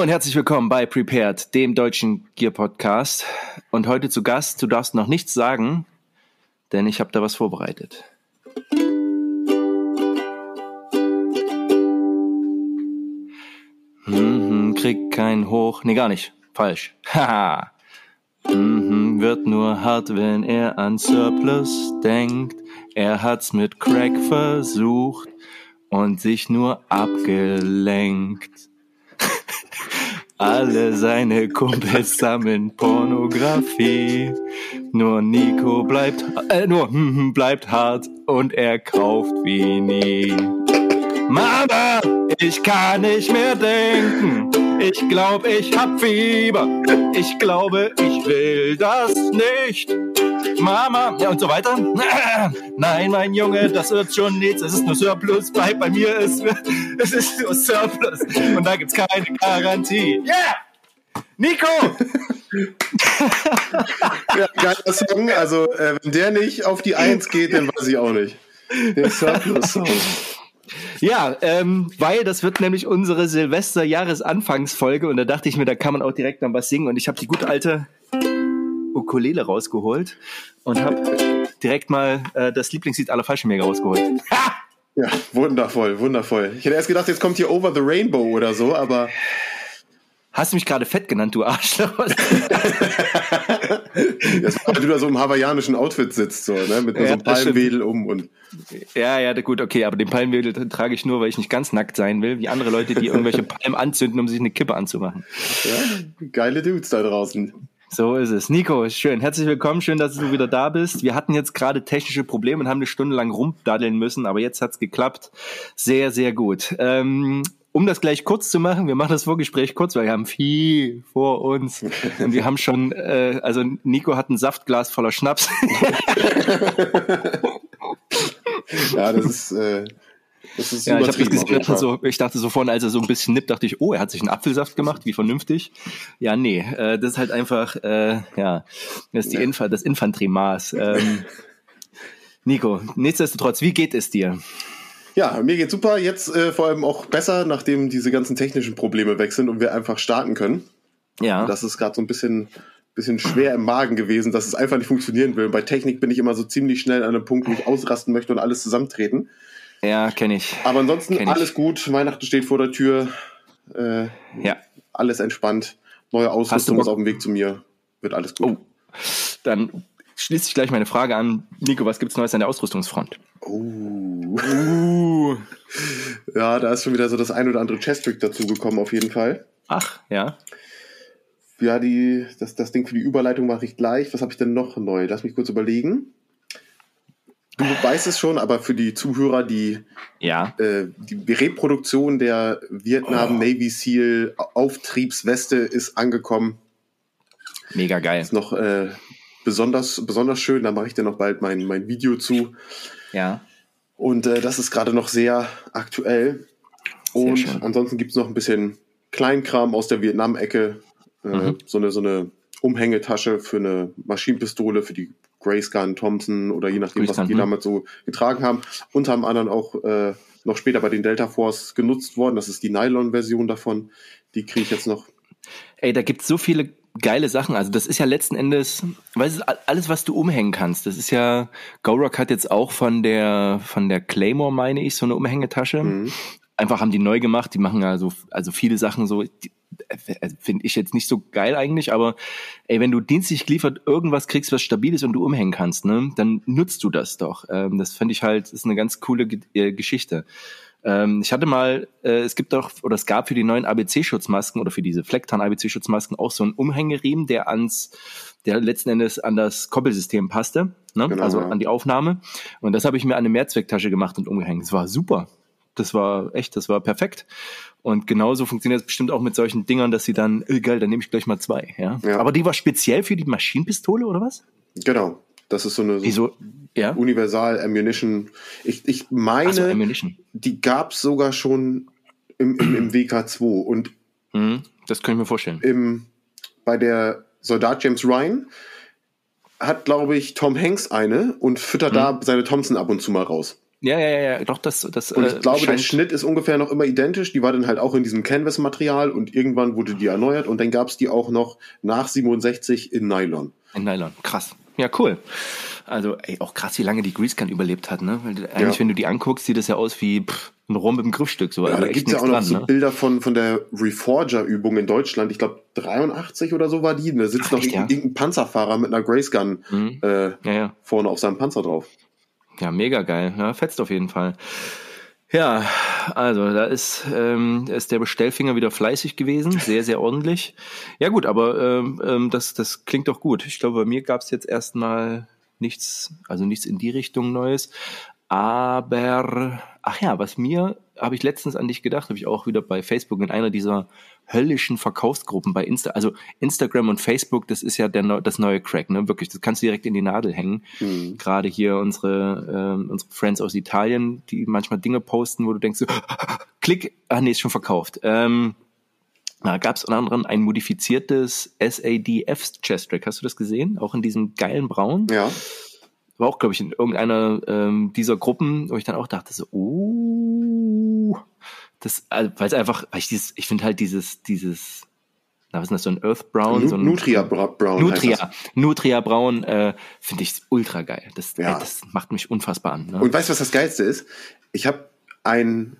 Und herzlich willkommen bei Prepared, dem deutschen Gear Podcast. Und heute zu Gast, du darfst noch nichts sagen, denn ich habe da was vorbereitet. Mhm, krieg kein Hoch. Nee, gar nicht. Falsch. Haha. mhm, wird nur hart, wenn er an Surplus denkt. Er hat's mit Crack versucht und sich nur abgelenkt. Alle seine Kumpels sammeln Pornografie. Nur Nico bleibt, äh, nur hm, bleibt hart und er kauft wie nie. Mama, ich kann nicht mehr denken. Ich glaube, ich hab Fieber. Ich glaube, ich will das nicht. Mama, ja und so weiter. Nein, mein Junge, das wird schon nichts. Es ist nur Surplus. Bei, bei mir ist es ist nur Surplus. Und da gibt's keine Garantie. Yeah! Nico! ja, geiler Song. Also, äh, wenn der nicht auf die Eins geht, dann weiß ich auch nicht. Der Surplus-Song. Ja, ähm, weil das wird nämlich unsere Silvester-Jahresanfangsfolge und da dachte ich mir, da kann man auch direkt dann was singen und ich habe die gute alte Ukulele rausgeholt und habe direkt mal äh, das Lieblingslied aller Fallschirmjäger rausgeholt. Ha! Ja, wundervoll, wundervoll. Ich hätte erst gedacht, jetzt kommt hier Over the Rainbow oder so, aber Hast du mich gerade fett genannt, du Arschloch? das war, weil du da so im hawaiianischen Outfit sitzt, so, ne? Mit ja, so einem Palmwedel um und. Ja, ja, gut, okay, aber den Palmwedel trage ich nur, weil ich nicht ganz nackt sein will, wie andere Leute, die irgendwelche Palmen anzünden, um sich eine Kippe anzumachen. Ja, geile Dudes da draußen. So ist es. Nico, schön. Herzlich willkommen. Schön, dass du wieder da bist. Wir hatten jetzt gerade technische Probleme und haben eine Stunde lang rumdaddeln müssen, aber jetzt hat's geklappt. Sehr, sehr gut. Ähm, um das gleich kurz zu machen, wir machen das Vorgespräch kurz, weil wir haben viel vor uns und wir haben schon, äh, also Nico hat ein Saftglas voller Schnaps. ja, das ist, äh, das ist ja, ich, hab gesehen, so, ich dachte so vorhin, als er so ein bisschen nippt, dachte ich, oh, er hat sich einen Apfelsaft gemacht, wie vernünftig. Ja, nee, äh, das ist halt einfach, äh, ja, das ist die Infa das Infanteriemaß. Ähm, Nico, nichtsdestotrotz, wie geht es dir? Ja, mir geht's super. Jetzt äh, vor allem auch besser, nachdem diese ganzen technischen Probleme weg sind und wir einfach starten können. Ja. Das ist gerade so ein bisschen, bisschen schwer im Magen gewesen, dass es einfach nicht funktionieren will. bei Technik bin ich immer so ziemlich schnell an einem Punkt, wo ich ausrasten möchte und alles zusammentreten. Ja, kenne ich. Aber ansonsten kenn alles ich. gut. Weihnachten steht vor der Tür. Äh, ja. Alles entspannt. Neue Ausrüstung ist auf dem Weg zu mir. Wird alles gut. Oh. Dann schließt sich gleich meine Frage an. Nico, was gibt's Neues an der Ausrüstungsfront? Oh. Uh. ja, da ist schon wieder so das ein oder andere Chest-Trick dazugekommen, auf jeden Fall. Ach, ja. Ja, die, das, das Ding für die Überleitung mache ich gleich. Was habe ich denn noch neu? Lass mich kurz überlegen. Du weißt es schon, aber für die Zuhörer, die, ja. äh, die Reproduktion der Vietnam oh. Navy SEAL Auftriebsweste ist angekommen. Mega geil. Ist noch äh, besonders, besonders schön. Da mache ich dir noch bald mein, mein Video zu. Ja. Und äh, das ist gerade noch sehr aktuell. Sehr und schön. ansonsten gibt es noch ein bisschen Kleinkram aus der Vietnam-Ecke. Äh, mhm. so, eine, so eine Umhängetasche für eine Maschinenpistole, für die Grayscan, Thompson oder je nachdem, was die damals so getragen haben. Unter anderem auch äh, noch später bei den Delta Force genutzt worden. Das ist die Nylon-Version davon. Die kriege ich jetzt noch. Ey, da gibt's so viele geile Sachen. Also das ist ja letzten Endes, weißt du, alles, was du umhängen kannst. Das ist ja, GoRock hat jetzt auch von der, von der Claymore, meine ich, so eine Umhängetasche. Mhm. Einfach haben die neu gemacht. Die machen also, also viele Sachen so, äh, finde ich jetzt nicht so geil eigentlich, aber ey, wenn du dienstlich geliefert irgendwas kriegst, was stabil ist und du umhängen kannst, ne, dann nutzt du das doch. Ähm, das finde ich halt, ist eine ganz coole äh, Geschichte. Ähm, ich hatte mal, äh, es gibt doch, oder es gab für die neuen ABC-Schutzmasken oder für diese Flecktarn-ABC-Schutzmasken auch so einen Umhängeriemen, der ans, der letzten Endes an das Koppelsystem passte, ne? Genau, also ja. an die Aufnahme. Und das habe ich mir an eine Mehrzwecktasche gemacht und umgehängt. Das war super. Das war echt, das war perfekt. Und genauso funktioniert es bestimmt auch mit solchen Dingern, dass sie dann, äh, geil, dann nehme ich gleich mal zwei. Ja? ja? Aber die war speziell für die Maschinenpistole oder was? Genau. Das ist so eine so ja? Universal Ammunition. Ich, ich meine, so, Ammunition. die gab es sogar schon im, im, im WK2 und mhm, das kann ich mir vorstellen. Im, bei der Soldat James Ryan hat, glaube ich, Tom Hanks eine und füttert mhm. da seine Thompson ab und zu mal raus. Ja, ja, ja, doch, das, das. Und ich äh, glaube, der Schnitt ist ungefähr noch immer identisch. Die war dann halt auch in diesem Canvas-Material und irgendwann wurde die erneuert und dann gab's die auch noch nach 67 in Nylon. In Nylon, krass. Ja, cool. Also, ey, auch krass, wie lange die Greasegun überlebt hat, ne? Weil eigentlich, ja. wenn du die anguckst, sieht das ja aus wie pff, ein Rum mit einem Griffstück. So. Ja, da gibt es ja auch noch dran, so ne? Bilder von, von der Reforger-Übung in Deutschland. Ich glaube, 83 oder so war die. Da sitzt Ach, noch echt, irgendein ja? Panzerfahrer mit einer Gracegun mhm. äh, ja, ja. vorne auf seinem Panzer drauf. Ja, mega geil. Ja, fetzt auf jeden Fall. Ja, also da ist, ähm, ist der Bestellfinger wieder fleißig gewesen, sehr, sehr ordentlich. Ja gut, aber ähm, ähm das, das klingt doch gut. Ich glaube, bei mir gab es jetzt erstmal nichts, also nichts in die Richtung Neues. Aber, ach ja, was mir, habe ich letztens an dich gedacht, habe ich auch wieder bei Facebook in einer dieser höllischen Verkaufsgruppen bei Insta, also Instagram und Facebook, das ist ja der, das neue Crack, ne? Wirklich, das kannst du direkt in die Nadel hängen. Mhm. Gerade hier unsere, äh, unsere Friends aus Italien, die manchmal Dinge posten, wo du denkst, so, klick, ah nee, ist schon verkauft. Ähm, da gab es unter anderem ein modifiziertes SADF Chest Track. Hast du das gesehen? Auch in diesem geilen Braun? Ja war auch, glaube ich, in irgendeiner ähm, dieser Gruppen, wo ich dann auch dachte so, oh, das, also, weil es einfach, weil ich dieses, ich finde halt dieses, dieses, na, was ist das, so ein Earth Brown? So ein, Nutria Brown. Nutria, Nutria Brown, äh, finde ich ultra geil. Das, ja. ey, das macht mich unfassbar an. Ne? Und weißt du, was das Geilste ist? Ich habe ein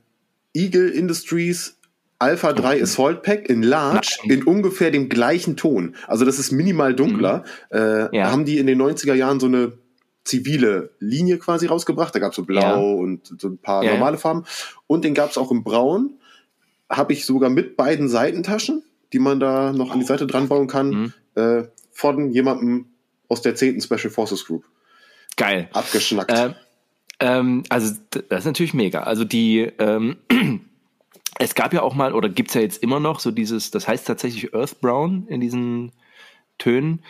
Eagle Industries Alpha 3 Assault Pack in Large Nein. in ungefähr dem gleichen Ton. Also das ist minimal dunkler. Mhm. Äh, ja. Haben die in den 90er Jahren so eine zivile Linie quasi rausgebracht. Da gab es so blau ja. und so ein paar ja, normale Farben. Und den gab es auch im Braun. Habe ich sogar mit beiden Seitentaschen, die man da noch an die Seite dran bauen kann, mhm. äh, von jemandem aus der 10. Special Forces Group. Geil. Abgeschnackt. Äh, ähm, also das ist natürlich mega. Also die ähm, es gab ja auch mal, oder gibt's ja jetzt immer noch so dieses, das heißt tatsächlich Earth Brown in diesen Tönen.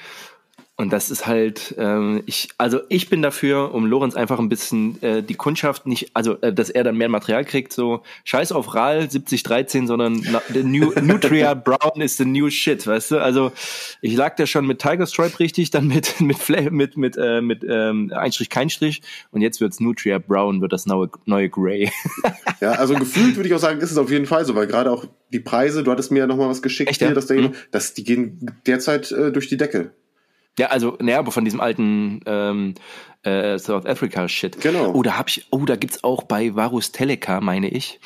Und das ist halt, ähm, ich, also ich bin dafür, um Lorenz einfach ein bisschen äh, die Kundschaft nicht, also äh, dass er dann mehr Material kriegt, so scheiß auf RAL 7013, sondern the new, Nutria Brown is the new shit, weißt du? Also ich lag da schon mit Tiger Stripe richtig, dann mit mit mit mit äh, mit ähm, Einstrich kein Strich und jetzt wird's Nutria Brown, wird das neue neue Grey. ja, also gefühlt würde ich auch sagen, ist es auf jeden Fall so, weil gerade auch die Preise, du hattest mir ja noch mal was geschickt Echt, ja? hier, dass, der, mhm. dass die gehen derzeit äh, durch die Decke. Ja, also, naja, aber von diesem alten ähm, äh, South Africa Shit. Genau. Oh, da hab ich, oh, da gibt's auch bei Varus Teleka, meine ich,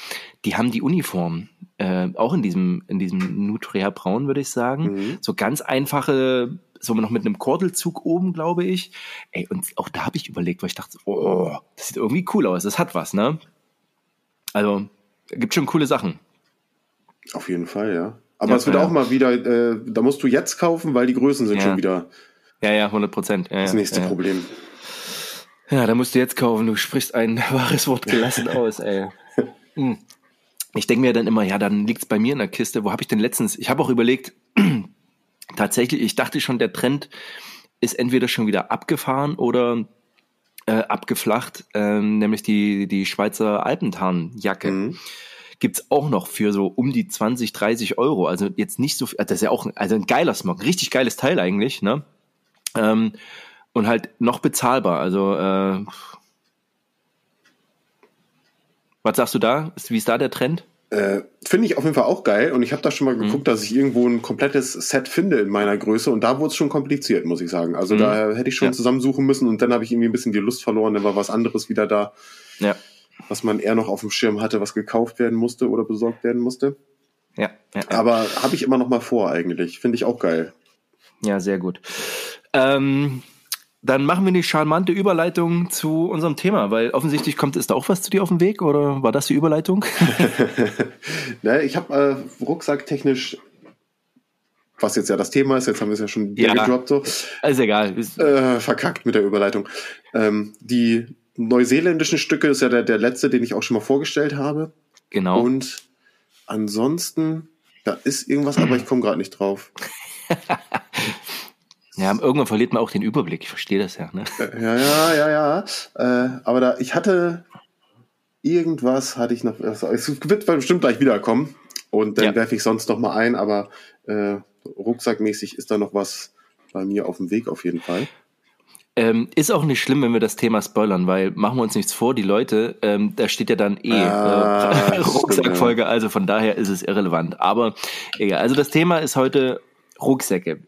die haben die Uniform. Äh, auch in diesem, in diesem Nutria Braun, würde ich sagen. Mhm. So ganz einfache, so noch mit einem Kordelzug oben, glaube ich. Ey, und auch da habe ich überlegt, weil ich dachte, oh, das sieht irgendwie cool aus. Das hat was, ne? Also, gibt schon coole Sachen. Auf jeden Fall, ja. Aber ja, es wird ja. auch mal wieder, äh, da musst du jetzt kaufen, weil die Größen sind ja. schon wieder ja, ja, 100 Prozent. Ja, das nächste ja. Problem. Ja, da musst du jetzt kaufen. Du sprichst ein wahres Wort gelassen aus, ey. Hm. Ich denke mir dann immer, ja, dann liegt's bei mir in der Kiste. Wo habe ich denn letztens? Ich habe auch überlegt, tatsächlich, ich dachte schon, der Trend ist entweder schon wieder abgefahren oder äh, abgeflacht, ähm, nämlich die, die Schweizer Alpentarnjacke. Mhm. Gibt's auch noch für so um die 20, 30 Euro. Also jetzt nicht so viel, das ist ja auch also ein geiler Smog, richtig geiles Teil eigentlich, ne? Ähm, und halt noch bezahlbar. Also äh, was sagst du da? Wie ist da der Trend? Äh, finde ich auf jeden Fall auch geil und ich habe da schon mal mhm. geguckt, mhm. dass ich irgendwo ein komplettes Set finde in meiner Größe und da wurde es schon kompliziert, muss ich sagen. Also mhm. da hätte ich schon ja. zusammensuchen müssen und dann habe ich irgendwie ein bisschen die Lust verloren, dann war was anderes wieder da, ja. was man eher noch auf dem Schirm hatte, was gekauft werden musste oder besorgt werden musste. Ja, ja, ja. Aber habe ich immer noch mal vor eigentlich, finde ich auch geil. Ja, sehr gut. Ähm, dann machen wir eine charmante Überleitung zu unserem Thema, weil offensichtlich kommt ist da auch was zu dir auf dem Weg oder war das die Überleitung? ne, ich habe äh, rucksacktechnisch, was jetzt ja das Thema ist, jetzt haben wir es ja schon ja, gedroppt so. Ist egal. Äh, verkackt mit der Überleitung. Ähm, die neuseeländischen Stücke ist ja der, der letzte, den ich auch schon mal vorgestellt habe. Genau. Und ansonsten, da ist irgendwas, aber ich komme gerade nicht drauf. Ja, irgendwann verliert man auch den Überblick. Ich verstehe das ja. Ne? Ja, ja, ja, ja. Äh, aber da, ich hatte irgendwas, hatte ich noch. Also, es wird bestimmt gleich wiederkommen. Und dann ja. werfe ich sonst noch mal ein. Aber äh, rucksackmäßig ist da noch was bei mir auf dem Weg auf jeden Fall. Ähm, ist auch nicht schlimm, wenn wir das Thema spoilern, weil machen wir uns nichts vor, die Leute, ähm, da steht ja dann eh ah, äh, Rucksackfolge, also von daher ist es irrelevant. Aber egal, also das Thema ist heute Rucksäcke.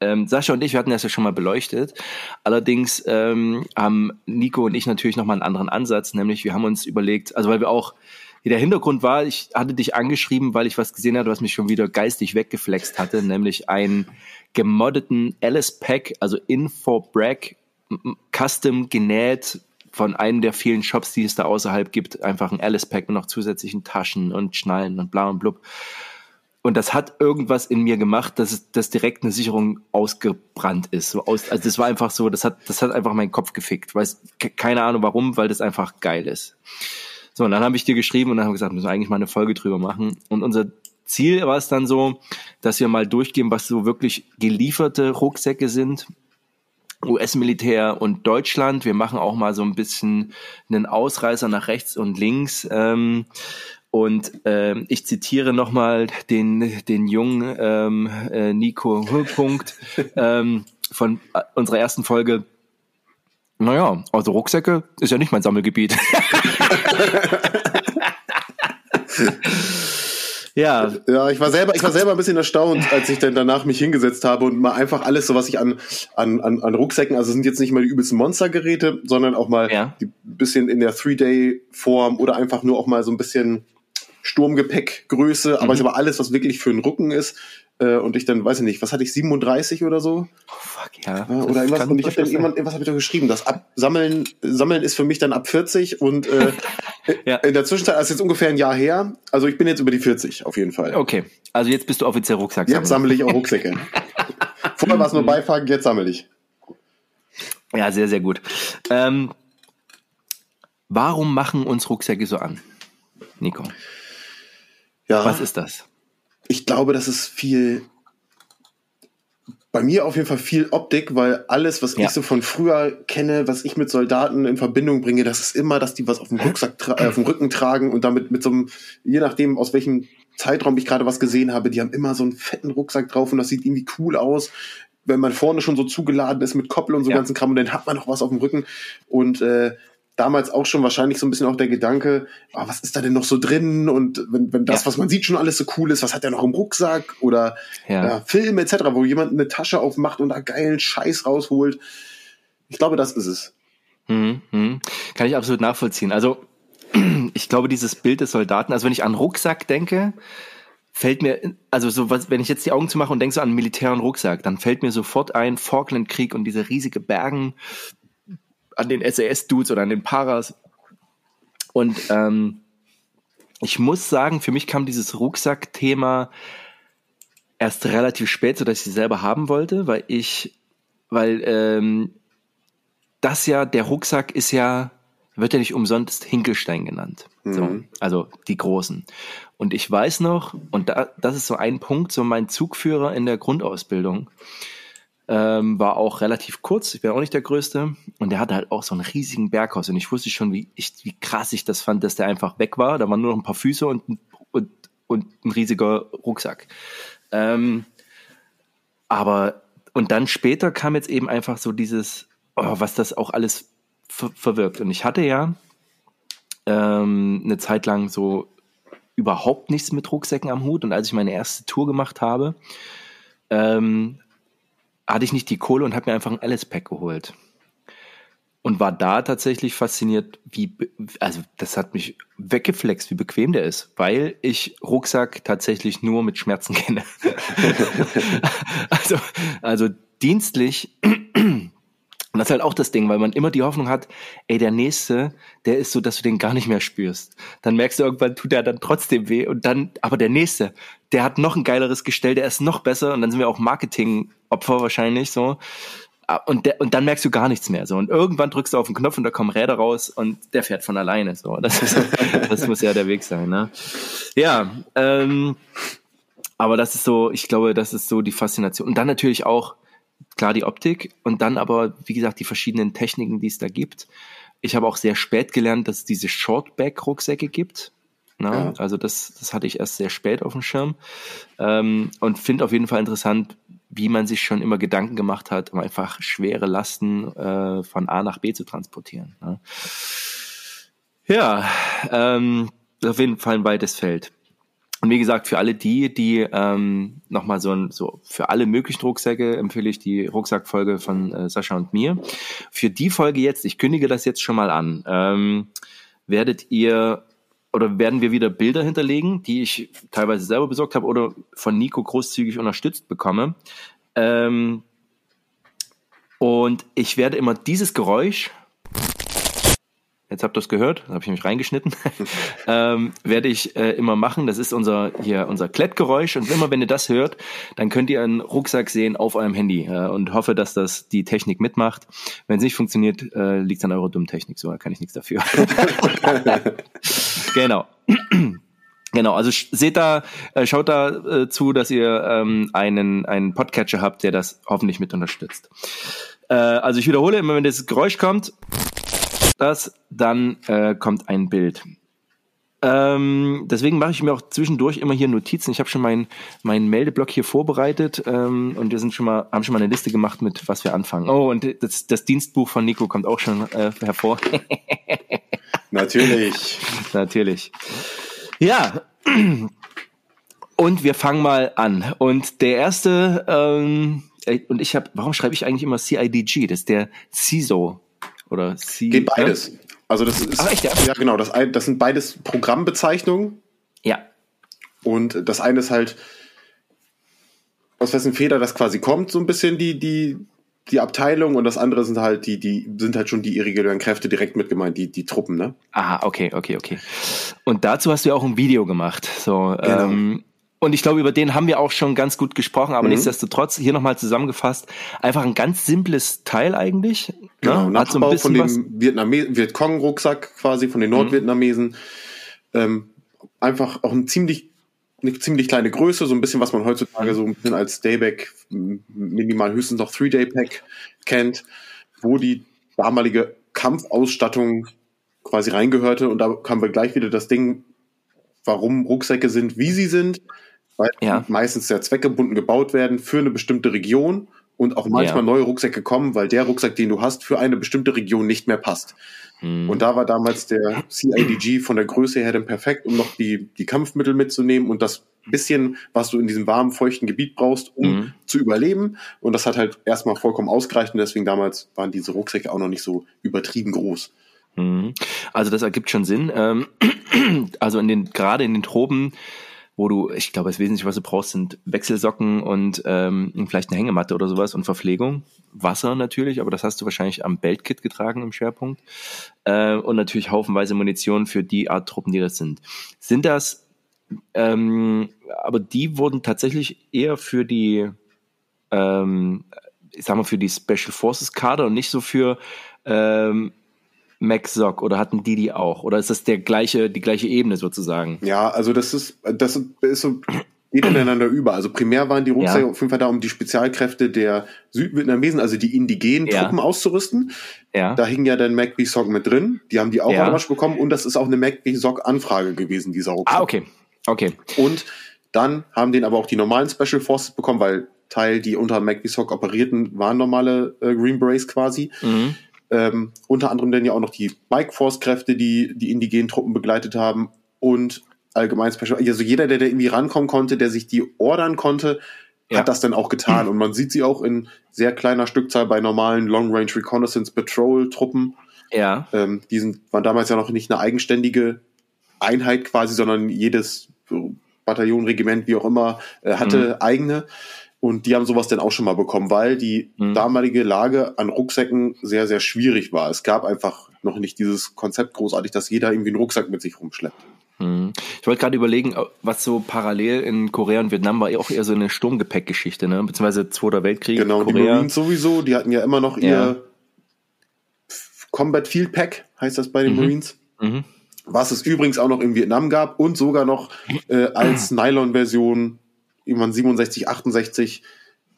Ähm, Sascha und ich, wir hatten das ja schon mal beleuchtet. Allerdings ähm, haben Nico und ich natürlich nochmal einen anderen Ansatz, nämlich wir haben uns überlegt, also weil wir auch der Hintergrund war, ich hatte dich angeschrieben, weil ich was gesehen hatte, was mich schon wieder geistig weggeflext hatte, nämlich einen gemoddeten Alice Pack, also Info Bragg, custom genäht von einem der vielen Shops, die es da außerhalb gibt, einfach ein Alice Pack mit noch zusätzlichen Taschen und Schnallen und bla und blub. Und das hat irgendwas in mir gemacht, dass es, dass direkt eine Sicherung ausgebrannt ist. So aus, also das war einfach so, das hat, das hat einfach meinen Kopf gefickt. Weiß, keine Ahnung warum, weil das einfach geil ist. So, und dann habe ich dir geschrieben und dann haben wir gesagt, wir müssen eigentlich mal eine Folge drüber machen. Und unser Ziel war es dann so, dass wir mal durchgehen, was so wirklich gelieferte Rucksäcke sind. US-Militär und Deutschland. Wir machen auch mal so ein bisschen einen Ausreißer nach rechts und links. Ähm, und ähm, ich zitiere nochmal den, den jungen ähm, äh, Nico Punkt ähm, von äh, unserer ersten Folge. Naja, also Rucksäcke ist ja nicht mein Sammelgebiet. Ja. Ja, ich war selber, ich war selber ein bisschen erstaunt, als ich dann danach mich hingesetzt habe und mal einfach alles, so was ich an, an, an, an Rucksäcken, also sind jetzt nicht mal die übelsten Monstergeräte, sondern auch mal ja. die bisschen in der Three-Day-Form oder einfach nur auch mal so ein bisschen Sturmgepäckgröße, aber mhm. ich habe alles, was wirklich für den Rücken ist. Äh, und ich dann, weiß ich nicht, was hatte ich, 37 oder so? Oh, fuck, ja. ja oder irgendwas. Und ich habe dann irgendwann, was habe ich da geschrieben? Das Absammeln, Sammeln ist für mich dann ab 40 und äh, ja. in der Zwischenzeit, das ist jetzt ungefähr ein Jahr her. Also ich bin jetzt über die 40 auf jeden Fall. Okay. Also jetzt bist du offiziell Rucksack. Jetzt sammle ich auch Rucksäcke. Vorher war es nur Beifahren, jetzt sammle ich. Ja, sehr, sehr gut. Ähm, warum machen uns Rucksäcke so an? Nico. Ja. Was ist das? Ich glaube, das ist viel, bei mir auf jeden Fall viel Optik, weil alles, was ja. ich so von früher kenne, was ich mit Soldaten in Verbindung bringe, das ist immer, dass die was auf dem Rucksack, äh, auf dem Rücken tragen und damit mit so einem, je nachdem aus welchem Zeitraum ich gerade was gesehen habe, die haben immer so einen fetten Rucksack drauf und das sieht irgendwie cool aus. Wenn man vorne schon so zugeladen ist mit Koppel und so ja. ganzen Kram und dann hat man noch was auf dem Rücken und äh, damals auch schon wahrscheinlich so ein bisschen auch der Gedanke, oh, was ist da denn noch so drin? Und wenn, wenn das, ja. was man sieht, schon alles so cool ist, was hat der noch im Rucksack? Oder ja. ja Filme etc., wo jemand eine Tasche aufmacht und da geilen Scheiß rausholt. Ich glaube, das ist es. Mhm, mhm. Kann ich absolut nachvollziehen. Also ich glaube, dieses Bild des Soldaten, also wenn ich an Rucksack denke, fällt mir, also so was, wenn ich jetzt die Augen zumache und denke so an Militär und Rucksack, dann fällt mir sofort ein Falklandkrieg und diese riesige Bergen an den SAS-Dudes oder an den Paras. Und ähm, ich muss sagen, für mich kam dieses Rucksack-Thema erst relativ spät, so dass ich sie selber haben wollte, weil ich, weil ähm, das ja, der Rucksack ist ja, wird ja nicht umsonst Hinkelstein genannt. Mhm. So, also die großen. Und ich weiß noch, und da, das ist so ein Punkt, so mein Zugführer in der Grundausbildung, ähm, war auch relativ kurz, ich bin auch nicht der Größte. Und der hatte halt auch so einen riesigen Berghaus. Und ich wusste schon, wie, ich, wie krass ich das fand, dass der einfach weg war. Da waren nur noch ein paar Füße und, und, und ein riesiger Rucksack. Ähm, aber, und dann später kam jetzt eben einfach so dieses, oh, was das auch alles ver verwirkt. Und ich hatte ja ähm, eine Zeit lang so überhaupt nichts mit Rucksäcken am Hut. Und als ich meine erste Tour gemacht habe, ähm, hatte ich nicht die Kohle und habe mir einfach ein Alice Pack geholt. Und war da tatsächlich fasziniert, wie, also das hat mich weggeflext, wie bequem der ist, weil ich Rucksack tatsächlich nur mit Schmerzen kenne. also, also dienstlich das ist halt auch das Ding, weil man immer die Hoffnung hat, ey, der nächste, der ist so, dass du den gar nicht mehr spürst. Dann merkst du irgendwann, tut der dann trotzdem weh und dann, aber der nächste, der hat noch ein geileres Gestell, der ist noch besser und dann sind wir auch Marketing-Opfer wahrscheinlich so. Ah, und, der, und dann merkst du gar nichts mehr so. Und irgendwann drückst du auf den Knopf und da kommen Räder raus und der fährt von alleine so. Das, ist, das muss ja der Weg sein, ne? Ja, ähm, aber das ist so, ich glaube, das ist so die Faszination. Und dann natürlich auch, klar die Optik und dann aber, wie gesagt, die verschiedenen Techniken, die es da gibt. Ich habe auch sehr spät gelernt, dass es diese Shortback-Rucksäcke gibt. Na, ja. Also das, das hatte ich erst sehr spät auf dem Schirm ähm, und finde auf jeden Fall interessant, wie man sich schon immer Gedanken gemacht hat, um einfach schwere Lasten äh, von A nach B zu transportieren. Ne? Ja, ähm, auf jeden Fall ein weites Feld. Und wie gesagt, für alle die, die ähm, nochmal so ein, so für alle möglichen Rucksäcke empfehle ich die Rucksackfolge von äh, Sascha und mir. Für die Folge jetzt, ich kündige das jetzt schon mal an, ähm, werdet ihr oder werden wir wieder Bilder hinterlegen, die ich teilweise selber besorgt habe oder von Nico großzügig unterstützt bekomme. Ähm, und ich werde immer dieses Geräusch jetzt habt ihr es gehört, da habe ich mich reingeschnitten, ähm, werde ich äh, immer machen. Das ist unser hier unser Klettgeräusch und immer wenn ihr das hört, dann könnt ihr einen Rucksack sehen auf eurem Handy äh, und hoffe, dass das die Technik mitmacht. Wenn es nicht funktioniert, äh, liegt es an eurer dummen Technik, so da kann ich nichts dafür. genau. Genau, also seht da, äh, schaut da äh, zu, dass ihr ähm, einen, einen Podcatcher habt, der das hoffentlich mit unterstützt. Äh, also ich wiederhole, immer wenn das Geräusch kommt, das, dann äh, kommt ein Bild. Ähm, deswegen mache ich mir auch zwischendurch immer hier Notizen. Ich habe schon meinen mein Meldeblock hier vorbereitet ähm, und wir sind schon mal, haben schon mal eine Liste gemacht, mit was wir anfangen. Oh, und das, das Dienstbuch von Nico kommt auch schon äh, hervor. Natürlich. Natürlich. Ja. Und wir fangen mal an. Und der erste, ähm, und ich habe, warum schreibe ich eigentlich immer CIDG? Das ist der CISO oder C. Geht beides. Ne? Also das ist Ach, echt, ja? ja genau, das, das sind beides Programmbezeichnungen. Ja. Und das eine ist halt aus wessen Feder das quasi kommt, so ein bisschen die die die Abteilung und das andere sind halt die die sind halt schon die irregulären Kräfte direkt mit gemeint, die die Truppen, ne? Aha, okay, okay, okay. Und dazu hast du ja auch ein Video gemacht. So, genau. ähm, und ich glaube, über den haben wir auch schon ganz gut gesprochen, aber mhm. nichtsdestotrotz, hier nochmal zusammengefasst, einfach ein ganz simples Teil eigentlich. Ne? Genau, ne? Nachbau so von dem Vietname Vietcong-Rucksack quasi, von den mhm. Nordvietnamesen. Mhm. Ähm, einfach auch ein ziemlich, eine ziemlich kleine Größe, so ein bisschen, was man heutzutage so ein bisschen als Dayback, minimal höchstens noch Three-Day-Pack kennt, wo die damalige Kampfausstattung quasi reingehörte. Und da haben wir gleich wieder das Ding, warum Rucksäcke sind, wie sie sind, weil ja. meistens sehr zweckgebunden gebaut werden für eine bestimmte Region und auch manchmal ja. neue Rucksäcke kommen, weil der Rucksack, den du hast, für eine bestimmte Region nicht mehr passt. Hm. Und da war damals der CIDG von der Größe her dann perfekt, um noch die, die Kampfmittel mitzunehmen und das bisschen, was du in diesem warmen, feuchten Gebiet brauchst, um mhm. zu überleben. Und das hat halt erstmal vollkommen ausgereicht und deswegen damals waren diese Rucksäcke auch noch nicht so übertrieben groß. Mhm. Also das ergibt schon Sinn. Ähm, also in den, gerade in den Tropen, wo du, ich glaube, das Wesentliche, was du brauchst, sind Wechselsocken und ähm, vielleicht eine Hängematte oder sowas und Verpflegung. Wasser natürlich, aber das hast du wahrscheinlich am Beltkit getragen im Schwerpunkt. Äh, und natürlich haufenweise Munition für die Art Truppen, die das sind. Sind das, ähm, aber die wurden tatsächlich eher für die, ähm, ich sag mal, für die Special Forces Kader und nicht so für ähm, MacSoc oder hatten die die auch? Oder ist das der gleiche, die gleiche Ebene sozusagen? Ja, also das ist, das ist so, geht ineinander über. Also primär waren die Rucksäcke ja. auf jeden Fall da, um die Spezialkräfte der Südvietnamesen, also die indigenen ja. Truppen auszurüsten. Ja. Da hing ja dann MacBsoc mit drin. Die haben die auch ja. bekommen und das ist auch eine MacBsoc-Anfrage gewesen, dieser Rucksack. Ah, okay. Okay. Und dann haben den aber auch die normalen Special Forces bekommen, weil Teil, die unter MacBsoc operierten, waren normale äh, Green Berets quasi. Mhm. Ähm, unter anderem dann ja auch noch die Bike Force Kräfte, die die indigenen Truppen begleitet haben und allgemein Special. Also jeder, der da irgendwie rankommen konnte, der sich die ordern konnte, ja. hat das dann auch getan. Und man sieht sie auch in sehr kleiner Stückzahl bei normalen Long Range Reconnaissance Patrol Truppen. Ja. Ähm, die sind, waren damals ja noch nicht eine eigenständige Einheit quasi, sondern jedes Bataillon, Regiment, wie auch immer, äh, hatte mhm. eigene. Und die haben sowas dann auch schon mal bekommen, weil die mhm. damalige Lage an Rucksäcken sehr, sehr schwierig war. Es gab einfach noch nicht dieses Konzept großartig, dass jeder irgendwie einen Rucksack mit sich rumschleppt. Mhm. Ich wollte gerade überlegen, was so parallel in Korea und Vietnam war auch eher so eine Sturmgepäckgeschichte, ne? beziehungsweise Zweiter Weltkrieg. Genau, Korea. die Marines sowieso, die hatten ja immer noch ihr ja. Combat Field Pack, heißt das bei den mhm. Marines. Mhm. Was es übrigens auch noch in Vietnam gab und sogar noch äh, als Nylon-Version irgendwann 67, 68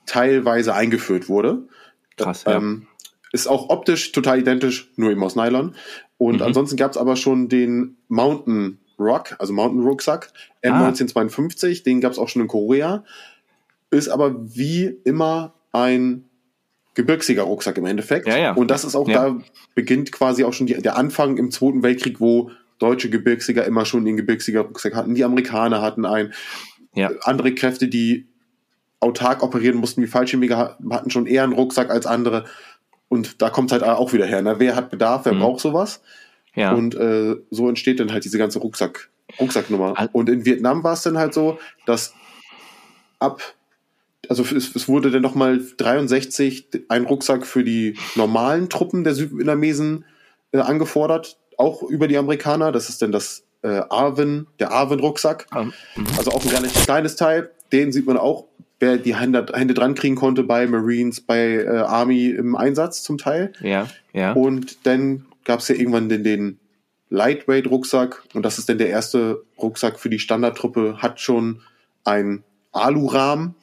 teilweise eingeführt wurde. Krass, ja. Ähm, ist auch optisch total identisch, nur eben aus Nylon. Und mhm. ansonsten gab es aber schon den Mountain Rock, also Mountain Rucksack, M1952, ah. den gab es auch schon in Korea. ist aber wie immer ein Gebirgsjäger-Rucksack im Endeffekt. Ja, ja. Und das ist auch, ja. da beginnt quasi auch schon die, der Anfang im Zweiten Weltkrieg, wo deutsche Gebirgsjäger immer schon den Gebirgsjäger-Rucksack hatten. Die Amerikaner hatten einen. Ja. Andere Kräfte, die autark operieren mussten, wie Fallschirmjäger, hatten schon eher einen Rucksack als andere. Und da kommt es halt auch wieder her. Ne? Wer hat Bedarf, wer mhm. braucht sowas? Ja. Und äh, so entsteht dann halt diese ganze Rucksack, Rucksacknummer. Und in Vietnam war es dann halt so, dass ab also es, es wurde dann nochmal 63 ein Rucksack für die normalen Truppen der Südvietnamesen äh, angefordert, auch über die Amerikaner. Das ist dann das äh, Arvin, der Arvin-Rucksack. Mhm. Also auch ein relativ kleines Teil. Den sieht man auch, wer die Hände, Hände dran kriegen konnte bei Marines, bei äh, Army im Einsatz zum Teil. Ja, ja. Und dann gab es ja irgendwann den, den Lightweight-Rucksack und das ist dann der erste Rucksack für die Standardtruppe, hat schon ein Alurahmen,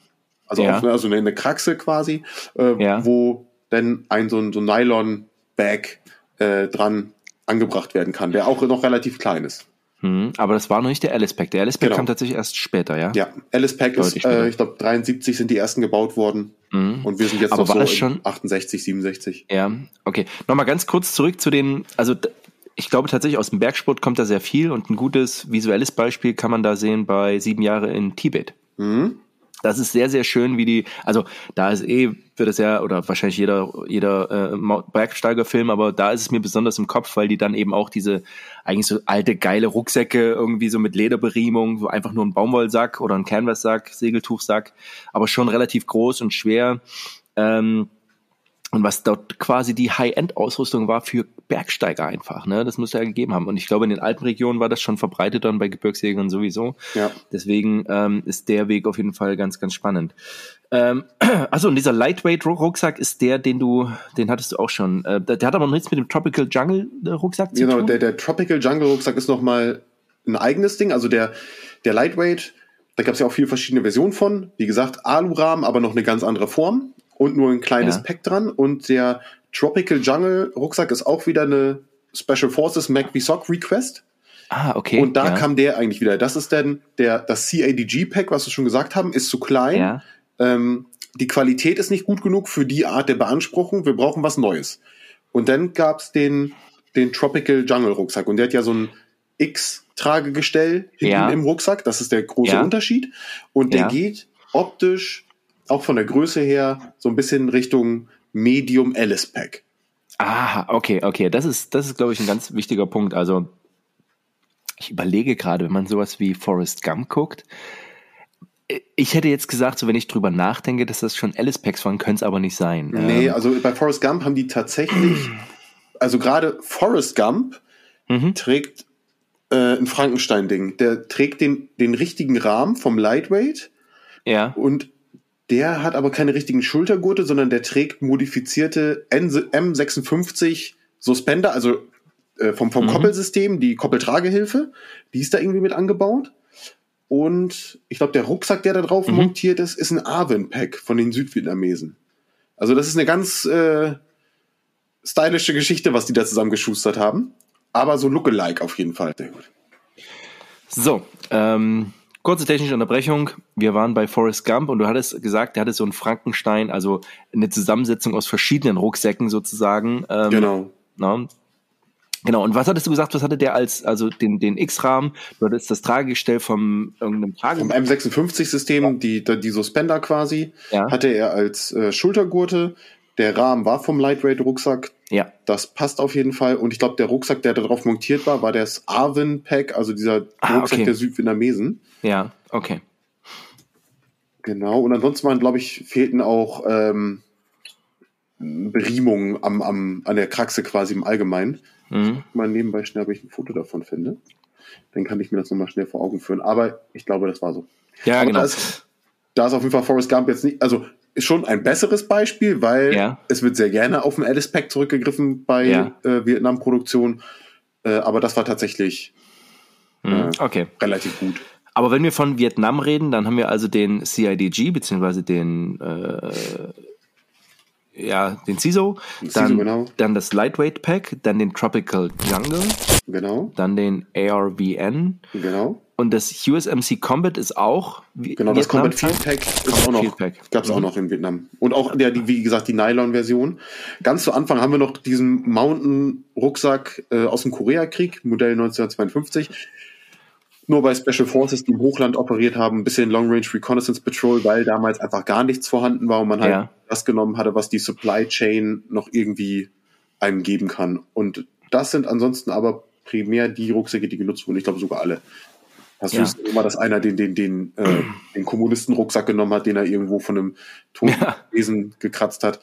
also, ja. auf, also eine, eine Kraxe quasi, äh, ja. wo dann ein so ein, so Nylon-Bag äh, dran angebracht werden kann, der auch noch relativ klein ist. Hm, aber das war noch nicht der Alice Pack. Der Alice Pack genau. kam tatsächlich erst später, ja? Ja, Alice Pack Deutlich ist, äh, ich glaube, 73 sind die ersten gebaut worden. Mhm. Und wir sind jetzt aber noch so schon? 68, 67. Ja, okay. Nochmal ganz kurz zurück zu den, also ich glaube tatsächlich aus dem Bergsport kommt da sehr viel und ein gutes visuelles Beispiel kann man da sehen bei sieben Jahre in Tibet. Mhm das ist sehr, sehr schön, wie die, also da ist eh, wird es ja, oder wahrscheinlich jeder, jeder äh, Bergsteigerfilm, aber da ist es mir besonders im Kopf, weil die dann eben auch diese eigentlich so alte, geile Rucksäcke irgendwie so mit Lederberiemung, so einfach nur ein Baumwollsack oder ein Canvassack, Segeltuchsack, aber schon relativ groß und schwer. Ähm, und was dort quasi die High-End-Ausrüstung war für Bergsteiger einfach, ne? Das muss ja gegeben haben. Und ich glaube, in den Alpenregionen war das schon verbreitet dann bei Gebirgsjägern sowieso. Ja. Deswegen ähm, ist der Weg auf jeden Fall ganz, ganz spannend. Ähm, also und dieser Lightweight-Rucksack ist der, den du, den hattest du auch schon. Äh, der, der hat aber noch nichts mit dem Tropical Jungle-Rucksack zu genau, tun. Genau, der, der Tropical Jungle-Rucksack ist nochmal ein eigenes Ding. Also der, der Lightweight, da gab es ja auch viele verschiedene Versionen von. Wie gesagt, Alurahmen, aber noch eine ganz andere Form und nur ein kleines ja. Pack dran. Und der Tropical Jungle Rucksack ist auch wieder eine Special Forces MacV Sock Request. Ah, okay. Und da ja. kam der eigentlich wieder. Das ist dann der, das CADG Pack, was wir schon gesagt haben, ist zu klein. Ja. Ähm, die Qualität ist nicht gut genug für die Art der Beanspruchung. Wir brauchen was Neues. Und dann gab's den, den Tropical Jungle Rucksack. Und der hat ja so ein X-Tragegestell hinten ja. im Rucksack. Das ist der große. Unterschied. Und der geht optisch auch von der Größe her so ein bisschen Richtung Medium Alice Pack. Ah, okay, okay. Das ist, das ist, glaube ich, ein ganz wichtiger Punkt. Also, ich überlege gerade, wenn man sowas wie Forrest Gump guckt, ich hätte jetzt gesagt, so wenn ich drüber nachdenke, dass das schon Alice Packs waren, könnte es aber nicht sein. Nee, ähm. also bei Forrest Gump haben die tatsächlich, also gerade Forrest Gump mhm. trägt äh, ein Frankenstein-Ding. Der trägt den, den richtigen Rahmen vom Lightweight. Ja. Und der hat aber keine richtigen Schultergurte, sondern der trägt modifizierte M56 Suspender, also äh, vom, vom mhm. Koppelsystem, die Koppeltragehilfe, die ist da irgendwie mit angebaut. Und ich glaube, der Rucksack, der da drauf mhm. montiert ist, ist ein Arwen-Pack von den Südvietnamesen. Also das ist eine ganz äh, stylische Geschichte, was die da zusammengeschustert haben. Aber so lookalike auf jeden Fall. Sehr gut. So, ähm, Kurze technische Unterbrechung. Wir waren bei Forrest Gump und du hattest gesagt, der hatte so einen Frankenstein, also eine Zusammensetzung aus verschiedenen Rucksäcken sozusagen. Ähm, genau. Na, Genau, und was hattest du gesagt, was hatte der als, also den, den X-Rahmen, du hattest das Tragegestell vom irgendeinem Trage. Vom M56-System, ja. die, die Suspender quasi, ja. hatte er als äh, Schultergurte. Der Rahmen war vom Lightweight-Rucksack. Ja. Das passt auf jeden Fall. Und ich glaube, der Rucksack, der da drauf montiert war, war das Arvin-Pack, also dieser ah, Rucksack okay. der Südvietnamesen. Ja, okay. Genau. Und ansonsten waren, glaube ich, fehlten auch ähm, Beriemungen am, am, an der Kraxe quasi im Allgemeinen. Mhm. Mal nebenbei schnell, ob ich ein Foto davon finde. Dann kann ich mir das nochmal schnell vor Augen führen. Aber ich glaube, das war so. Ja, Aber genau. Da ist, da ist auf jeden Fall Forrest Gump jetzt nicht, also schon ein besseres Beispiel, weil ja. es wird sehr gerne auf den Alice Pack zurückgegriffen bei ja. äh, Vietnam-Produktion. Äh, aber das war tatsächlich mhm. äh, okay. relativ gut. Aber wenn wir von Vietnam reden, dann haben wir also den CIDG, beziehungsweise den, äh, ja, den CISO, dann, genau. dann das Lightweight Pack, dann den Tropical Jungle, genau. dann den ARVN, genau. Und das USMC Combat ist auch. Genau, das Combat Field Pack ist auch noch, gab es auch mhm. noch in Vietnam. Und auch der, die, wie gesagt, die Nylon-Version. Ganz zu Anfang haben wir noch diesen Mountain-Rucksack äh, aus dem Koreakrieg, Modell 1952. Nur bei Special Forces, die im Hochland operiert haben, ein bisschen Long Range Reconnaissance Patrol, weil damals einfach gar nichts vorhanden war und man halt ja. das genommen hatte, was die Supply Chain noch irgendwie einem geben kann. Und das sind ansonsten aber primär die Rucksäcke, die genutzt wurden. Ich glaube sogar alle. Hast ja. du immer, dass einer den, den, den, äh, den Kommunisten-Rucksack genommen hat, den er irgendwo von einem Tonwesen ja. gekratzt hat?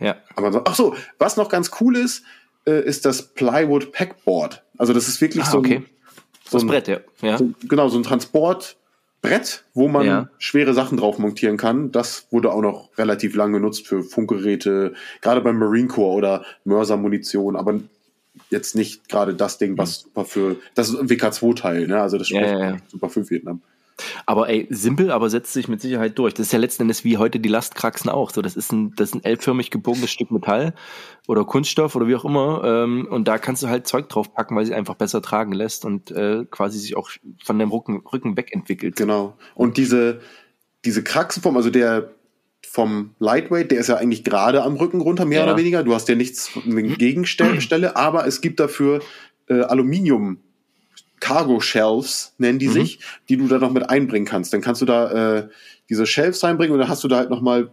Ja. Aber so, ach so, was noch ganz cool ist, äh, ist das Plywood Packboard. Also das ist wirklich ah, so ein, okay. so das ein, Brett, ja. ja. So, genau, so ein Transportbrett, wo man ja. schwere Sachen drauf montieren kann. Das wurde auch noch relativ lang genutzt für Funkgeräte, gerade beim Marine Corps oder Mörsermunition, aber jetzt nicht gerade das Ding, was super für, das ist ein WK2-Teil, ne? Also das ist ja, ja, ja. super für Vietnam. Aber ey, simpel, aber setzt sich mit Sicherheit durch. Das ist ja letzten Endes wie heute die Lastkraxen auch. So, das ist ein, das ist ein L-förmig gebogenes Stück Metall oder Kunststoff oder wie auch immer. Ähm, und da kannst du halt Zeug drauf packen, weil sie einfach besser tragen lässt und äh, quasi sich auch von deinem Rücken, Rücken wegentwickelt. Genau. Und diese, diese Kraxenform, also der, vom Lightweight, der ist ja eigentlich gerade am Rücken runter, mehr ja. oder weniger. Du hast ja nichts Gegenstelle, aber es gibt dafür äh, Aluminium Cargo Shelves, nennen die mhm. sich, die du da noch mit einbringen kannst. Dann kannst du da äh, diese Shelves reinbringen und dann hast du da halt nochmal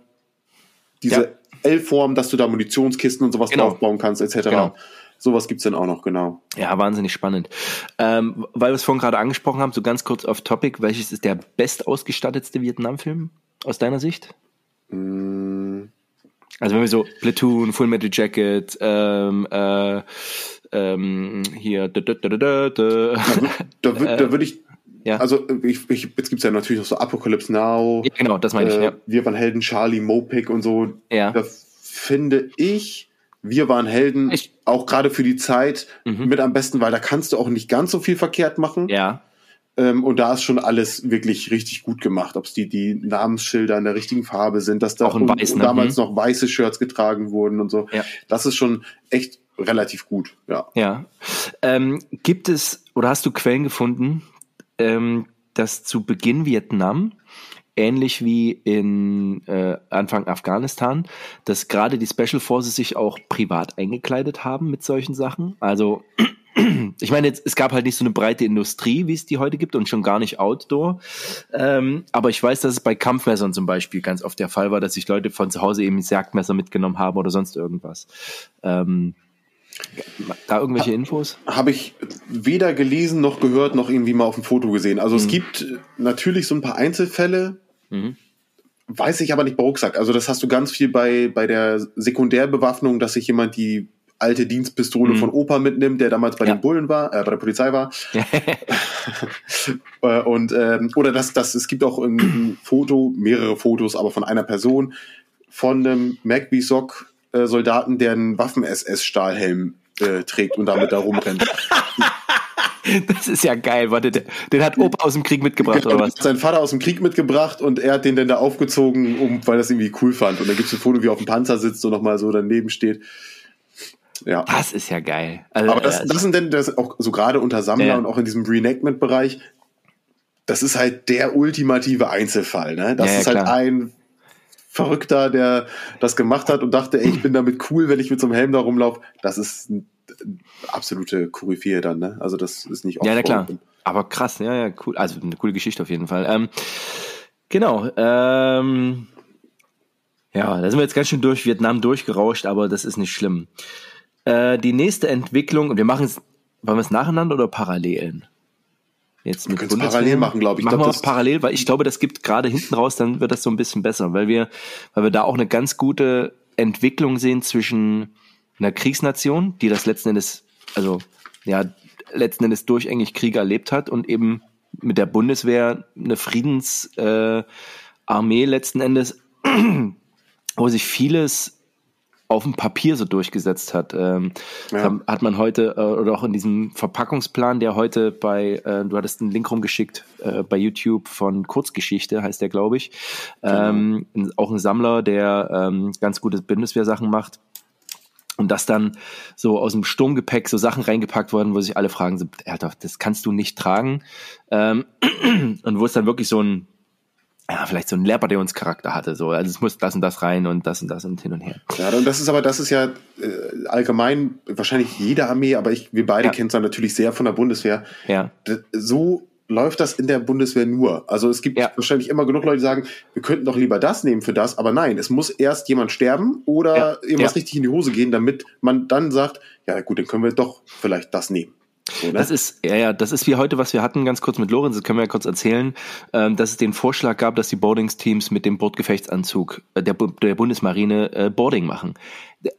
diese ja. L-Form, dass du da Munitionskisten und sowas genau. draufbauen kannst, etc. Genau. Sowas gibt's dann auch noch, genau. Ja, wahnsinnig spannend. Ähm, weil wir es vorhin gerade angesprochen haben, so ganz kurz auf Topic, welches ist der bestausgestattetste Vietnam-Film aus deiner Sicht? Mm. Also wenn wir so Platoon, Full Metal Jacket, ähm, äh, ähm, hier, da, da, da, da, da. Da, da, da würde ich ja. Also ich, ich, jetzt gibt's ja natürlich noch so Apocalypse Now. Ja, genau, das meine ich. Äh, ja. Wir waren Helden, Charlie, Mopik und so. Ja. Da finde ich, wir waren Helden, ich, auch gerade für die Zeit, mhm. mit am besten, weil da kannst du auch nicht ganz so viel verkehrt machen. Ja. Ähm, und da ist schon alles wirklich richtig gut gemacht. Ob es die, die Namensschilder in der richtigen Farbe sind, dass da auch um, weiß, ne? damals mhm. noch weiße Shirts getragen wurden und so. Ja. Das ist schon echt relativ gut, ja. Ja. Ähm, gibt es oder hast du Quellen gefunden, ähm, dass zu Beginn Vietnam ähnlich wie in äh, Anfang Afghanistan, dass gerade die Special Forces sich auch privat eingekleidet haben mit solchen Sachen. Also ich meine, jetzt, es gab halt nicht so eine breite Industrie, wie es die heute gibt und schon gar nicht Outdoor. Ähm, aber ich weiß, dass es bei Kampfmessern zum Beispiel ganz oft der Fall war, dass sich Leute von zu Hause eben Jagdmesser mitgenommen haben oder sonst irgendwas. Ähm, da irgendwelche Infos? Habe ich weder gelesen noch gehört noch irgendwie mal auf dem Foto gesehen. Also mhm. es gibt natürlich so ein paar Einzelfälle. Mhm. Weiß ich aber nicht bei Rucksack. Also das hast du ganz viel bei, bei der Sekundärbewaffnung, dass sich jemand die alte Dienstpistole mhm. von Opa mitnimmt, der damals bei ja. den Bullen war, äh, bei der Polizei war. Äh, und ähm, oder das, das, es gibt auch ein, Foto, mehrere Fotos, aber von einer Person von einem Magby Sock äh, Soldaten, der einen Waffen-SS-Stahlhelm äh, trägt und damit da rumrennt. Das ist ja geil, warte, den hat Opa aus dem Krieg mitgebracht, genau, oder was? Sein Vater aus dem Krieg mitgebracht und er hat den dann da aufgezogen, um, weil er es irgendwie cool fand. Und dann gibt es ein Foto, wie er auf dem Panzer sitzt und nochmal so daneben steht. Ja. Das ist ja geil. Also, Aber das, das sind denn das auch so gerade unter Sammler ja. und auch in diesem Reenactment-Bereich, das ist halt der ultimative Einzelfall. Ne? Das ja, ist halt ein Verrückter, der das gemacht hat und dachte, ey, ich bin damit cool, wenn ich mit so einem Helm da rumlaufe. Das ist eine absolute Koryphäe dann. Ne? Also das ist nicht oft. Ja, na klar. Aber krass, ja, ja, cool. Also eine coole Geschichte auf jeden Fall. Ähm, genau. Ähm, ja, da sind wir jetzt ganz schön durch Vietnam durchgerauscht, aber das ist nicht schlimm. Äh, die nächste Entwicklung, und wir machen es, wollen wir es nacheinander oder parallel? Jetzt mit wir parallel machen, glaube ich. Machen glaub, wir auch parallel, weil ich glaube, das gibt gerade hinten raus, dann wird das so ein bisschen besser, weil wir, weil wir da auch eine ganz gute Entwicklung sehen zwischen einer Kriegsnation, die das letzten Endes, also ja, letzten Endes durchgängig Kriege erlebt hat und eben mit der Bundeswehr eine Friedensarmee äh, letzten Endes, wo sich vieles auf dem Papier so durchgesetzt hat. Ähm, ja. Hat man heute, äh, oder auch in diesem Verpackungsplan, der heute bei, äh, du hattest einen Link rumgeschickt, äh, bei YouTube von Kurzgeschichte, heißt der, glaube ich. Genau. Ähm, auch ein Sammler, der ähm, ganz gute Bundeswehrsachen macht. Und dass dann so aus dem Sturmgepäck so Sachen reingepackt wurden, wo sich alle fragen, so, Alter, das kannst du nicht tragen. Ähm, und wo es dann wirklich so ein, ja, vielleicht so ein Lehrbardeons-Charakter hatte, so, also es muss das und das rein und das und das und hin und her. Ja, und das ist aber, das ist ja äh, allgemein wahrscheinlich jede Armee, aber ich, wir beide ja. kennen es dann natürlich sehr von der Bundeswehr. Ja. So läuft das in der Bundeswehr nur. Also es gibt ja. wahrscheinlich immer genug Leute, die sagen, wir könnten doch lieber das nehmen für das, aber nein, es muss erst jemand sterben oder ja. irgendwas ja. richtig in die Hose gehen, damit man dann sagt, ja gut, dann können wir doch vielleicht das nehmen. Ne? Das ist, ja, ja, das ist wie heute, was wir hatten, ganz kurz mit Lorenz, das können wir ja kurz erzählen, ähm, dass es den Vorschlag gab, dass die Boardingsteams mit dem Bordgefechtsanzug äh, der, der Bundesmarine äh, Boarding machen.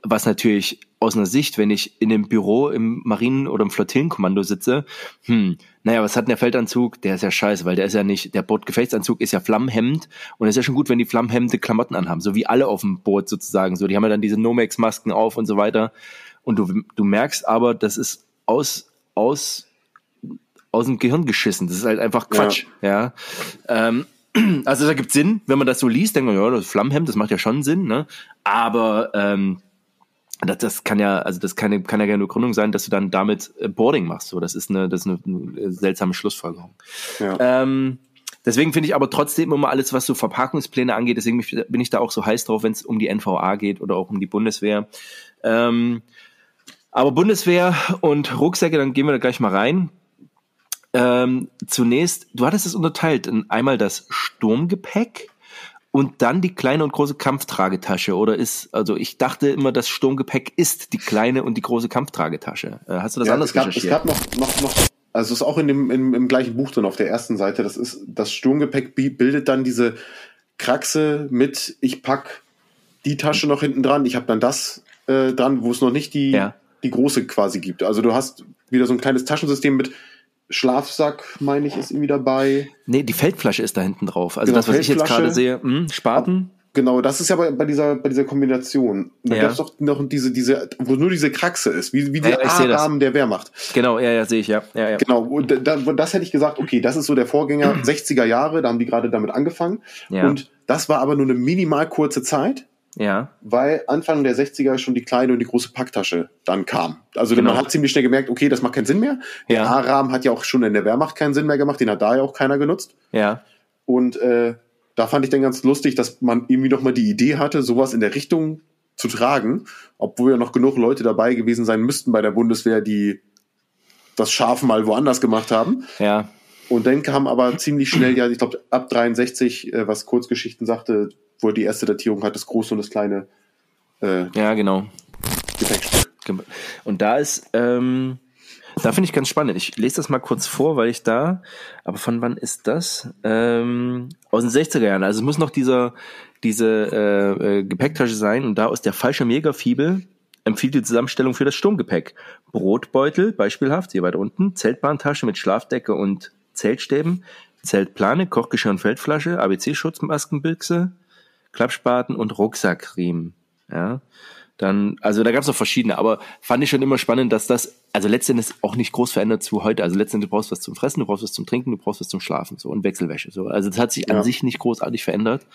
Was natürlich aus einer Sicht, wenn ich in einem Büro im Marinen- oder im Flottillenkommando sitze, hm, naja, was hat denn der Feldanzug? Der ist ja scheiße, weil der ist ja nicht, der Bordgefechtsanzug ist ja flammhemmend und es ist ja schon gut, wenn die flammhemmende Klamotten anhaben, so wie alle auf dem Boot sozusagen, so, die haben ja dann diese Nomex-Masken auf und so weiter und du, du merkst aber, das ist aus, aus, aus dem Gehirn geschissen, das ist halt einfach Quatsch, ja, ja. Ähm, also da gibt Sinn, wenn man das so liest, denkt man, ja, das Flammhemd, das macht ja schon Sinn, ne? Aber ähm, das, das kann ja, also das kann, kann ja gerne nur Gründung sein, dass du dann damit äh, Boarding machst. So, das ist eine, das ist eine, eine seltsame Schlussfolgerung. Ja. Ähm, deswegen finde ich aber trotzdem immer alles, was so Verpackungspläne angeht, deswegen bin ich da auch so heiß drauf, wenn es um die NVA geht oder auch um die Bundeswehr. Ähm, aber Bundeswehr und Rucksäcke, dann gehen wir da gleich mal rein. Ähm, zunächst, du hattest es unterteilt in einmal das Sturmgepäck, und dann die kleine und große Kampftragetasche oder ist also ich dachte immer das Sturmgepäck ist die kleine und die große Kampftragetasche äh, hast du das ja, anders es gab, es gab noch noch noch also es ist auch in dem im, im gleichen Buch drin auf der ersten Seite das ist das Sturmgepäck bildet dann diese Kraxe mit ich pack die Tasche noch hinten dran ich habe dann das äh, dran wo es noch nicht die ja. Die große quasi gibt also du hast wieder so ein kleines Taschensystem mit Schlafsack, meine ich, ist irgendwie dabei. Nee, die Feldflasche ist da hinten drauf. Also genau, das, was ich jetzt gerade sehe, hm, Spaten. Genau, das ist ja bei, bei dieser bei dieser Kombination. Da ja. gab es doch noch diese diese wo nur diese Kraxe ist, wie wie der ja, A-Rahmen der Wehrmacht. Genau, ja, ja, sehe ich ja. ja, ja. Genau, und da, das hätte ich gesagt, okay, das ist so der Vorgänger 60er Jahre, da haben die gerade damit angefangen ja. und das war aber nur eine minimal kurze Zeit. Ja. Weil Anfang der 60er schon die kleine und die große Packtasche dann kam. Also genau. man hat ziemlich schnell gemerkt, okay, das macht keinen Sinn mehr. Der ja. A-Rahmen hat ja auch schon in der Wehrmacht keinen Sinn mehr gemacht, den hat da ja auch keiner genutzt. Ja. Und äh, da fand ich dann ganz lustig, dass man irgendwie noch mal die Idee hatte, sowas in der Richtung zu tragen, obwohl ja noch genug Leute dabei gewesen sein müssten bei der Bundeswehr, die das Scharf mal woanders gemacht haben. Ja. Und dann kam aber ziemlich schnell, ja, ich glaube ab 63, äh, was Kurzgeschichten sagte, wo er die erste Datierung hat, das große und das kleine. Äh, ja, genau. Gepäckstück. Und da ist, ähm, da finde ich ganz spannend. Ich lese das mal kurz vor, weil ich da, aber von wann ist das? Ähm, aus den 60er Jahren. Also es muss noch dieser, diese äh, äh, Gepäcktasche sein und da aus der Fallschirmjägerfibel empfiehlt die Zusammenstellung für das Sturmgepäck. Brotbeutel, beispielhaft, hier weiter unten, Zeltbahntasche mit Schlafdecke und Zeltstäben, Zeltplane, Kochgeschirr und Feldflasche, ABC-Schutzmaskenbüchse, Klappspaten und Rucksackriemen. Ja, dann, also da gab es noch verschiedene, aber fand ich schon immer spannend, dass das, also letztendlich auch nicht groß verändert zu heute. Also letztendlich du brauchst was zum Fressen, du brauchst was zum Trinken, du brauchst was zum Schlafen, so und Wechselwäsche. So. Also das hat sich ja. an sich nicht großartig verändert.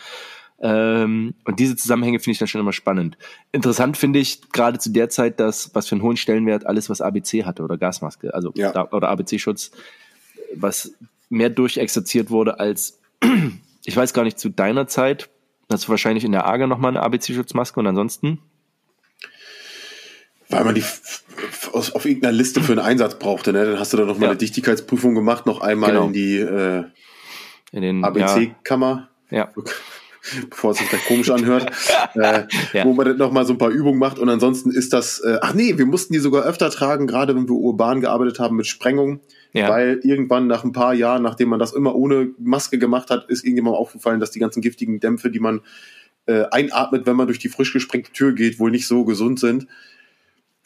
Ähm, und diese Zusammenhänge finde ich dann schon immer spannend. Interessant finde ich gerade zu der Zeit, dass was für einen hohen Stellenwert alles, was ABC hatte oder Gasmaske, also ja. da, oder ABC-Schutz, was mehr durchexerziert wurde als, ich weiß gar nicht, zu deiner Zeit, Hast du wahrscheinlich in der AGA nochmal eine ABC-Schutzmaske und ansonsten? Weil man die auf, auf irgendeiner Liste für einen Einsatz brauchte, ne? Dann hast du da nochmal ja. eine Dichtigkeitsprüfung gemacht, noch einmal genau. in die äh, ABC-Kammer. Ja. Bevor es sich gleich komisch anhört, äh, ja. wo man dann nochmal so ein paar Übungen macht und ansonsten ist das, äh, ach nee, wir mussten die sogar öfter tragen, gerade wenn wir urban gearbeitet haben mit Sprengung. Ja. Weil irgendwann nach ein paar Jahren, nachdem man das immer ohne Maske gemacht hat, ist irgendjemandem aufgefallen, dass die ganzen giftigen Dämpfe, die man äh, einatmet, wenn man durch die frisch gesprengte Tür geht, wohl nicht so gesund sind.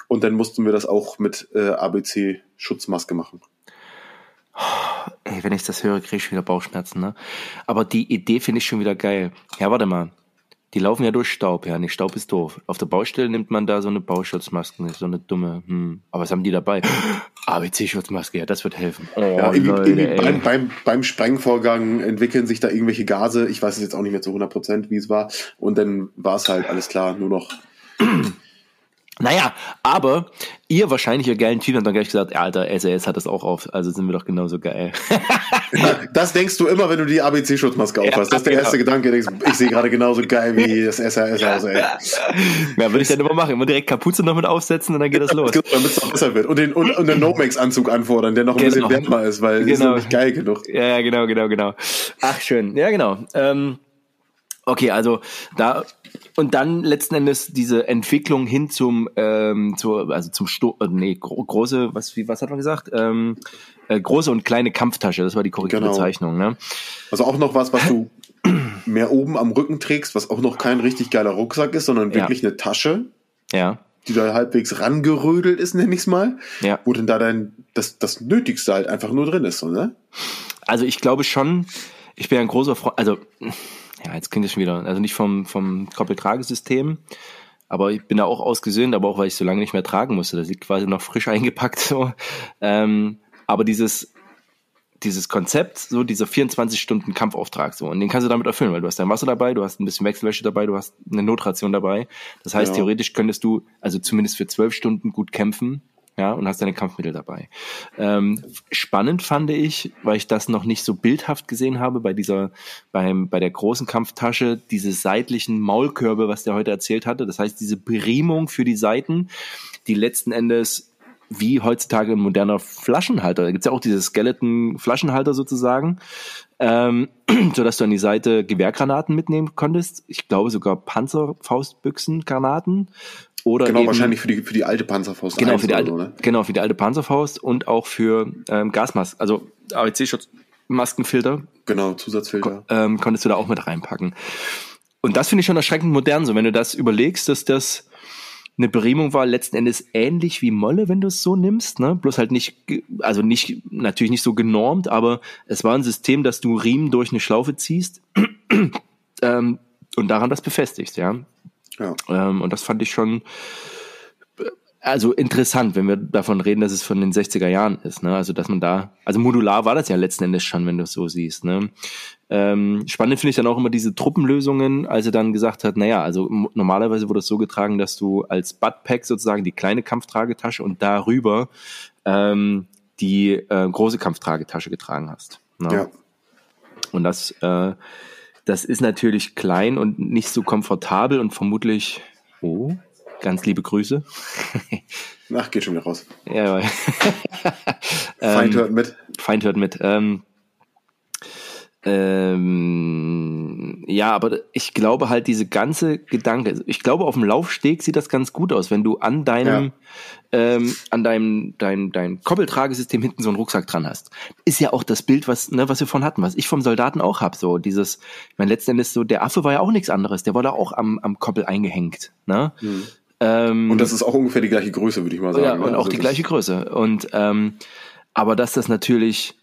Und dann mussten wir das auch mit äh, ABC-Schutzmaske machen. Ey, wenn ich das höre, kriege ich wieder Bauchschmerzen, ne? Aber die Idee finde ich schon wieder geil. Ja, warte mal. Die laufen ja durch Staub, ja. Nee, Staub ist doof. Auf der Baustelle nimmt man da so eine Bauschutzmaske, so eine dumme, hm. Aber was haben die dabei? ABC-Schutzmaske, ja, das wird helfen. Oh, ja, irgendwie, Leute, irgendwie beim, beim, beim Sprengvorgang entwickeln sich da irgendwelche Gase. Ich weiß es jetzt auch nicht mehr zu 100 Prozent, wie es war. Und dann war es halt alles klar, nur noch Naja, aber ihr wahrscheinlich ihr geilen Typen habt dann gleich gesagt, ja, Alter, SAS hat das auch auf, also sind wir doch genauso geil. das denkst du immer, wenn du die ABC-Schutzmaske aufhast. Ja, das ist der genau. erste Gedanke, denkst, ich sehe gerade genauso geil wie das SAS aus, ey. Ja, würde ich dann immer machen. Immer direkt Kapuze noch mit aufsetzen und dann geht das los. Genau, damit es noch besser wird. Und den, und, und den No-Max-Anzug anfordern, der noch ein genau. bisschen wärmer ist, weil genau. ist noch nicht geil genug. Ja, genau, genau, genau. Ach, schön. Ja, genau. Ähm, Okay, also da und dann letzten Endes diese Entwicklung hin zum ähm, zu, also zum Sto äh, nee gro große was wie was hat man gesagt? Ähm, äh, große und kleine Kampftasche das war die korrekte genau. Bezeichnung ne? Also auch noch was was du mehr oben am Rücken trägst was auch noch kein richtig geiler Rucksack ist sondern wirklich ja. eine Tasche ja. die da halbwegs rangerödelt ist nenne ich's mal ja. wo denn da dein das das Nötigste halt einfach nur drin ist so, ne? Also ich glaube schon ich bin ein großer Freund also ja, jetzt klingt es schon wieder, also nicht vom, vom Koppeltragesystem, aber ich bin da auch ausgesöhnt, aber auch weil ich so lange nicht mehr tragen musste. Das liegt quasi noch frisch eingepackt so. Ähm, aber dieses, dieses Konzept, so dieser 24 Stunden Kampfauftrag, so, und den kannst du damit erfüllen, weil du hast dein Wasser dabei, du hast ein bisschen Wechselwäsche dabei, du hast eine Notration dabei. Das heißt, ja. theoretisch könntest du, also zumindest für zwölf Stunden gut kämpfen ja, und hast deine Kampfmittel dabei. Ähm, spannend fand ich, weil ich das noch nicht so bildhaft gesehen habe bei dieser, beim, bei der großen Kampftasche, diese seitlichen Maulkörbe, was der heute erzählt hatte. Das heißt, diese Berimung für die Seiten, die letzten Endes wie heutzutage ein moderner Flaschenhalter. Da gibt's ja auch diese Skeleton-Flaschenhalter sozusagen, ähm, so dass du an die Seite Gewehrgranaten mitnehmen konntest. Ich glaube sogar Panzerfaustbüchsengranaten oder genau, eben, wahrscheinlich für die, für die alte Panzerfaust. Genau, für die alte, so, ne? genau, für die alte Panzerfaust und auch für ähm, Gasmasken, also ABC-Schutzmaskenfilter. Genau, Zusatzfilter. Ähm, konntest du da auch mit reinpacken. Und das finde ich schon erschreckend modern, so wenn du das überlegst, dass das eine Berimung war letzten Endes ähnlich wie Molle, wenn du es so nimmst, ne? Bloß halt nicht, also nicht, natürlich nicht so genormt, aber es war ein System, dass du Riemen durch eine Schlaufe ziehst ähm, und daran das befestigst, ja. Ja. Ähm, und das fand ich schon also interessant, wenn wir davon reden, dass es von den 60er Jahren ist. Ne? Also dass man da, also modular war das ja letzten Endes schon, wenn du es so siehst. Ne? Ähm, spannend finde ich dann auch immer diese Truppenlösungen, als er dann gesagt hat, naja, also normalerweise wurde es so getragen, dass du als Buttpack sozusagen die kleine Kampftragetasche und darüber ähm, die äh, große Kampftragetasche getragen hast. Ne? Ja. Und das äh, das ist natürlich klein und nicht so komfortabel und vermutlich, oh, ganz liebe Grüße. Ach, geht schon wieder raus. Ja, Feind hört mit. Feind hört mit. Ähm, ähm, ja, aber ich glaube halt diese ganze Gedanke, ich glaube auf dem Laufsteg sieht das ganz gut aus, wenn du an deinem, ja. ähm, an deinem, dein, dein Koppeltragesystem hinten so einen Rucksack dran hast. Ist ja auch das Bild, was, ne, was wir von hatten, was ich vom Soldaten auch hab, so dieses, ich meine, letzten Endes so, der Affe war ja auch nichts anderes, der war da auch am, am Koppel eingehängt, ne? Mhm. Ähm, und das ist auch ungefähr die gleiche Größe, würde ich mal sagen. Ja, ne? und ne? auch also die gleiche Größe. Und ähm, aber dass das natürlich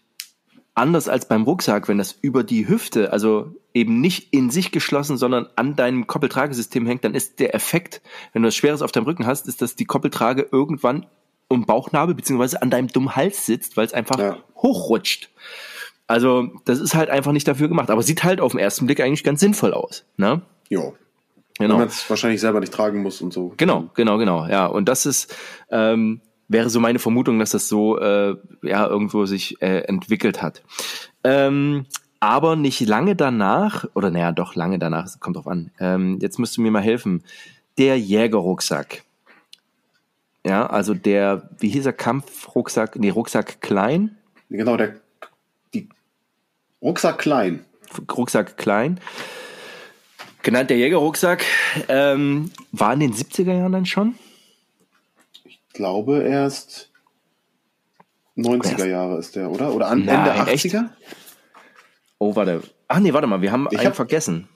anders als beim Rucksack, wenn das über die Hüfte, also eben nicht in sich geschlossen, sondern an deinem Koppeltragesystem hängt, dann ist der Effekt, wenn du was Schweres auf deinem Rücken hast, ist, dass die Koppeltrage irgendwann um Bauchnabel beziehungsweise an deinem dummen Hals sitzt, weil es einfach ja. hochrutscht. Also das ist halt einfach nicht dafür gemacht, aber sieht halt auf den ersten Blick eigentlich ganz sinnvoll aus. Ne? Ja. Genau. Wenn man es wahrscheinlich selber nicht tragen muss und so. Genau, genau, genau. Ja, und das ist ähm, wäre so meine Vermutung, dass das so äh, ja irgendwo sich äh, entwickelt hat. Ähm, aber nicht lange danach, oder naja, doch lange danach, kommt drauf an. Ähm, jetzt müsst du mir mal helfen. Der Jägerrucksack. Ja, also der, wie hieß er, Kampfrucksack, nee, Rucksack klein. Genau, der die Rucksack klein. Rucksack klein. Genannt der Jägerrucksack. Ähm, war in den 70er Jahren dann schon? Glaube erst 90er Jahre ist der, oder? Oder an, Nein, Ende 80er? Echt? Oh, warte. Ach nee, warte mal, wir haben ich einen hab vergessen.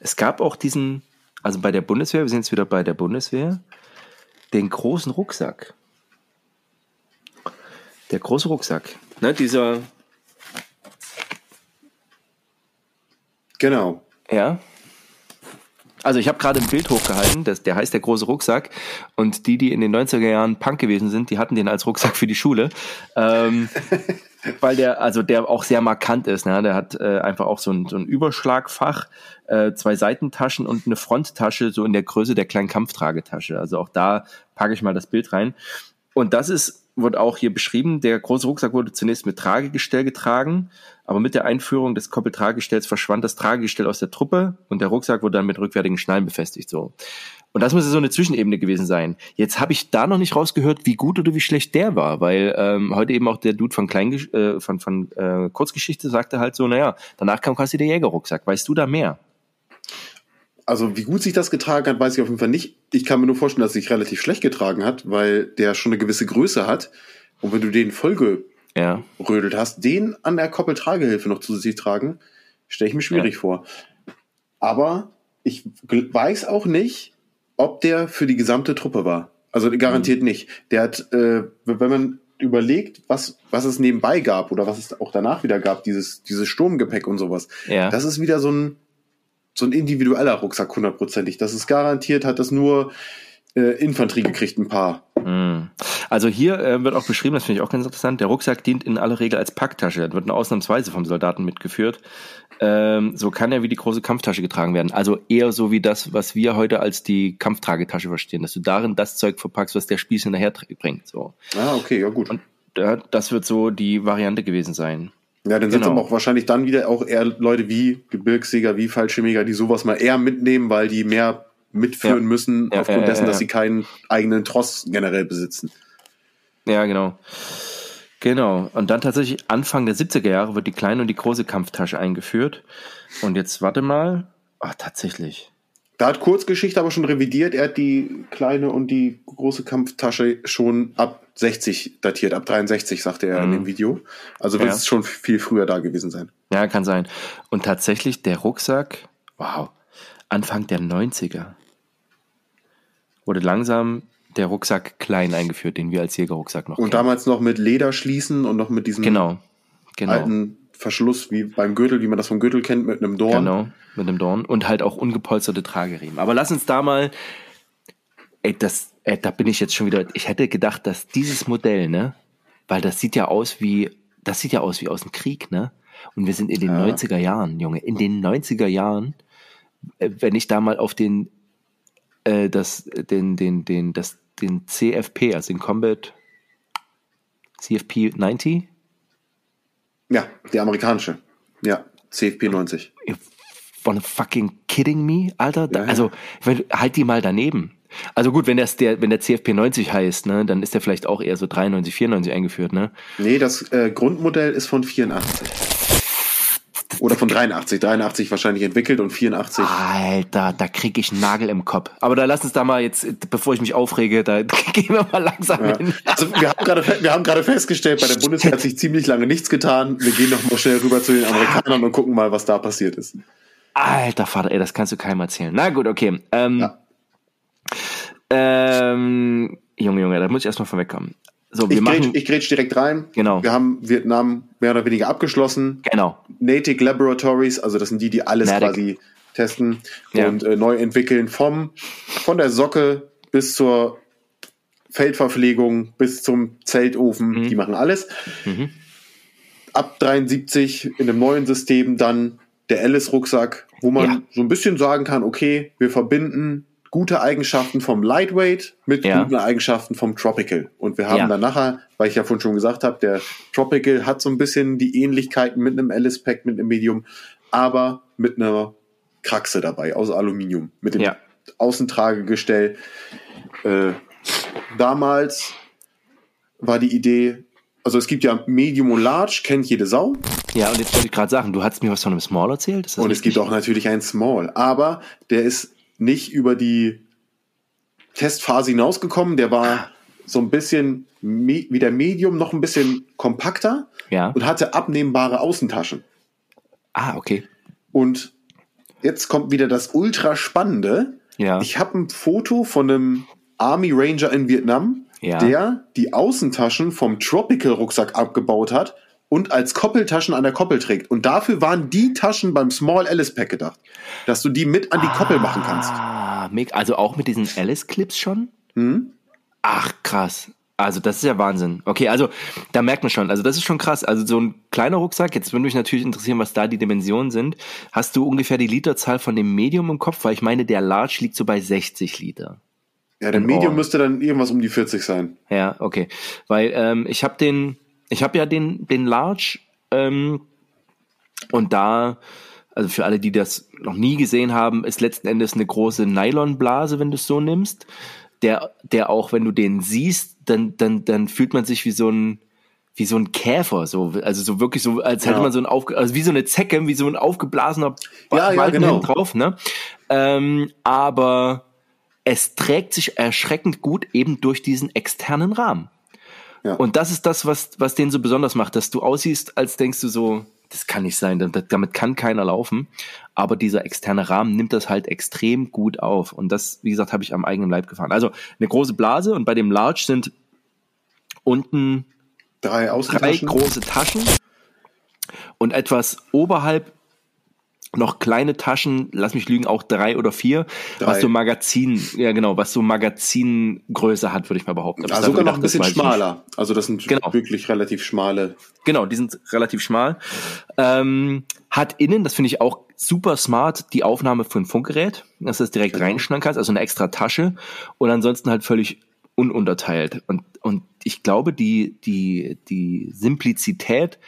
Es gab auch diesen, also bei der Bundeswehr, wir sind jetzt wieder bei der Bundeswehr, den großen Rucksack. Der große Rucksack. Ne, dieser. Genau. Ja. Also ich habe gerade ein Bild hochgehalten, das, der heißt der große Rucksack. Und die, die in den 90er Jahren Punk gewesen sind, die hatten den als Rucksack für die Schule. Ähm, weil der, also der auch sehr markant ist. Ne? Der hat äh, einfach auch so ein, so ein Überschlagfach, äh, zwei Seitentaschen und eine Fronttasche, so in der Größe der kleinen Kampftragetasche. Also auch da packe ich mal das Bild rein. Und das ist, wird auch hier beschrieben, der große Rucksack wurde zunächst mit Tragegestell getragen, aber mit der Einführung des Koppeltragegestells verschwand das Tragegestell aus der Truppe und der Rucksack wurde dann mit rückwärtigen Schnallen befestigt. So. Und das muss ja so eine Zwischenebene gewesen sein. Jetzt habe ich da noch nicht rausgehört, wie gut oder wie schlecht der war, weil ähm, heute eben auch der Dude von Klein äh, von, von äh, Kurzgeschichte sagte halt so, naja, danach kam quasi der Jägerrucksack. Weißt du da mehr? Also wie gut sich das getragen hat, weiß ich auf jeden Fall nicht. Ich kann mir nur vorstellen, dass es sich relativ schlecht getragen hat, weil der schon eine gewisse Größe hat. Und wenn du den vollgerödelt ja. hast, den an der Koppeltragehilfe noch zusätzlich tragen, stelle ich mir schwierig ja. vor. Aber ich weiß auch nicht, ob der für die gesamte Truppe war. Also garantiert mhm. nicht. Der hat, äh, wenn man überlegt, was, was es nebenbei gab oder was es auch danach wieder gab, dieses, dieses Sturmgepäck und sowas, ja. das ist wieder so ein, so ein individueller Rucksack hundertprozentig. Das ist garantiert, hat das nur äh, Infanterie gekriegt, ein paar. Hm. Also hier äh, wird auch beschrieben, das finde ich auch ganz interessant, der Rucksack dient in aller Regel als Packtasche. Das wird nur ausnahmsweise vom Soldaten mitgeführt. Ähm, so kann er wie die große Kampftasche getragen werden. Also eher so wie das, was wir heute als die Kampftragetasche verstehen, dass du darin das Zeug verpackst, was der Spieß hinterher bringt. So. Ah, okay, ja gut. Und äh, das wird so die Variante gewesen sein. Ja, dann sind es genau. aber auch wahrscheinlich dann wieder auch eher Leute wie Gebirgsjäger, wie Fallschirmjäger, die sowas mal eher mitnehmen, weil die mehr mitführen ja. müssen, ja, aufgrund ja, dessen, dass sie keinen eigenen Tross generell besitzen. Ja, genau. Genau. Und dann tatsächlich Anfang der 70er Jahre wird die kleine und die große Kampftasche eingeführt. Und jetzt warte mal. Ach, tatsächlich. Da hat Kurzgeschichte aber schon revidiert. Er hat die kleine und die große Kampftasche schon ab 60 datiert, ab 63, sagte er mhm. in dem Video. Also wird ja. es schon viel früher da gewesen sein. Ja, kann sein. Und tatsächlich der Rucksack, wow, Anfang der 90er wurde langsam der Rucksack klein eingeführt, den wir als Jägerrucksack noch Und kennen. damals noch mit Leder schließen und noch mit diesem genau, genau. alten Verschluss wie beim Gürtel, wie man das vom Gürtel kennt, mit einem Dorn. Genau, mit einem Dorn und halt auch ungepolsterte Trageriemen. Aber lass uns da mal, ey, das, ey, da bin ich jetzt schon wieder, ich hätte gedacht, dass dieses Modell, ne, weil das sieht ja aus wie, das sieht ja aus wie aus dem Krieg, ne? Und wir sind in den ja. 90er Jahren, Junge, in den 90er Jahren, äh, wenn ich da mal auf den, äh, das, den, den, den, das den CFP, also den Combat CFP 90? Ja, die amerikanische. Ja, CFP 90. Von fucking kidding me, Alter? Ja, also, halt die mal daneben. Also gut, wenn das der, wenn der CFP 90 heißt, ne, dann ist der vielleicht auch eher so 93, 94 eingeführt, ne? Nee, das äh, Grundmodell ist von 84. Oder von 83. 83 wahrscheinlich entwickelt und 84. Alter, da krieg ich einen Nagel im Kopf. Aber da lass uns da mal jetzt, bevor ich mich aufrege, da gehen wir mal langsam ja. hin. Also wir haben gerade, wir haben gerade festgestellt, bei der Bundeswehr hat sich ziemlich lange nichts getan. Wir gehen noch mal schnell rüber zu den Amerikanern und gucken mal, was da passiert ist. Alter Vater, ey, das kannst du keinem erzählen. Na gut, okay. Ähm, ja. ähm, Junge, Junge, da muss ich erstmal von wegkommen. So, wir ich, machen, grätsch, ich grätsch direkt rein. Genau. Wir haben Vietnam mehr oder weniger abgeschlossen. Genau. Native Laboratories, also das sind die, die alles Matic. quasi testen ja. und äh, neu entwickeln vom von der Socke bis zur Feldverpflegung bis zum Zeltofen, mhm. die machen alles. Mhm. Ab 73 in einem neuen System dann der Alice-Rucksack, wo man ja. so ein bisschen sagen kann, okay, wir verbinden gute Eigenschaften vom Lightweight mit ja. guten Eigenschaften vom Tropical. Und wir haben ja. dann nachher, weil ich ja vorhin schon gesagt habe, der Tropical hat so ein bisschen die Ähnlichkeiten mit einem Alice Pack, mit einem Medium, aber mit einer Kraxe dabei aus Aluminium, mit dem ja. Außentragegestell. Äh, damals war die Idee, also es gibt ja Medium und Large, kennt jede Sau. Ja, und jetzt wollte ich gerade sagen, du hast mir was von einem Small erzählt. und richtig? es gibt auch natürlich einen Small, aber der ist nicht über die Testphase hinausgekommen. Der war so ein bisschen wie der Medium noch ein bisschen kompakter ja. und hatte abnehmbare Außentaschen. Ah, okay. Und jetzt kommt wieder das ultra spannende. Ja. Ich habe ein Foto von einem Army Ranger in Vietnam, ja. der die Außentaschen vom Tropical Rucksack abgebaut hat und als Koppeltaschen an der Koppel trägt. Und dafür waren die Taschen beim Small Alice Pack gedacht, dass du die mit an die ah, Koppel machen kannst. Also auch mit diesen Alice Clips schon? Mhm. Ach krass. Also das ist ja Wahnsinn. Okay, also da merkt man schon, also das ist schon krass. Also so ein kleiner Rucksack, jetzt würde mich natürlich interessieren, was da die Dimensionen sind. Hast du ungefähr die Literzahl von dem Medium im Kopf? Weil ich meine, der Large liegt so bei 60 Liter. Ja, der Medium müsste dann irgendwas um die 40 sein. Ja, okay. Weil ähm, ich habe den, ich habe ja den, den Large ähm, und da, also für alle, die das noch nie gesehen haben, ist letzten Endes eine große Nylonblase, wenn du es so nimmst der, der auch, wenn du den siehst, dann, dann, dann fühlt man sich wie so ein, wie so ein Käfer, so, also so wirklich so, als hätte ja. man so ein aufge, also wie so eine Zecke, wie so ein aufgeblasener ja, ja, genau. drauf, ne? Ähm, aber es trägt sich erschreckend gut eben durch diesen externen Rahmen. Ja. Und das ist das, was, was den so besonders macht, dass du aussiehst, als denkst du so, das kann nicht sein, damit kann keiner laufen. Aber dieser externe Rahmen nimmt das halt extrem gut auf. Und das, wie gesagt, habe ich am eigenen Leib gefahren. Also eine große Blase und bei dem Large sind unten drei, drei große Taschen und etwas oberhalb noch kleine Taschen, lass mich lügen, auch drei oder vier, drei. was so Magazin, ja genau, was so Magazingröße hat, würde ich mal behaupten. Ja, sogar noch ein bisschen schmaler. Also das sind genau. wirklich relativ schmale. Genau, die sind relativ schmal. Ähm, hat innen, das finde ich auch super smart, die Aufnahme für ein Funkgerät, dass du das direkt genau. reinschneiden kannst, also eine extra Tasche und ansonsten halt völlig ununterteilt. Und, und ich glaube, die, die, die Simplizität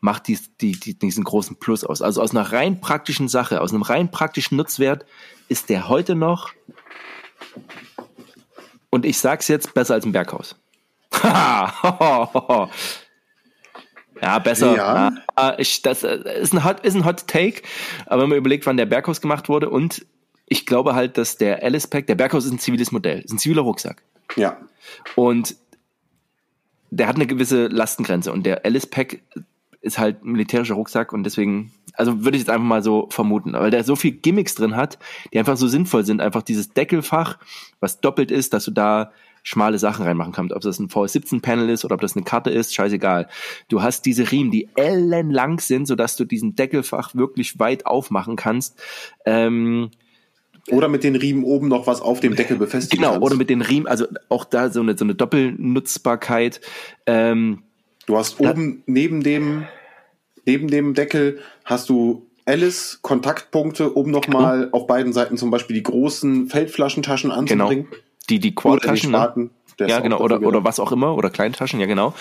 macht dies, die, die, diesen großen Plus aus. Also aus einer rein praktischen Sache, aus einem rein praktischen Nutzwert ist der heute noch, und ich sag's jetzt, besser als ein Berghaus. ja, besser. Ja. ja. ich, das äh, ist ein, Hot, ist ein Hot Take, aber wenn man überlegt, wann der Berghaus gemacht wurde und ich glaube halt, dass der Alice Pack, der Berghaus ist ein ziviles Modell, ist ein ziviler Rucksack. Ja. Und der hat eine gewisse Lastengrenze und der Alice Pack ist halt ein militärischer Rucksack und deswegen, also würde ich jetzt einfach mal so vermuten, weil der so viel Gimmicks drin hat, die einfach so sinnvoll sind. Einfach dieses Deckelfach, was doppelt ist, dass du da schmale Sachen reinmachen kannst. Ob das ein VS17-Panel ist oder ob das eine Karte ist, scheißegal. Du hast diese Riemen, die ellenlang sind, sodass du diesen Deckelfach wirklich weit aufmachen kannst. Ähm, oder mit den Riemen oben noch was auf dem Deckel befestigen Genau, kannst. oder mit den Riemen, also auch da so eine, so eine Doppelnutzbarkeit. Ähm, Du hast oben neben dem, neben dem Deckel hast du Alice Kontaktpunkte, um nochmal genau. auf beiden Seiten zum Beispiel die großen Feldflaschentaschen anzubringen. Genau. Die, die Quad-Taschen. Ne? Ja, genau, oder, oder was auch immer, oder Kleintaschen, ja, genau.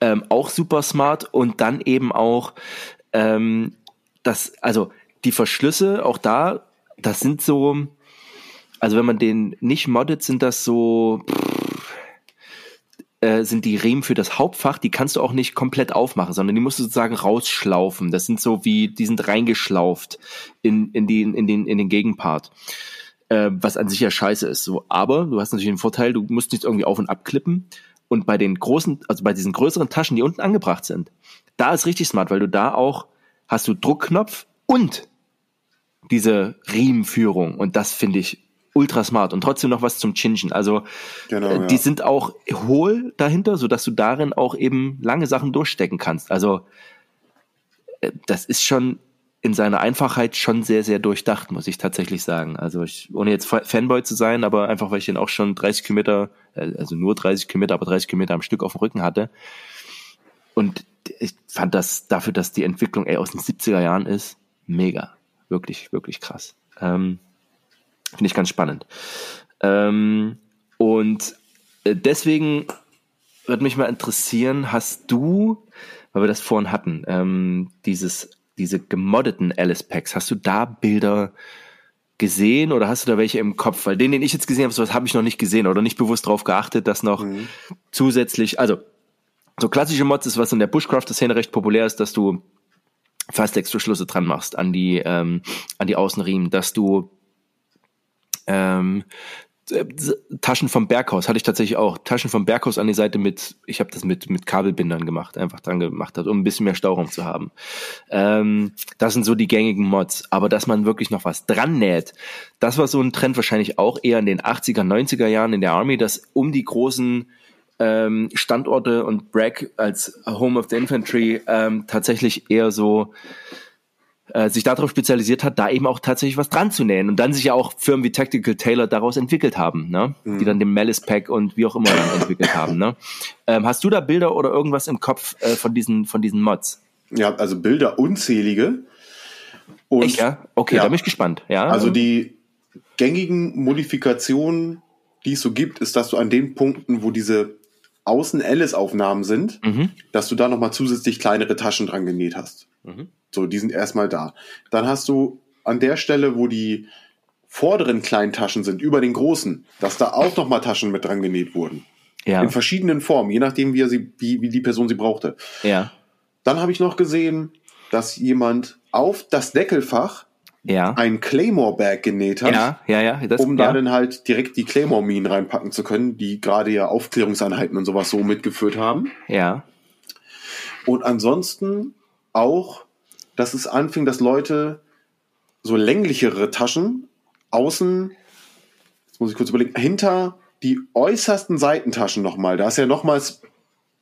Ähm, auch super smart und dann eben auch ähm, das, also die Verschlüsse, auch da, das sind so, also wenn man den nicht moddet, sind das so, pff, äh, sind die Riemen für das Hauptfach, die kannst du auch nicht komplett aufmachen, sondern die musst du sozusagen rausschlaufen. Das sind so wie, die sind reingeschlauft in, in, die, in, den, in den Gegenpart. Äh, was an sich ja scheiße ist. So, aber du hast natürlich den Vorteil, du musst nicht irgendwie auf und abklippen. Und bei den großen, also bei diesen größeren Taschen, die unten angebracht sind, da ist richtig smart, weil du da auch hast du Druckknopf und diese Riemenführung. Und das finde ich ultra smart und trotzdem noch was zum Chinchen. Also genau, äh, die ja. sind auch hohl dahinter, so dass du darin auch eben lange Sachen durchstecken kannst. Also äh, das ist schon in seiner Einfachheit schon sehr, sehr durchdacht, muss ich tatsächlich sagen. Also ich, ohne jetzt Fanboy zu sein, aber einfach, weil ich den auch schon 30 Kilometer, äh, also nur 30 Kilometer, aber 30 Kilometer am Stück auf dem Rücken hatte. Und ich fand das dafür, dass die Entwicklung eher aus den 70er Jahren ist, mega. Wirklich, wirklich krass. Ähm, Finde ich ganz spannend. Ähm, und äh, deswegen würde mich mal interessieren, hast du, weil wir das vorhin hatten, ähm, dieses, diese gemoddeten Alice Packs, hast du da Bilder gesehen oder hast du da welche im Kopf? Weil den, den ich jetzt gesehen habe, sowas habe ich noch nicht gesehen oder nicht bewusst darauf geachtet, dass noch mhm. zusätzlich, also so klassische Mods ist, was in der Bushcrafter-Szene recht populär ist, dass du fast Verschlüsse dran machst an die, ähm, an die Außenriemen, dass du ähm, Taschen vom Berghaus hatte ich tatsächlich auch. Taschen vom Berghaus an die Seite mit, ich habe das mit, mit Kabelbindern gemacht, einfach dran gemacht hat, um ein bisschen mehr Stauraum zu haben. Ähm, das sind so die gängigen Mods. Aber dass man wirklich noch was dran näht, das war so ein Trend wahrscheinlich auch eher in den 80er, 90er Jahren in der Army, dass um die großen ähm, Standorte und Bragg als Home of the Infantry ähm, tatsächlich eher so äh, sich darauf spezialisiert hat, da eben auch tatsächlich was dran zu nähen und dann sich ja auch Firmen wie Tactical Tailor daraus entwickelt haben, ne? Mhm. die dann den Malice Pack und wie auch immer dann entwickelt haben. Ne? Ähm, hast du da Bilder oder irgendwas im Kopf äh, von diesen von diesen Mods? Ja, also Bilder unzählige. Und, Echt, ja? Okay, ja. da bin ich gespannt. Ja. Also die gängigen Modifikationen, die es so gibt, ist, dass du an den Punkten, wo diese Außen-Alice-Aufnahmen sind, mhm. dass du da nochmal zusätzlich kleinere Taschen dran genäht hast. Mhm. So, die sind erstmal da. Dann hast du an der Stelle, wo die vorderen kleinen Taschen sind, über den großen, dass da auch nochmal Taschen mit dran genäht wurden. Ja. In verschiedenen Formen, je nachdem, wie, er sie, wie, wie die Person sie brauchte. Ja. Dann habe ich noch gesehen, dass jemand auf das Deckelfach ja. ein Claymore-Bag genäht hat, ja, ja, ja, das, um ja. da dann halt direkt die Claymore-Minen reinpacken zu können, die gerade ja Aufklärungseinheiten und sowas so mitgeführt haben. Ja. Und ansonsten auch, dass es anfing, dass Leute so länglichere Taschen außen, jetzt muss ich kurz überlegen, hinter die äußersten Seitentaschen nochmal, da ist ja nochmals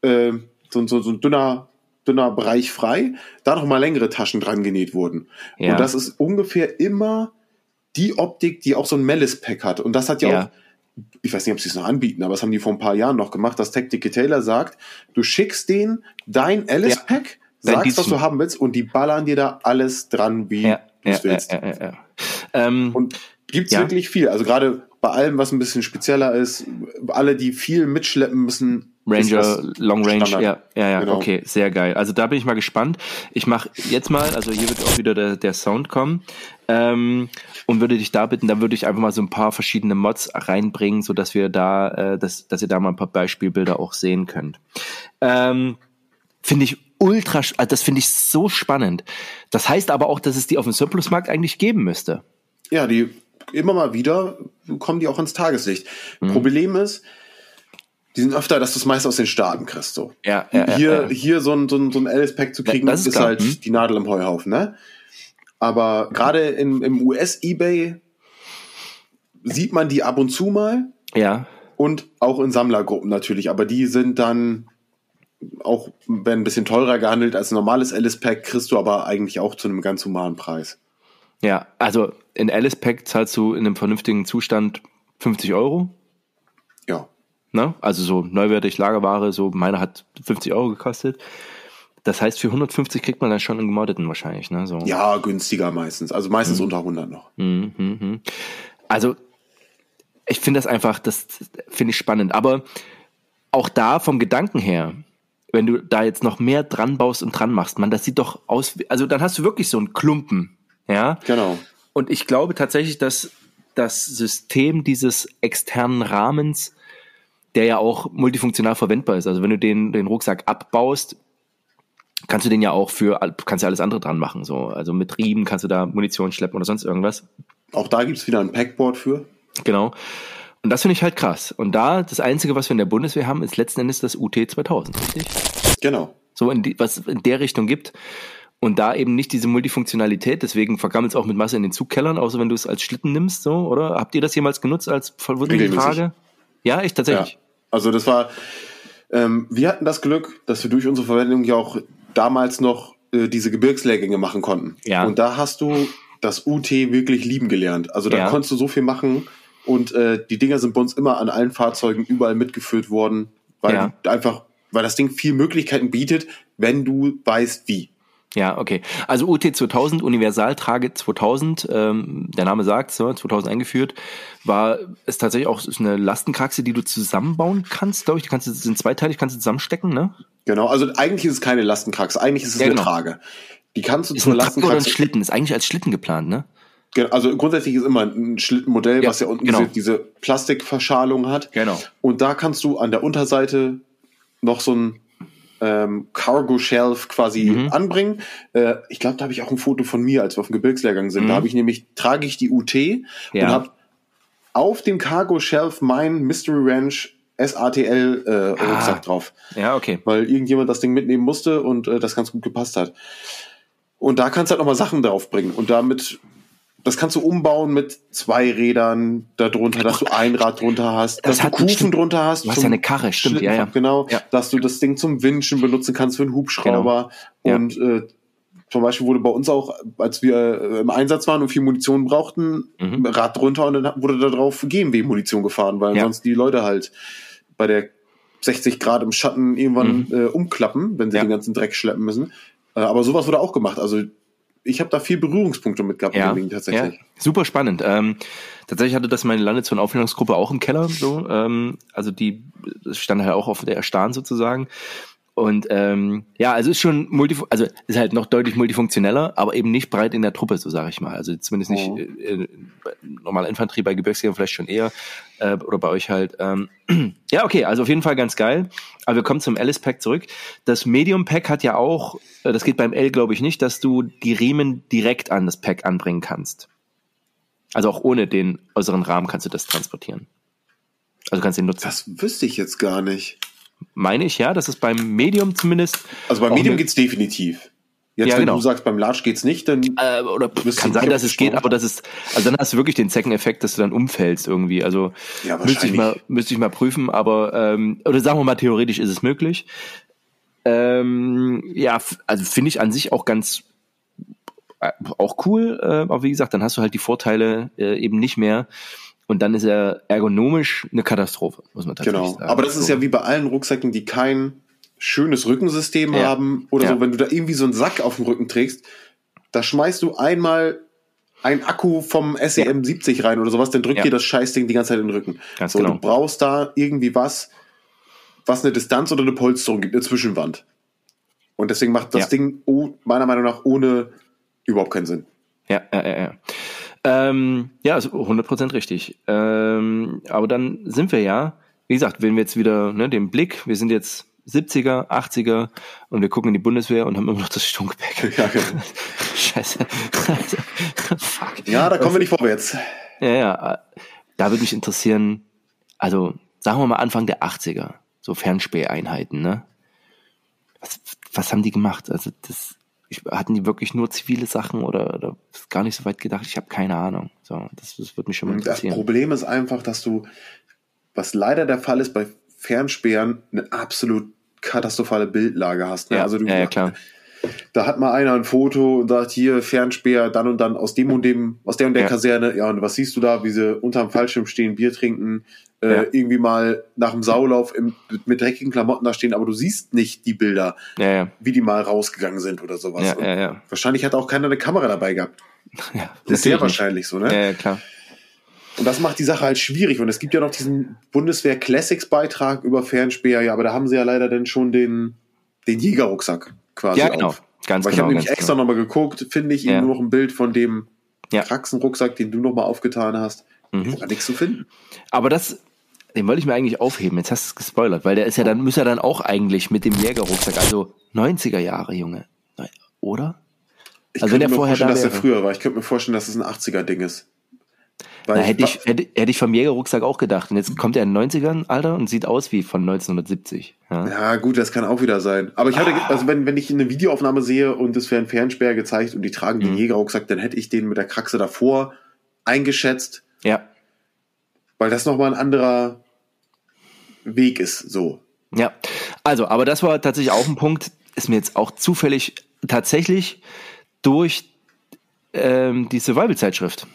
äh, so, so, so ein dünner dünner Bereich frei, da noch mal längere Taschen dran genäht wurden. Ja. Und das ist ungefähr immer die Optik, die auch so ein Mellis-Pack hat. Und das hat ja, ja. auch, ich weiß nicht, ob sie es noch anbieten, aber das haben die vor ein paar Jahren noch gemacht, dass Tactical Taylor sagt, du schickst denen dein Alice-Pack, ja. Sagst, was du haben willst, und die ballern dir da alles dran, wie ja. du es willst. Ähm, und gibt's wirklich viel. Also gerade bei allem, was ein bisschen spezieller ist, alle, die viel mitschleppen müssen, Ranger, Long Range, Standard. ja, ja, ja, genau. okay, sehr geil. Also da bin ich mal gespannt. Ich mache jetzt mal, also hier wird auch wieder der, der Sound kommen ähm, und würde dich da bitten, da würde ich einfach mal so ein paar verschiedene Mods reinbringen, so dass wir da, äh, dass, dass ihr da mal ein paar Beispielbilder auch sehen könnt. Ähm, finde ich ultra, also das finde ich so spannend. Das heißt aber auch, dass es die auf dem Surplus-Markt eigentlich geben müsste. Ja, die immer mal wieder kommen die auch ins Tageslicht. Mhm. Problem ist, die sind öfter, dass du es meist aus den Staaten kriegst. So. Ja, ja, hier, ja, ja. hier so ein, so ein, so ein Alice-Pack zu kriegen, ist, ist halt hm? die Nadel im Heuhaufen. Ne? Aber gerade im, im US-Ebay sieht man die ab und zu mal. Ja. Und auch in Sammlergruppen natürlich. Aber die sind dann auch, werden ein bisschen teurer gehandelt als ein normales Alice-Pack, kriegst du aber eigentlich auch zu einem ganz humanen Preis. Ja, also in Alice-Pack zahlst du in einem vernünftigen Zustand 50 Euro. Ja. Ne? Also so neuwertig Lagerware, so meine hat 50 Euro gekostet. Das heißt, für 150 kriegt man dann schon einen gemoddeten wahrscheinlich, ne? So. Ja, günstiger meistens. Also meistens mhm. unter 100 noch. Mhm, mhm. Also, ich finde das einfach, das finde ich spannend. Aber auch da vom Gedanken her, wenn du da jetzt noch mehr dran baust und dran machst, man, das sieht doch aus, also dann hast du wirklich so einen Klumpen, ja? Genau. Und ich glaube tatsächlich, dass das System dieses externen Rahmens der ja auch multifunktional verwendbar ist. Also wenn du den, den Rucksack abbaust, kannst du den ja auch für, kannst ja alles andere dran machen. So. Also mit Riemen kannst du da Munition schleppen oder sonst irgendwas. Auch da gibt's wieder ein Packboard für. Genau. Und das finde ich halt krass. Und da, das Einzige, was wir in der Bundeswehr haben, ist letzten Endes das UT 2000, richtig? Genau. So, in die, was in der Richtung gibt. Und da eben nicht diese Multifunktionalität, deswegen vergammelt es auch mit Masse in den Zugkellern, außer wenn du es als Schlitten nimmst, so, oder? Habt ihr das jemals genutzt als verwunderte Frage? Ja, echt tatsächlich. Ja. Also das war, ähm, wir hatten das Glück, dass wir durch unsere Verwendung ja auch damals noch äh, diese Gebirgslehrgänge machen konnten. Ja. Und da hast du das UT wirklich lieben gelernt. Also da ja. konntest du so viel machen und äh, die Dinger sind bei uns immer an allen Fahrzeugen überall mitgeführt worden, weil ja. einfach, weil das Ding viel Möglichkeiten bietet, wenn du weißt wie. Ja, okay. Also UT 2000, Universaltrage 2000, ähm, der Name sagt, so, 2000 eingeführt, war ist tatsächlich auch ist eine Lastenkraxe, die du zusammenbauen kannst, glaube ich. Die kannst du sind zweiteilig, kannst du zusammenstecken, ne? Genau. Also eigentlich ist es keine Lastenkraxe, eigentlich ist es ja, eine genau. Trage. Die kannst du ist zur Lastenkraxe. Oder ein Schlitten ist eigentlich als Schlitten geplant, ne? Also grundsätzlich ist immer ein Schlittenmodell, ja, was ja unten genau. diese, diese Plastikverschalung hat. Genau. Und da kannst du an der Unterseite noch so ein ähm, Cargo Shelf quasi mhm. anbringen. Äh, ich glaube, da habe ich auch ein Foto von mir, als wir auf dem Gebirgslehrgang sind. Mhm. Da habe ich nämlich, trage ich die UT ja. und habe auf dem Cargo Shelf mein Mystery Ranch SATL äh, ah. Rucksack drauf. Ja, okay. Weil irgendjemand das Ding mitnehmen musste und äh, das ganz gut gepasst hat. Und da kannst du halt nochmal Sachen draufbringen. Und damit das kannst du umbauen mit zwei Rädern darunter, dass du ein Rad drunter hast, das dass du Kufen drunter hast. Du hast ja eine Karre, stimmt, ja, ja. Genau, ja. dass du das Ding zum Winschen benutzen kannst für einen Hubschrauber. Genau. Und äh, zum Beispiel wurde bei uns auch, als wir äh, im Einsatz waren und viel Munition brauchten, mhm. Rad drunter und dann wurde da drauf GMW-Munition gefahren, weil ja. sonst die Leute halt bei der 60 Grad im Schatten irgendwann mhm. äh, umklappen, wenn sie den ganzen Dreck schleppen müssen. Äh, aber sowas wurde auch gemacht. Also ich habe da viel Berührungspunkte mit gehabt ja, tatsächlich. Ja, super spannend. Ähm, tatsächlich hatte das meine Landezone-Aufklärungsgruppe auch im Keller. So, ähm, also die stand halt auch auf der Erstarn sozusagen. Und ähm, ja, also ist schon multi, also ist halt noch deutlich multifunktioneller, aber eben nicht breit in der Truppe, so sage ich mal. Also zumindest nicht oh. äh, normale Infanterie bei Gebirgsjägern vielleicht schon eher äh, oder bei euch halt. Ähm, ja, okay, also auf jeden Fall ganz geil. Aber wir kommen zum Alice Pack zurück. Das Medium Pack hat ja auch, äh, das geht beim L glaube ich nicht, dass du die Riemen direkt an das Pack anbringen kannst. Also auch ohne den äußeren Rahmen kannst du das transportieren. Also kannst du den nutzen. Das wüsste ich jetzt gar nicht meine ich, ja. Das ist beim Medium zumindest. Also beim Medium geht's definitiv. Jetzt, ja, wenn genau. du sagst, beim Large geht's nicht, dann. Äh, oder kann sein, dass es geht, aber das ist, also dann hast du wirklich den Second-Effekt, dass du dann umfällst irgendwie. Also ja, müsste ich mal, müsste ich mal prüfen, aber ähm, oder sagen wir mal, theoretisch ist es möglich. Ähm, ja, also finde ich an sich auch ganz äh, auch cool, äh, aber wie gesagt, dann hast du halt die Vorteile äh, eben nicht mehr. Und dann ist er ergonomisch eine Katastrophe, muss man tatsächlich genau. sagen. Aber das ist ja wie bei allen Rucksäcken, die kein schönes Rückensystem ja. haben oder ja. so, wenn du da irgendwie so einen Sack auf dem Rücken trägst, da schmeißt du einmal ein Akku vom SEM ja. 70 rein oder sowas, dann drückt dir das Scheißding die ganze Zeit in den Rücken. Ganz so, genau. Du brauchst da irgendwie was, was eine Distanz oder eine Polsterung gibt, eine Zwischenwand. Und deswegen macht das Ding meiner Meinung nach ohne überhaupt keinen Sinn. Ja, ja, ja, ja. Ähm, ja, also 100% richtig. Ähm, aber dann sind wir ja, wie gesagt, wenn wir jetzt wieder ne, den Blick, wir sind jetzt 70er, 80er und wir gucken in die Bundeswehr und haben immer noch das Sturmgepäck. Ja, genau. Scheiße. Fuck. Ja, da kommen wir nicht vorwärts. Ja, ja. Da würde mich interessieren, also sagen wir mal Anfang der 80er, so Fernspäheinheiten, ne? Was, was haben die gemacht? Also das ich, hatten die wirklich nur zivile Sachen oder, oder ist gar nicht so weit gedacht? Ich habe keine Ahnung. So, das, das würde mich schon mal interessieren. Das Problem ist einfach, dass du, was leider der Fall ist bei Fernsperren, eine absolut katastrophale Bildlage hast. Ne? Ja, also du, ja, ja, klar. Da hat mal einer ein Foto und sagt, hier, Fernspeer, dann und dann aus dem und dem, aus der und der ja. Kaserne, ja, und was siehst du da, wie sie unterm Fallschirm stehen, Bier trinken, äh, ja. irgendwie mal nach dem Saulauf im, mit, dreckigen Klamotten da stehen, aber du siehst nicht die Bilder, ja, wie die mal rausgegangen sind oder sowas. Wahrscheinlich hat auch keiner eine Kamera dabei gehabt. Das ist sehr wahrscheinlich so, ne? Ja, ja, klar. Und das macht die Sache halt schwierig. Und es gibt ja noch diesen Bundeswehr Classics Beitrag über Fernspeer, ja, aber da haben sie ja leider dann schon den, den Jägerrucksack quasi ja, genau. auf. Ganz Weil genau, ich habe nämlich extra genau. nochmal geguckt, finde ich ja. nur noch ein Bild von dem ja. Kraxenrucksack, den du nochmal aufgetan hast. Mhm. Aber nichts zu finden. Aber das, den wollte ich mir eigentlich aufheben. Jetzt hast du es gespoilert, weil der ist ja dann, muss ja dann auch eigentlich mit dem Jägerrucksack, also 90er Jahre, Junge. Oder? Ich also wenn der mir vorher vorstellen, da dass er früher war. Ich könnte mir vorstellen, dass es ein 80er-Ding ist. Weil Na, hätte, ich, hätte, hätte ich vom Jägerrucksack auch gedacht. Und jetzt kommt er in den 90ern, Alter, und sieht aus wie von 1970. Ja, ja gut, das kann auch wieder sein. Aber ich hatte, ah. also wenn, wenn ich eine Videoaufnahme sehe und es wäre ein Fernsperr gezeigt und die tragen mhm. den Jägerrucksack, dann hätte ich den mit der Kraxe davor eingeschätzt. Ja. Weil das nochmal ein anderer Weg ist, so. Ja. Also, aber das war tatsächlich auch ein Punkt, ist mir jetzt auch zufällig tatsächlich durch ähm, die Survival-Zeitschrift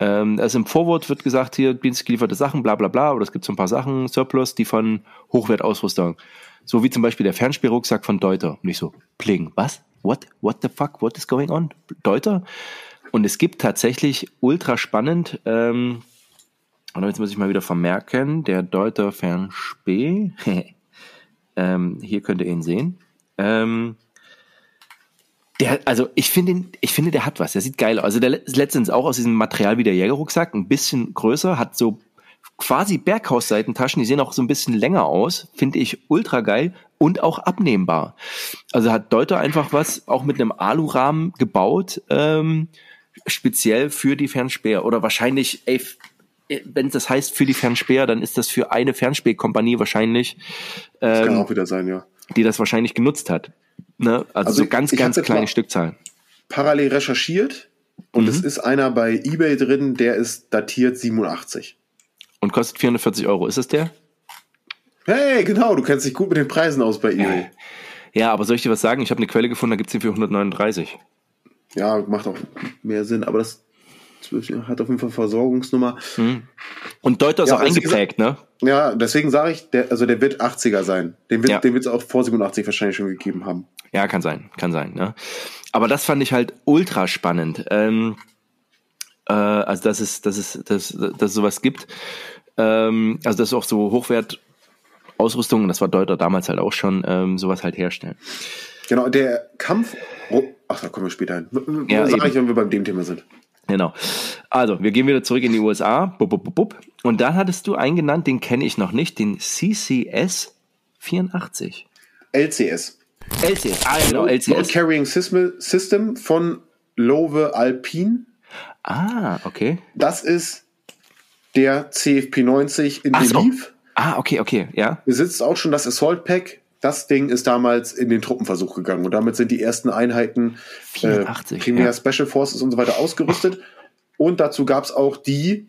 ähm, also im Vorwort wird gesagt, hier dienstlich gelieferte Sachen, bla bla bla, oder es gibt so ein paar Sachen, Surplus, die von Hochwertausrüstung. So wie zum Beispiel der Fernspielrucksack von Deuter. Und ich so, Pling, was? What? What the fuck? What is going on? Deuter? Und es gibt tatsächlich ultra spannend, ähm, und jetzt muss ich mal wieder vermerken, der Deuter Fernspee. ähm, hier könnt ihr ihn sehen. Ähm, der, also ich finde, ich finde, der hat was. Der sieht geil aus. Also der ist letztens auch aus diesem Material wie der Jägerrucksack, ein bisschen größer, hat so quasi Berghausseitentaschen, die sehen auch so ein bisschen länger aus, finde ich ultra geil und auch abnehmbar. Also hat Deuter einfach was auch mit einem Alurahmen gebaut, ähm, speziell für die Fernspäher oder wahrscheinlich, ey, wenn das heißt für die Fernspäher, dann ist das für eine Fernspähkompanie wahrscheinlich. Ähm, das kann ähm, auch wieder sein, ja. Die das wahrscheinlich genutzt hat. Ne? Also, also so ganz, ganz kleine Stückzahlen. Parallel recherchiert und mhm. es ist einer bei eBay drin, der ist datiert 87. Und kostet 440 Euro. Ist es der? Hey, genau, du kennst dich gut mit den Preisen aus bei eBay. Ja, aber soll ich dir was sagen? Ich habe eine Quelle gefunden, da gibt es den für 139. Ja, macht auch mehr Sinn, aber das hat auf jeden Fall Versorgungsnummer. Hm. Und Deuter ist ja, auch also eingeprägt, ne? Ja, deswegen sage ich, der, also der wird 80er sein. Den wird ja. es auch vor 87 wahrscheinlich schon gegeben haben. Ja, kann sein, kann sein. Ne? Aber das fand ich halt ultra spannend. Ähm, äh, also dass es, dass es, dass, dass es sowas gibt. Ähm, also dass auch so Hochwert Ausrüstung, das war Deuter damals halt auch schon, ähm, sowas halt herstellen. Genau, der Kampf. Oh, ach, da kommen wir später hin. Ja, sag ich, wenn wir beim dem Thema sind. Genau. Also, wir gehen wieder zurück in die USA. Bub, bub, bub, Und dann hattest du einen genannt, den kenne ich noch nicht, den CCS 84. LCS. LCS, ah genau, LCS. Load Carrying System von Lowe Alpine. Ah, okay. Das ist der CFP90 in Ach so. Ah, okay, okay, ja. Besitzt auch schon das Assault Pack. Das Ding ist damals in den Truppenversuch gegangen und damit sind die ersten Einheiten 84, äh, Primär ja. Special Forces und so weiter ausgerüstet. Und dazu gab es auch die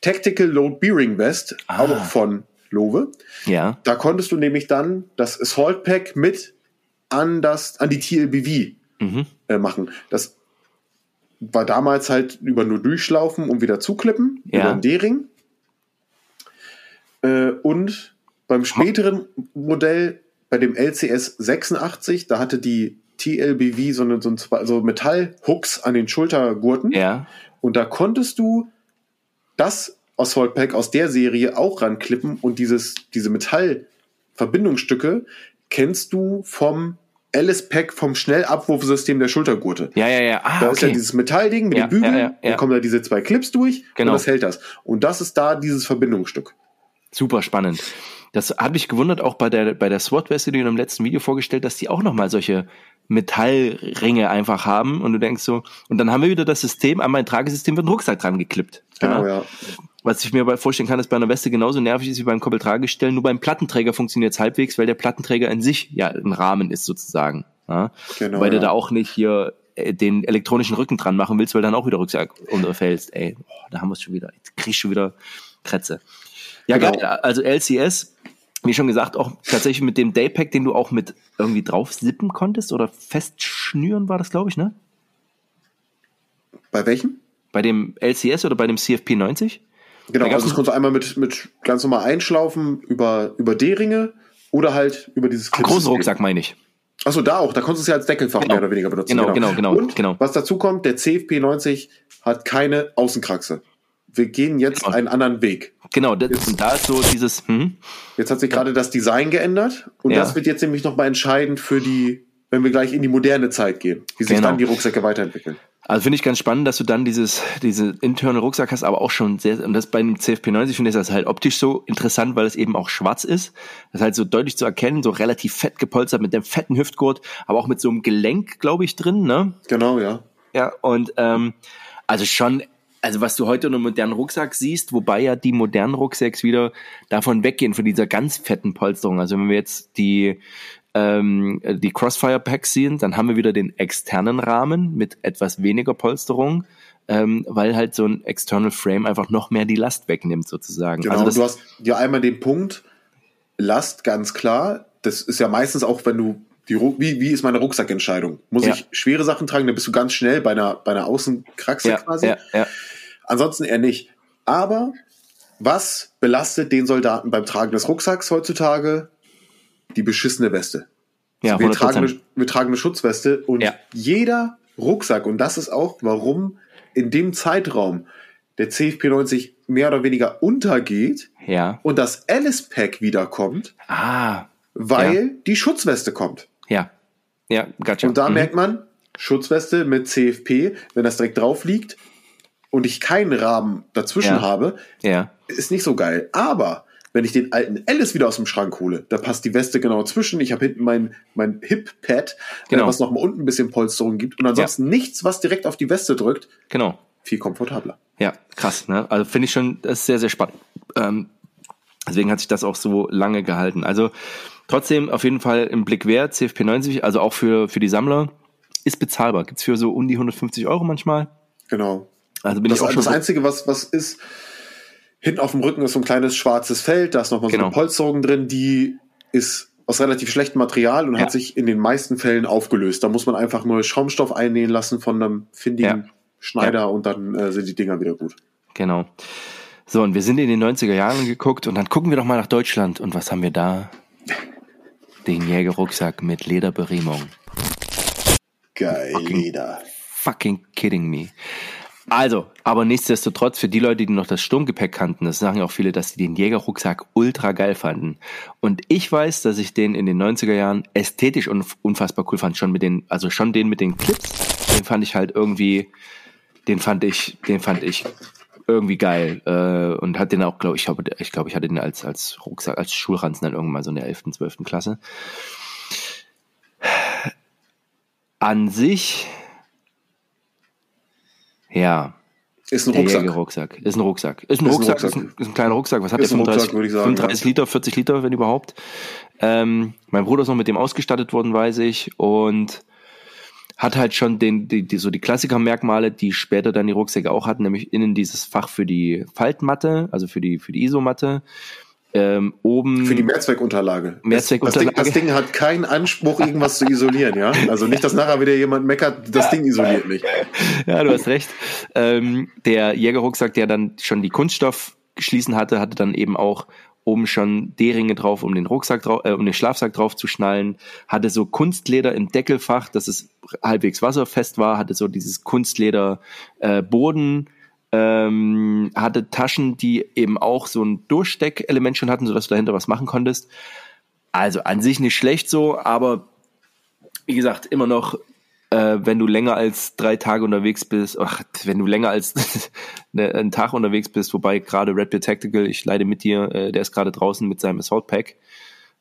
Tactical Load Bearing Vest, ah. auch von Lowe. Ja. Da konntest du nämlich dann das Assault Pack mit an das an die TLBV mhm. äh, machen. Das war damals halt über nur durchlaufen und wieder zuklippen ja. über den D-Ring. Äh, und beim späteren Modell, bei dem LCS 86, da hatte die TLBV so, eine, so, ein, so Metallhooks an den Schultergurten. Ja. Und da konntest du das Assault Pack aus der Serie auch ranklippen und dieses, diese Metallverbindungsstücke kennst du vom Alice Pack vom Schnellabwurfsystem der Schultergurte. Ja, ja, ja. Ah, da ist ja dieses Metallding mit ja, den Bügeln, ja, ja, ja. dann kommen da diese zwei Clips durch genau. und das hält das. Und das ist da dieses Verbindungsstück. Super spannend. Das hat mich gewundert, auch bei der, bei der SWAT-Weste, die du im letzten Video vorgestellt hast, die auch nochmal solche Metallringe einfach haben und du denkst so, und dann haben wir wieder das System, einmal ein Tragesystem mit einem Rucksack dran geklippt. Genau, ja. ja. Was ich mir vorstellen kann, dass bei einer Weste genauso nervig ist wie beim Koppeltragestell, nur beim Plattenträger funktioniert es halbwegs, weil der Plattenträger in sich ja ein Rahmen ist sozusagen. Ja? Genau, weil ja. du da auch nicht hier äh, den elektronischen Rücken dran machen willst, weil dann auch wieder Rucksack unterfällst. Ey, da haben wir es schon wieder. Jetzt krieg ich schon wieder Kretze. Ja, genau. geil. Also LCS, wie schon gesagt, auch tatsächlich mit dem Daypack, den du auch mit irgendwie drauf sippen konntest oder festschnüren war das, glaube ich, ne? Bei welchem? Bei dem LCS oder bei dem CFP 90? Genau, also das konntest du einmal mit, mit ganz normal einschlaufen über, über D-Ringe oder halt über dieses Ach, großen Rucksack meine ich. Achso, da auch. Da konntest du es ja als Deckelfach genau. mehr oder weniger benutzen. Genau, genau, genau. Und genau. was dazu kommt, der CFP 90 hat keine Außenkraxe wir gehen jetzt genau. einen anderen Weg. Genau, das, jetzt, und da ist so dieses. Hm? Jetzt hat sich gerade das Design geändert und ja. das wird jetzt nämlich nochmal entscheidend für die, wenn wir gleich in die moderne Zeit gehen, wie sich genau. dann die Rucksäcke weiterentwickeln. Also finde ich ganz spannend, dass du dann dieses, diese interne Rucksack hast, aber auch schon sehr, und das bei einem CFP90 finde ich das halt optisch so interessant, weil es eben auch schwarz ist. Das ist halt so deutlich zu erkennen, so relativ fett gepolstert mit dem fetten Hüftgurt, aber auch mit so einem Gelenk, glaube ich, drin, ne? Genau, ja. Ja, und ähm, also schon also was du heute in einem modernen Rucksack siehst, wobei ja die modernen Rucksacks wieder davon weggehen, von dieser ganz fetten Polsterung. Also wenn wir jetzt die, ähm, die Crossfire Packs sehen, dann haben wir wieder den externen Rahmen mit etwas weniger Polsterung, ähm, weil halt so ein External Frame einfach noch mehr die Last wegnimmt sozusagen. Genau, also du hast ja einmal den Punkt Last, ganz klar. Das ist ja meistens auch, wenn du die, wie, wie ist meine Rucksackentscheidung? Muss ja. ich schwere Sachen tragen? Dann bist du ganz schnell bei einer, bei einer Außenkraxe ja, quasi. Ja, ja. Ansonsten eher nicht. Aber was belastet den Soldaten beim Tragen des Rucksacks heutzutage? Die beschissene Weste. Ja, also wir, tragen eine, wir tragen eine Schutzweste und ja. jeder Rucksack, und das ist auch, warum in dem Zeitraum der CFP 90 mehr oder weniger untergeht ja. und das Alice Pack wiederkommt, ah, weil ja. die Schutzweste kommt. Ja, ja, gotcha. Und da mhm. merkt man, Schutzweste mit CFP, wenn das direkt drauf liegt, und ich keinen Rahmen dazwischen ja. habe, ja. ist nicht so geil. Aber wenn ich den alten Alice wieder aus dem Schrank hole, da passt die Weste genau zwischen. Ich habe hinten mein, mein Hip-Pad, äh, genau. was noch mal unten ein bisschen Polsterung gibt. Und ansonsten ja. nichts, was direkt auf die Weste drückt. Genau. Viel komfortabler. Ja, krass. Ne? Also finde ich schon, das ist sehr, sehr spannend. Ähm, deswegen hat sich das auch so lange gehalten. Also trotzdem auf jeden Fall im Blick wert, CFP 90, also auch für, für die Sammler, ist bezahlbar. Gibt's für so um die 150 Euro manchmal. Genau. Also bin das, ich auch schon das Einzige, was, was ist, hinten auf dem Rücken ist so ein kleines schwarzes Feld, da ist nochmal genau. so eine genau. Polsterung drin, die ist aus relativ schlechtem Material und ja. hat sich in den meisten Fällen aufgelöst. Da muss man einfach nur Schaumstoff einnähen lassen von einem findigen ja. Schneider ja. und dann äh, sind die Dinger wieder gut. Genau. So, und wir sind in den 90er Jahren geguckt und dann gucken wir doch mal nach Deutschland. Und was haben wir da? Den Jägerrucksack mit Lederberiemelung. Geil, fucking, Leder. Fucking kidding me. Also, aber nichtsdestotrotz, für die Leute, die noch das Sturmgepäck kannten, das sagen ja auch viele, dass sie den Jägerrucksack ultra geil fanden. Und ich weiß, dass ich den in den 90er Jahren ästhetisch unfassbar cool fand. Schon mit den, also schon den mit den Clips, den fand ich halt irgendwie, den fand ich, den fand ich irgendwie geil. Äh, und hat den auch, glaube ich, glaube, ich glaube, ich hatte den als, als Rucksack, als Schulranzen dann irgendwann mal so in der 11., 12. Klasse. An sich ja. Ist ein Rucksack. Rucksack. Ist ein Rucksack. Ist ein, ist Rucksack, Rucksack. Ist, ein, ist ein kleiner Rucksack. Was hat ist der? 35, Rucksack, sagen, 35 ja. Liter, 40 Liter, wenn überhaupt. Ähm, mein Bruder ist noch mit dem ausgestattet worden, weiß ich. Und hat halt schon den, die, die, so die Klassikermerkmale, die später dann die Rucksäcke auch hatten, nämlich innen dieses Fach für die Faltmatte, also für die, für die Isomatte ähm, oben. Für die Mehrzweckunterlage. Mehrzweckunterlage. Das, das, Ding, das Ding hat keinen Anspruch, irgendwas zu isolieren, ja. Also nicht, dass nachher wieder jemand meckert, das Ding isoliert nicht. Ja, du hast recht. Ähm, der Jägerrucksack, der dann schon die Kunststoff geschließen hatte, hatte dann eben auch oben schon D-Ringe drauf, um den Rucksack drauf, äh, um den Schlafsack drauf zu schnallen, hatte so Kunstleder im Deckelfach, dass es halbwegs wasserfest war, hatte so dieses Kunstleder äh, Boden ähm, hatte Taschen, die eben auch so ein Durchsteckelement schon hatten, sodass du dahinter was machen konntest. Also an sich nicht schlecht so, aber wie gesagt, immer noch, äh, wenn du länger als drei Tage unterwegs bist, ach, wenn du länger als ne, einen Tag unterwegs bist, wobei gerade Red Beard Tactical, ich leide mit dir, äh, der ist gerade draußen mit seinem Assault Pack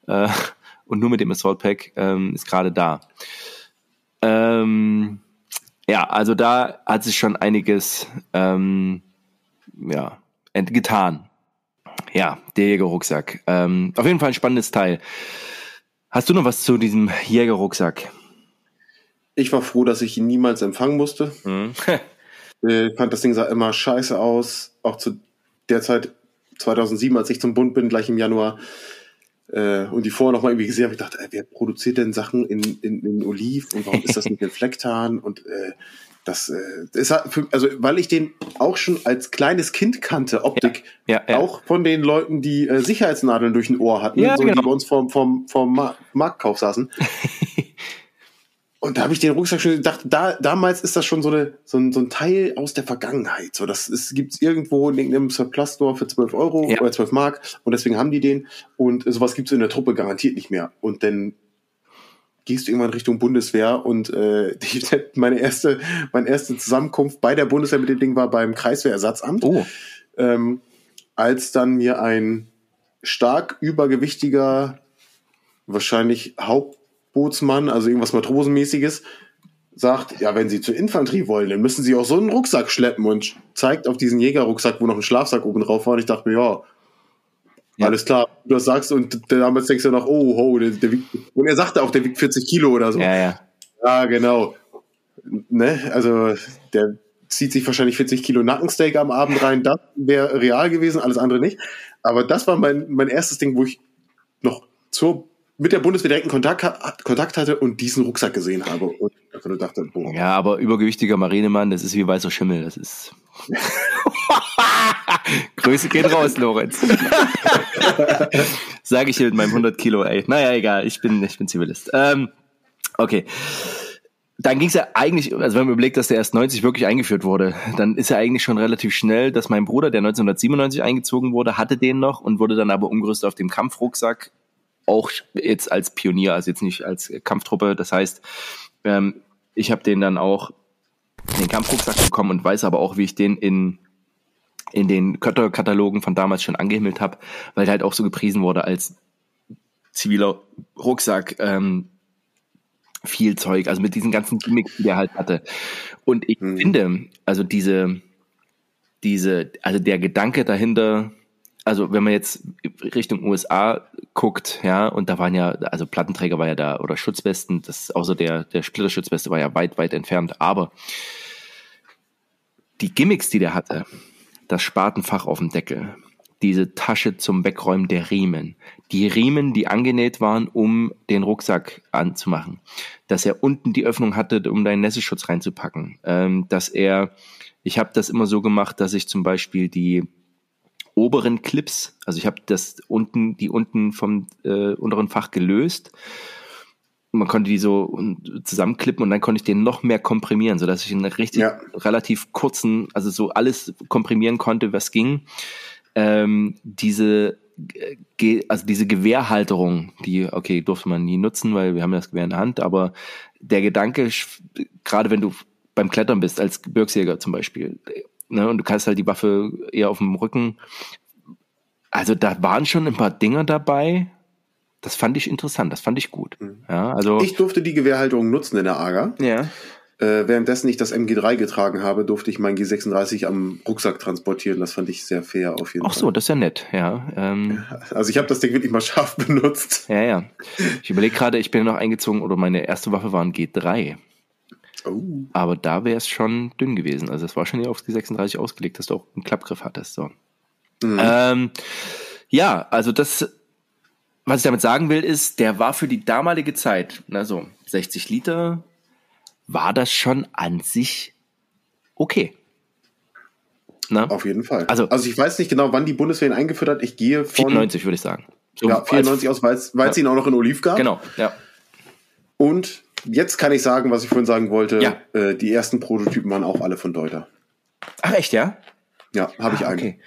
äh, und nur mit dem Assault Pack ähm, ist gerade da. Ähm, ja, also da hat sich schon einiges ähm, ja, getan. Ja, der Jägerrucksack. Ähm, auf jeden Fall ein spannendes Teil. Hast du noch was zu diesem Jägerrucksack? Ich war froh, dass ich ihn niemals empfangen musste. Mhm. äh, fand das Ding sah immer scheiße aus. Auch zu der Zeit 2007, als ich zum Bund bin, gleich im Januar, äh, und die vorher noch mal irgendwie gesehen habe, ich dachte, ey, wer produziert denn Sachen in, in, in Oliv und warum ist das nicht in Flecktarn und äh, das, äh, das hat für, also weil ich den auch schon als kleines Kind kannte, Optik, ja, ja, ja. auch von den Leuten, die äh, Sicherheitsnadeln durch ein Ohr hatten, so, genau. die bei uns vom, vom, vom Marktkauf saßen. Und da habe ich den Rucksack schon gedacht, da, damals ist das schon so, eine, so, ein, so ein Teil aus der Vergangenheit. So, das ist, gibt's irgendwo in irgendeinem Surplus Store für 12 Euro ja. oder 12 Mark und deswegen haben die den. Und sowas gibt's in der Truppe garantiert nicht mehr. Und dann gehst du irgendwann Richtung Bundeswehr und äh, die, meine erste, meine erste Zusammenkunft bei der Bundeswehr mit dem Ding war beim Kreiswehrersatzamt. Oh. Ähm, als dann mir ein stark übergewichtiger, wahrscheinlich Haupt Bootsmann, also irgendwas Matrosenmäßiges, sagt, ja, wenn Sie zur Infanterie wollen, dann müssen Sie auch so einen Rucksack schleppen und zeigt auf diesen Jägerrucksack, wo noch ein Schlafsack oben drauf war. Und ich dachte mir, ja, ja. alles klar, du das sagst und damals denkst du noch, oh, oh, der, der wiegt, und er sagte auch, der wiegt 40 Kilo oder so. Ja, ja. Ja, genau. Ne, also der zieht sich wahrscheinlich 40 Kilo Nackensteak am Abend rein. Das wäre real gewesen, alles andere nicht. Aber das war mein, mein erstes Ding, wo ich noch zur mit der Bundeswehr direkten Kontakt, Kontakt hatte und diesen Rucksack gesehen habe und nur dachte, boah. Ja, aber übergewichtiger Marinemann, das ist wie weißer Schimmel, das ist. Grüße geht raus, Lorenz. Sage ich hier mit meinem 100 Kilo, ey. Naja, egal, ich bin, ich bin Zivilist. Ähm, okay. Dann ging es ja eigentlich, also wenn man überlegt, dass der erst 90 wirklich eingeführt wurde, dann ist ja eigentlich schon relativ schnell, dass mein Bruder, der 1997 eingezogen wurde, hatte den noch und wurde dann aber umgerüstet auf dem Kampfrucksack auch jetzt als Pionier, also jetzt nicht als Kampftruppe. Das heißt, ähm, ich habe den dann auch in den Kampfrucksack bekommen und weiß aber auch, wie ich den in in den Katalogen von damals schon angehimmelt habe, weil der halt auch so gepriesen wurde als ziviler Rucksack. Ähm, viel Zeug, also mit diesen ganzen Gimmicks, die der halt hatte. Und ich mhm. finde, also diese, diese, also der Gedanke dahinter, also wenn man jetzt Richtung USA guckt, ja, und da waren ja, also Plattenträger war ja da oder Schutzwesten, das außer der, der Splitterschutzweste war ja weit, weit entfernt, aber die Gimmicks, die der hatte, das Spatenfach auf dem Deckel, diese Tasche zum Wegräumen der Riemen. Die Riemen, die angenäht waren, um den Rucksack anzumachen. Dass er unten die Öffnung hatte, um deinen Nässeschutz reinzupacken. Ähm, dass er, ich habe das immer so gemacht, dass ich zum Beispiel die oberen Clips, also ich habe das unten, die unten vom äh, unteren Fach gelöst. Man konnte die so zusammenklippen und dann konnte ich den noch mehr komprimieren, sodass ich einen richtig ja. relativ kurzen, also so alles komprimieren konnte, was ging ähm, diese also diese Gewehrhalterung, die, okay, durfte man nie nutzen, weil wir haben das Gewehr in der Hand, aber der Gedanke, gerade wenn du beim Klettern bist, als Gebirgsjäger zum Beispiel, ne, und du kannst halt die Waffe eher auf dem Rücken, also da waren schon ein paar Dinger dabei, das fand ich interessant, das fand ich gut. Mhm. Ja, also ich durfte die Gewehrhalterung nutzen in der AGA. Ja. Äh, währenddessen ich das MG3 getragen habe, durfte ich mein G36 am Rucksack transportieren. Das fand ich sehr fair auf jeden Ach Fall. Ach so, das ist ja nett, ja. Ähm, also ich habe das Ding wirklich mal scharf benutzt. Ja, ja. Ich überlege gerade, ich bin noch eingezogen oder meine erste Waffe war ein G3. Oh. Aber da wäre es schon dünn gewesen. Also es war schon hier aufs G36 ausgelegt, dass du auch einen Klappgriff hattest. So. Mhm. Ähm, ja, also das, was ich damit sagen will, ist, der war für die damalige Zeit, also 60 Liter, war das schon an sich okay. Na? Auf jeden Fall. Also, also ich weiß nicht genau, wann die Bundeswehr ihn eingeführt hat. Ich gehe von 94 würde ich sagen. So ja, 94 aus, weil es ja. ihn auch noch in Oliv gab. Genau, ja. Und jetzt kann ich sagen, was ich vorhin sagen wollte. Ja. Äh, die ersten Prototypen waren auch alle von Deuter. Ach echt, ja? Ja, habe ich ah, einen. Okay.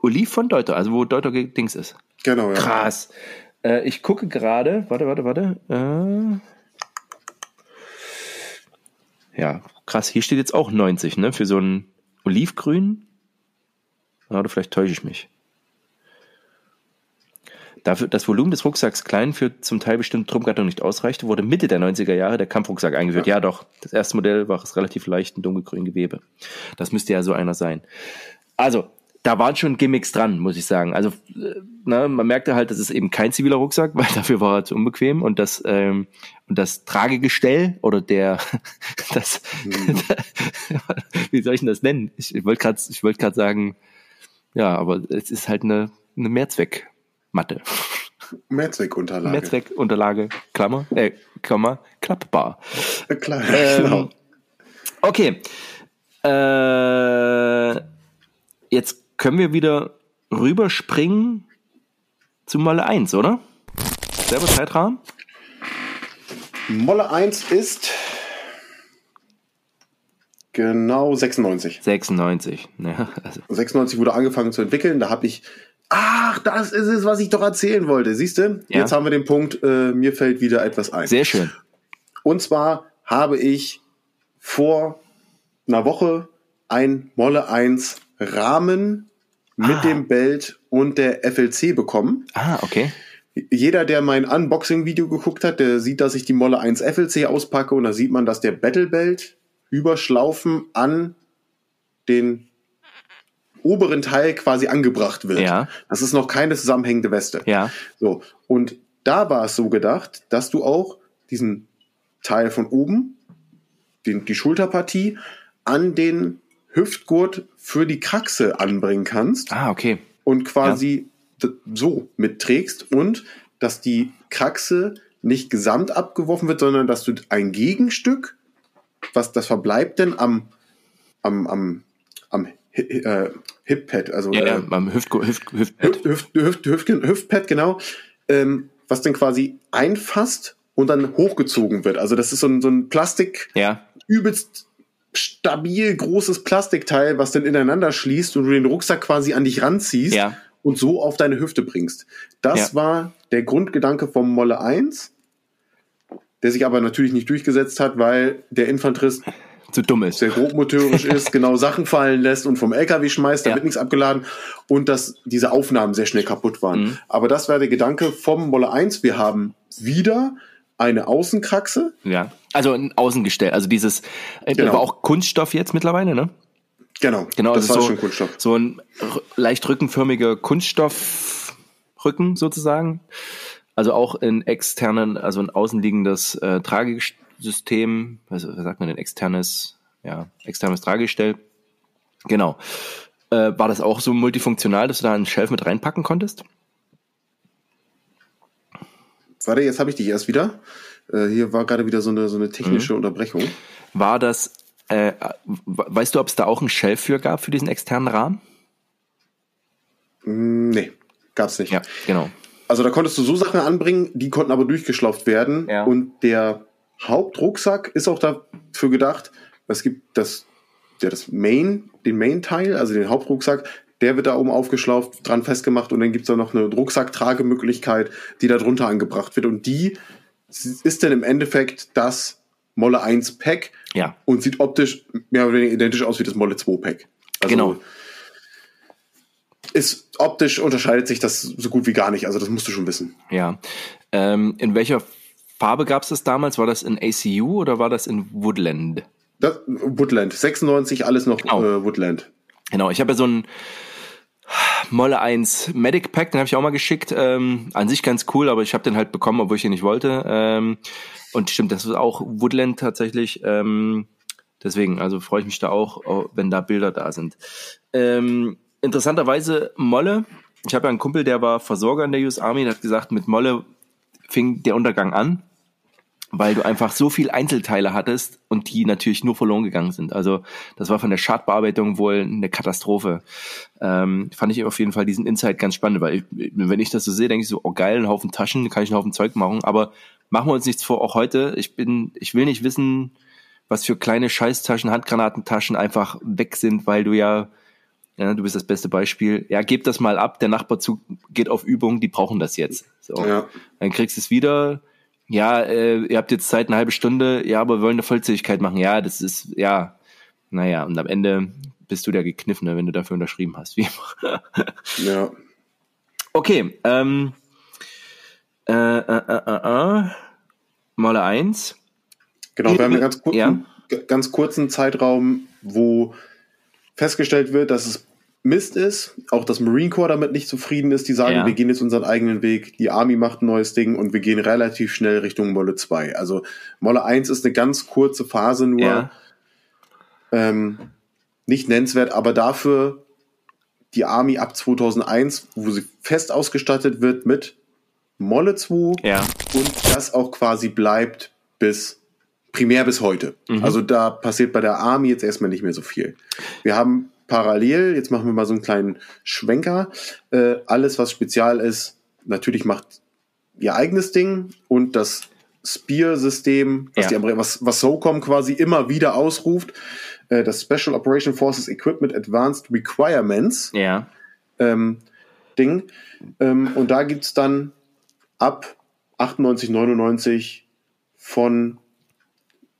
Oliv von Deuter, also wo Deuter Dings ist. Genau, ja. Krass. Äh, ich gucke gerade, warte, warte, warte. Äh, ja, krass. Hier steht jetzt auch 90, ne? Für so ein Olivgrün. Oder vielleicht täusche ich mich. Dafür, das Volumen des Rucksacks klein für zum Teil bestimmte Truppgattung nicht ausreichte, wurde Mitte der 90er Jahre der Kampfrucksack eingeführt. Ja. doch. Das erste Modell war es relativ leicht in dunkelgrün Gewebe. Das müsste ja so einer sein. Also, da waren schon Gimmicks dran, muss ich sagen. Also äh, ne, man merkte halt, das ist eben kein ziviler Rucksack, weil dafür war er zu unbequem und das ähm, und das Tragegestell oder der das mhm. wie soll ich denn das nennen? Ich, ich wollte gerade ich wollte gerade sagen, ja, aber es ist halt eine eine Mehrzweckmatte. Mehrzweckunterlage. Mehrzweckunterlage, Klammer, äh, Klammer, klappbar. Äh, klar, ähm, genau. Okay. Äh, jetzt können wir wieder rüberspringen zu Molle 1, oder? Selber Zeitrahmen? Molle 1 ist genau 96. 96, ja, also. 96 wurde angefangen zu entwickeln, da habe ich Ach, das ist es, was ich doch erzählen wollte. Siehst du? Ja. Jetzt haben wir den Punkt, äh, mir fällt wieder etwas ein. Sehr schön. Und zwar habe ich vor einer Woche ein Molle 1 Rahmen mit ah. dem Belt und der FLC bekommen. Ah, okay. Jeder, der mein Unboxing-Video geguckt hat, der sieht, dass ich die Molle 1 FLC auspacke und da sieht man, dass der Battle Belt über Schlaufen an den oberen Teil quasi angebracht wird. Ja. Das ist noch keine zusammenhängende Weste. Ja. So. Und da war es so gedacht, dass du auch diesen Teil von oben, den, die Schulterpartie, an den Hüftgurt für die Kraxe anbringen kannst. Ah, okay. Und quasi ja. so mitträgst und dass die Kraxe nicht gesamt abgeworfen wird, sondern dass du ein Gegenstück, was das verbleibt denn am, am, am, am äh, Hippad, also ja, ja, äh, am Hüft, Hüft, Hüftpad. Hüft, Hüft, Hüft, Hüftpad, genau, ähm, was dann quasi einfasst und dann hochgezogen wird. Also das ist so ein, so ein Plastik, ja. übelst stabil großes Plastikteil, was dann ineinander schließt und du den Rucksack quasi an dich ranziehst ja. und so auf deine Hüfte bringst. Das ja. war der Grundgedanke vom Molle 1, der sich aber natürlich nicht durchgesetzt hat, weil der Infanterist zu dumm ist. Sehr grobmotorisch ist, genau Sachen fallen lässt und vom LKW schmeißt, da ja. wird nichts abgeladen und dass diese Aufnahmen sehr schnell kaputt waren. Mhm. Aber das war der Gedanke vom Molle 1. Wir haben wieder eine Außenkraxe. Ja, also ein Außengestell. Also dieses, äh, genau. aber auch Kunststoff jetzt mittlerweile, ne? Genau, genau das also war so, schon Kunststoff. So ein leicht rückenförmiger Kunststoffrücken sozusagen. Also auch in externen, also ein außenliegendes äh, Tragesystem, also was sagt man denn, externes, ja, externes Tragestell. Genau. Äh, war das auch so multifunktional, dass du da einen Shelf mit reinpacken konntest? Warte, jetzt habe ich dich erst wieder. Äh, hier war gerade wieder so eine, so eine technische mhm. Unterbrechung. War das, äh, weißt du, ob es da auch einen Shelf für gab, für diesen externen Rahmen? Mm, nee, gab's nicht. Ja, genau. Also da konntest du so Sachen anbringen, die konnten aber durchgeschlauft werden. Ja. Und der Hauptrucksack ist auch dafür gedacht, es gibt das, ja, das Main, den Main-Teil, also den Hauptrucksack, der wird da oben aufgeschlauft, dran festgemacht und dann gibt's da noch eine Rucksacktragemöglichkeit, die da drunter angebracht wird. Und die ist dann im Endeffekt das Molle 1 Pack ja. und sieht optisch mehr oder weniger identisch aus wie das Molle 2 Pack. Also genau. Ist optisch unterscheidet sich das so gut wie gar nicht, also das musst du schon wissen. Ja. Ähm, in welcher Farbe gab es das damals? War das in ACU oder war das in Woodland? Das, Woodland. 96 alles noch genau. äh, Woodland. Genau, ich habe ja so ein Molle 1 Medic Pack, den habe ich auch mal geschickt. Ähm, an sich ganz cool, aber ich habe den halt bekommen, obwohl ich ihn nicht wollte. Ähm, und stimmt, das ist auch Woodland tatsächlich. Ähm, deswegen, also freue ich mich da auch, wenn da Bilder da sind. Ähm, interessanterweise Molle. Ich habe ja einen Kumpel, der war Versorger in der US Army, der hat gesagt, mit Molle fing der Untergang an weil du einfach so viel Einzelteile hattest und die natürlich nur verloren gegangen sind. Also das war von der Schadbearbeitung wohl eine Katastrophe. Ähm, fand ich auf jeden Fall diesen Insight ganz spannend, weil ich, wenn ich das so sehe, denke ich so, oh geil, ein Haufen Taschen, kann ich einen Haufen Zeug machen. Aber machen wir uns nichts vor, auch heute. Ich bin, ich will nicht wissen, was für kleine Scheißtaschen, Handgranatentaschen einfach weg sind, weil du ja, ja, du bist das beste Beispiel. Ja, gib das mal ab, der Nachbarzug geht auf Übung, die brauchen das jetzt. So. Ja. Dann kriegst du es wieder, ja, äh, ihr habt jetzt Zeit, eine halbe Stunde, ja, aber wir wollen eine Vollzähligkeit machen. Ja, das ist, ja, naja, und am Ende bist du der Gekniffene, wenn du dafür unterschrieben hast. Wie immer. ja. Okay, ähm, äh, äh, äh, äh, äh Male 1. Genau, wir haben einen ganz kurzen, ja. ganz kurzen Zeitraum, wo festgestellt wird, dass es Mist ist, auch das Marine Corps damit nicht zufrieden ist, die sagen, ja. wir gehen jetzt unseren eigenen Weg, die Army macht ein neues Ding und wir gehen relativ schnell Richtung Molle 2. Also Molle 1 ist eine ganz kurze Phase nur, ja. ähm, nicht nennenswert, aber dafür die Army ab 2001, wo sie fest ausgestattet wird mit Molle 2 ja. und das auch quasi bleibt bis primär bis heute. Mhm. Also da passiert bei der Army jetzt erstmal nicht mehr so viel. Wir haben parallel, jetzt machen wir mal so einen kleinen Schwenker, äh, alles was spezial ist, natürlich macht ihr eigenes Ding und das Spear-System, was, ja. was, was SOCOM quasi immer wieder ausruft, äh, das Special Operation Forces Equipment Advanced Requirements ja. ähm, Ding. Ähm, und da gibt's dann ab 98, 99 von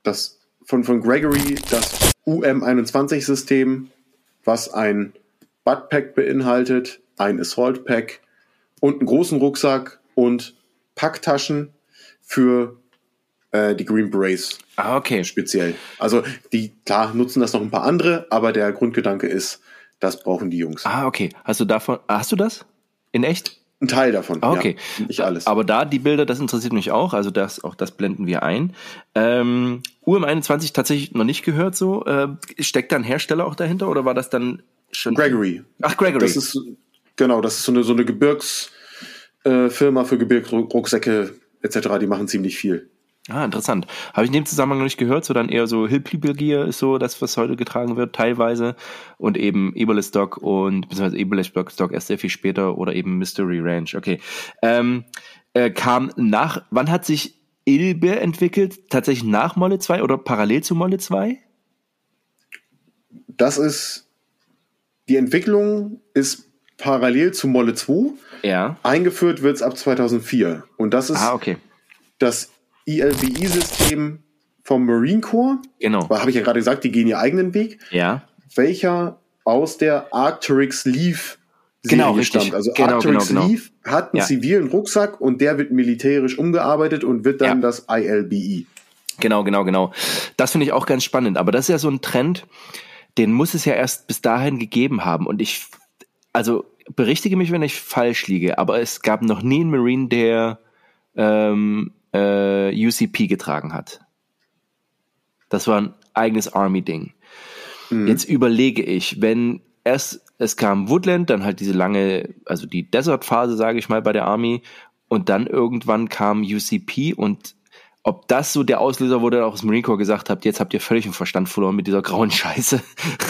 das von, von Gregory das UM21-System, was ein Buttpack beinhaltet, ein Assault Pack und einen großen Rucksack und Packtaschen für äh, die Green Berets. Ah, okay. Speziell. Also die, klar, nutzen das noch ein paar andere, aber der Grundgedanke ist, das brauchen die Jungs. Ah, okay. Hast du davon, hast du das? In echt? Ein Teil davon. Okay. Ja, nicht alles. Aber da die Bilder, das interessiert mich auch. Also das, auch das blenden wir ein. Ähm, UM21 tatsächlich noch nicht gehört so. Äh, steckt da ein Hersteller auch dahinter oder war das dann schon? Gregory. Ach, Gregory. Das ist, genau, das ist so eine, so eine Gebirgsfirma äh, für Gebirgsrucksäcke etc. Die machen ziemlich viel. Ah, interessant. Habe ich in dem Zusammenhang noch nicht gehört, so dann eher so Hill People Gear ist so das, was heute getragen wird, teilweise. Und eben Ebole Stock und, beziehungsweise Ebole Stock erst sehr viel später oder eben Mystery Ranch. Okay. Ähm, äh, kam nach, wann hat sich Ilbe entwickelt? Tatsächlich nach Molle 2 oder parallel zu Molle 2? Das ist, die Entwicklung ist parallel zu Molle 2. Ja. Eingeführt wird es ab 2004. Und das ist ah, okay. das ELBI-System vom Marine Corps. Genau. Habe ich ja gerade gesagt, die gehen ihren eigenen Weg. Ja. Welcher aus der Arcturix Leaf genau, stammt. Also genau, Arcturix genau, genau. Leaf hat einen ja. zivilen Rucksack und der wird militärisch umgearbeitet und wird dann ja. das ILBI. Genau, genau, genau. Das finde ich auch ganz spannend. Aber das ist ja so ein Trend, den muss es ja erst bis dahin gegeben haben. Und ich, also berichtige mich, wenn ich falsch liege, aber es gab noch nie einen Marine, der ähm, äh, UCP getragen hat. Das war ein eigenes Army-Ding. Mhm. Jetzt überlege ich, wenn erst es kam Woodland, dann halt diese lange, also die Desert-Phase, sage ich mal, bei der Army. Und dann irgendwann kam UCP und ob das so der Auslöser wurde, auch das Marine Corps gesagt hat, jetzt habt ihr völlig den Verstand verloren mit dieser grauen Scheiße.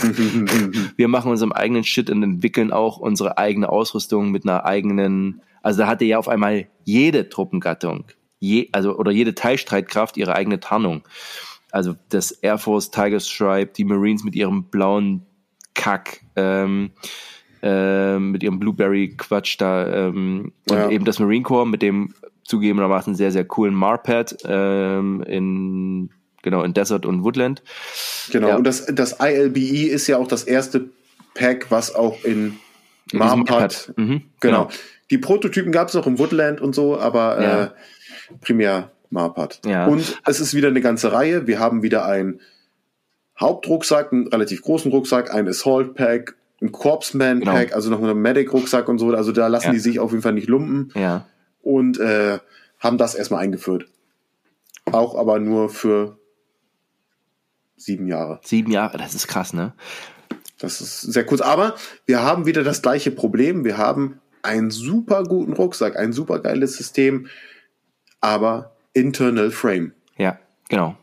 wir machen unseren eigenen Shit und entwickeln auch unsere eigene Ausrüstung mit einer eigenen, also da hatte ja auf einmal jede Truppengattung, je, also oder jede Teilstreitkraft ihre eigene Tarnung. Also das Air Force Tiger Stripe, die Marines mit ihrem blauen Kack, ähm, äh, mit ihrem Blueberry-Quatsch da ähm, ja. und eben das Marine Corps mit dem zugegebenermaßen sehr, sehr coolen Marpad ähm, in genau in Desert und Woodland. Genau, ja. und das, das ILBE ist ja auch das erste Pack, was auch in, Marpad, mhm, genau. genau. Die Prototypen gab es auch im Woodland und so, aber ja. äh, primär Marpad. Ja. Und es ist wieder eine ganze Reihe. Wir haben wieder einen Hauptrucksack, einen relativ großen Rucksack, ein Assault Pack, ein Corpsman Pack, genau. also noch einen Medic Rucksack und so. Also da lassen ja. die sich auf jeden Fall nicht lumpen. Ja und äh, haben das erstmal eingeführt. Auch aber nur für sieben Jahre. Sieben Jahre, das ist krass, ne? Das ist sehr kurz. Aber wir haben wieder das gleiche Problem. Wir haben einen super guten Rucksack, ein super geiles System, aber Internal Frame. Ja, genau.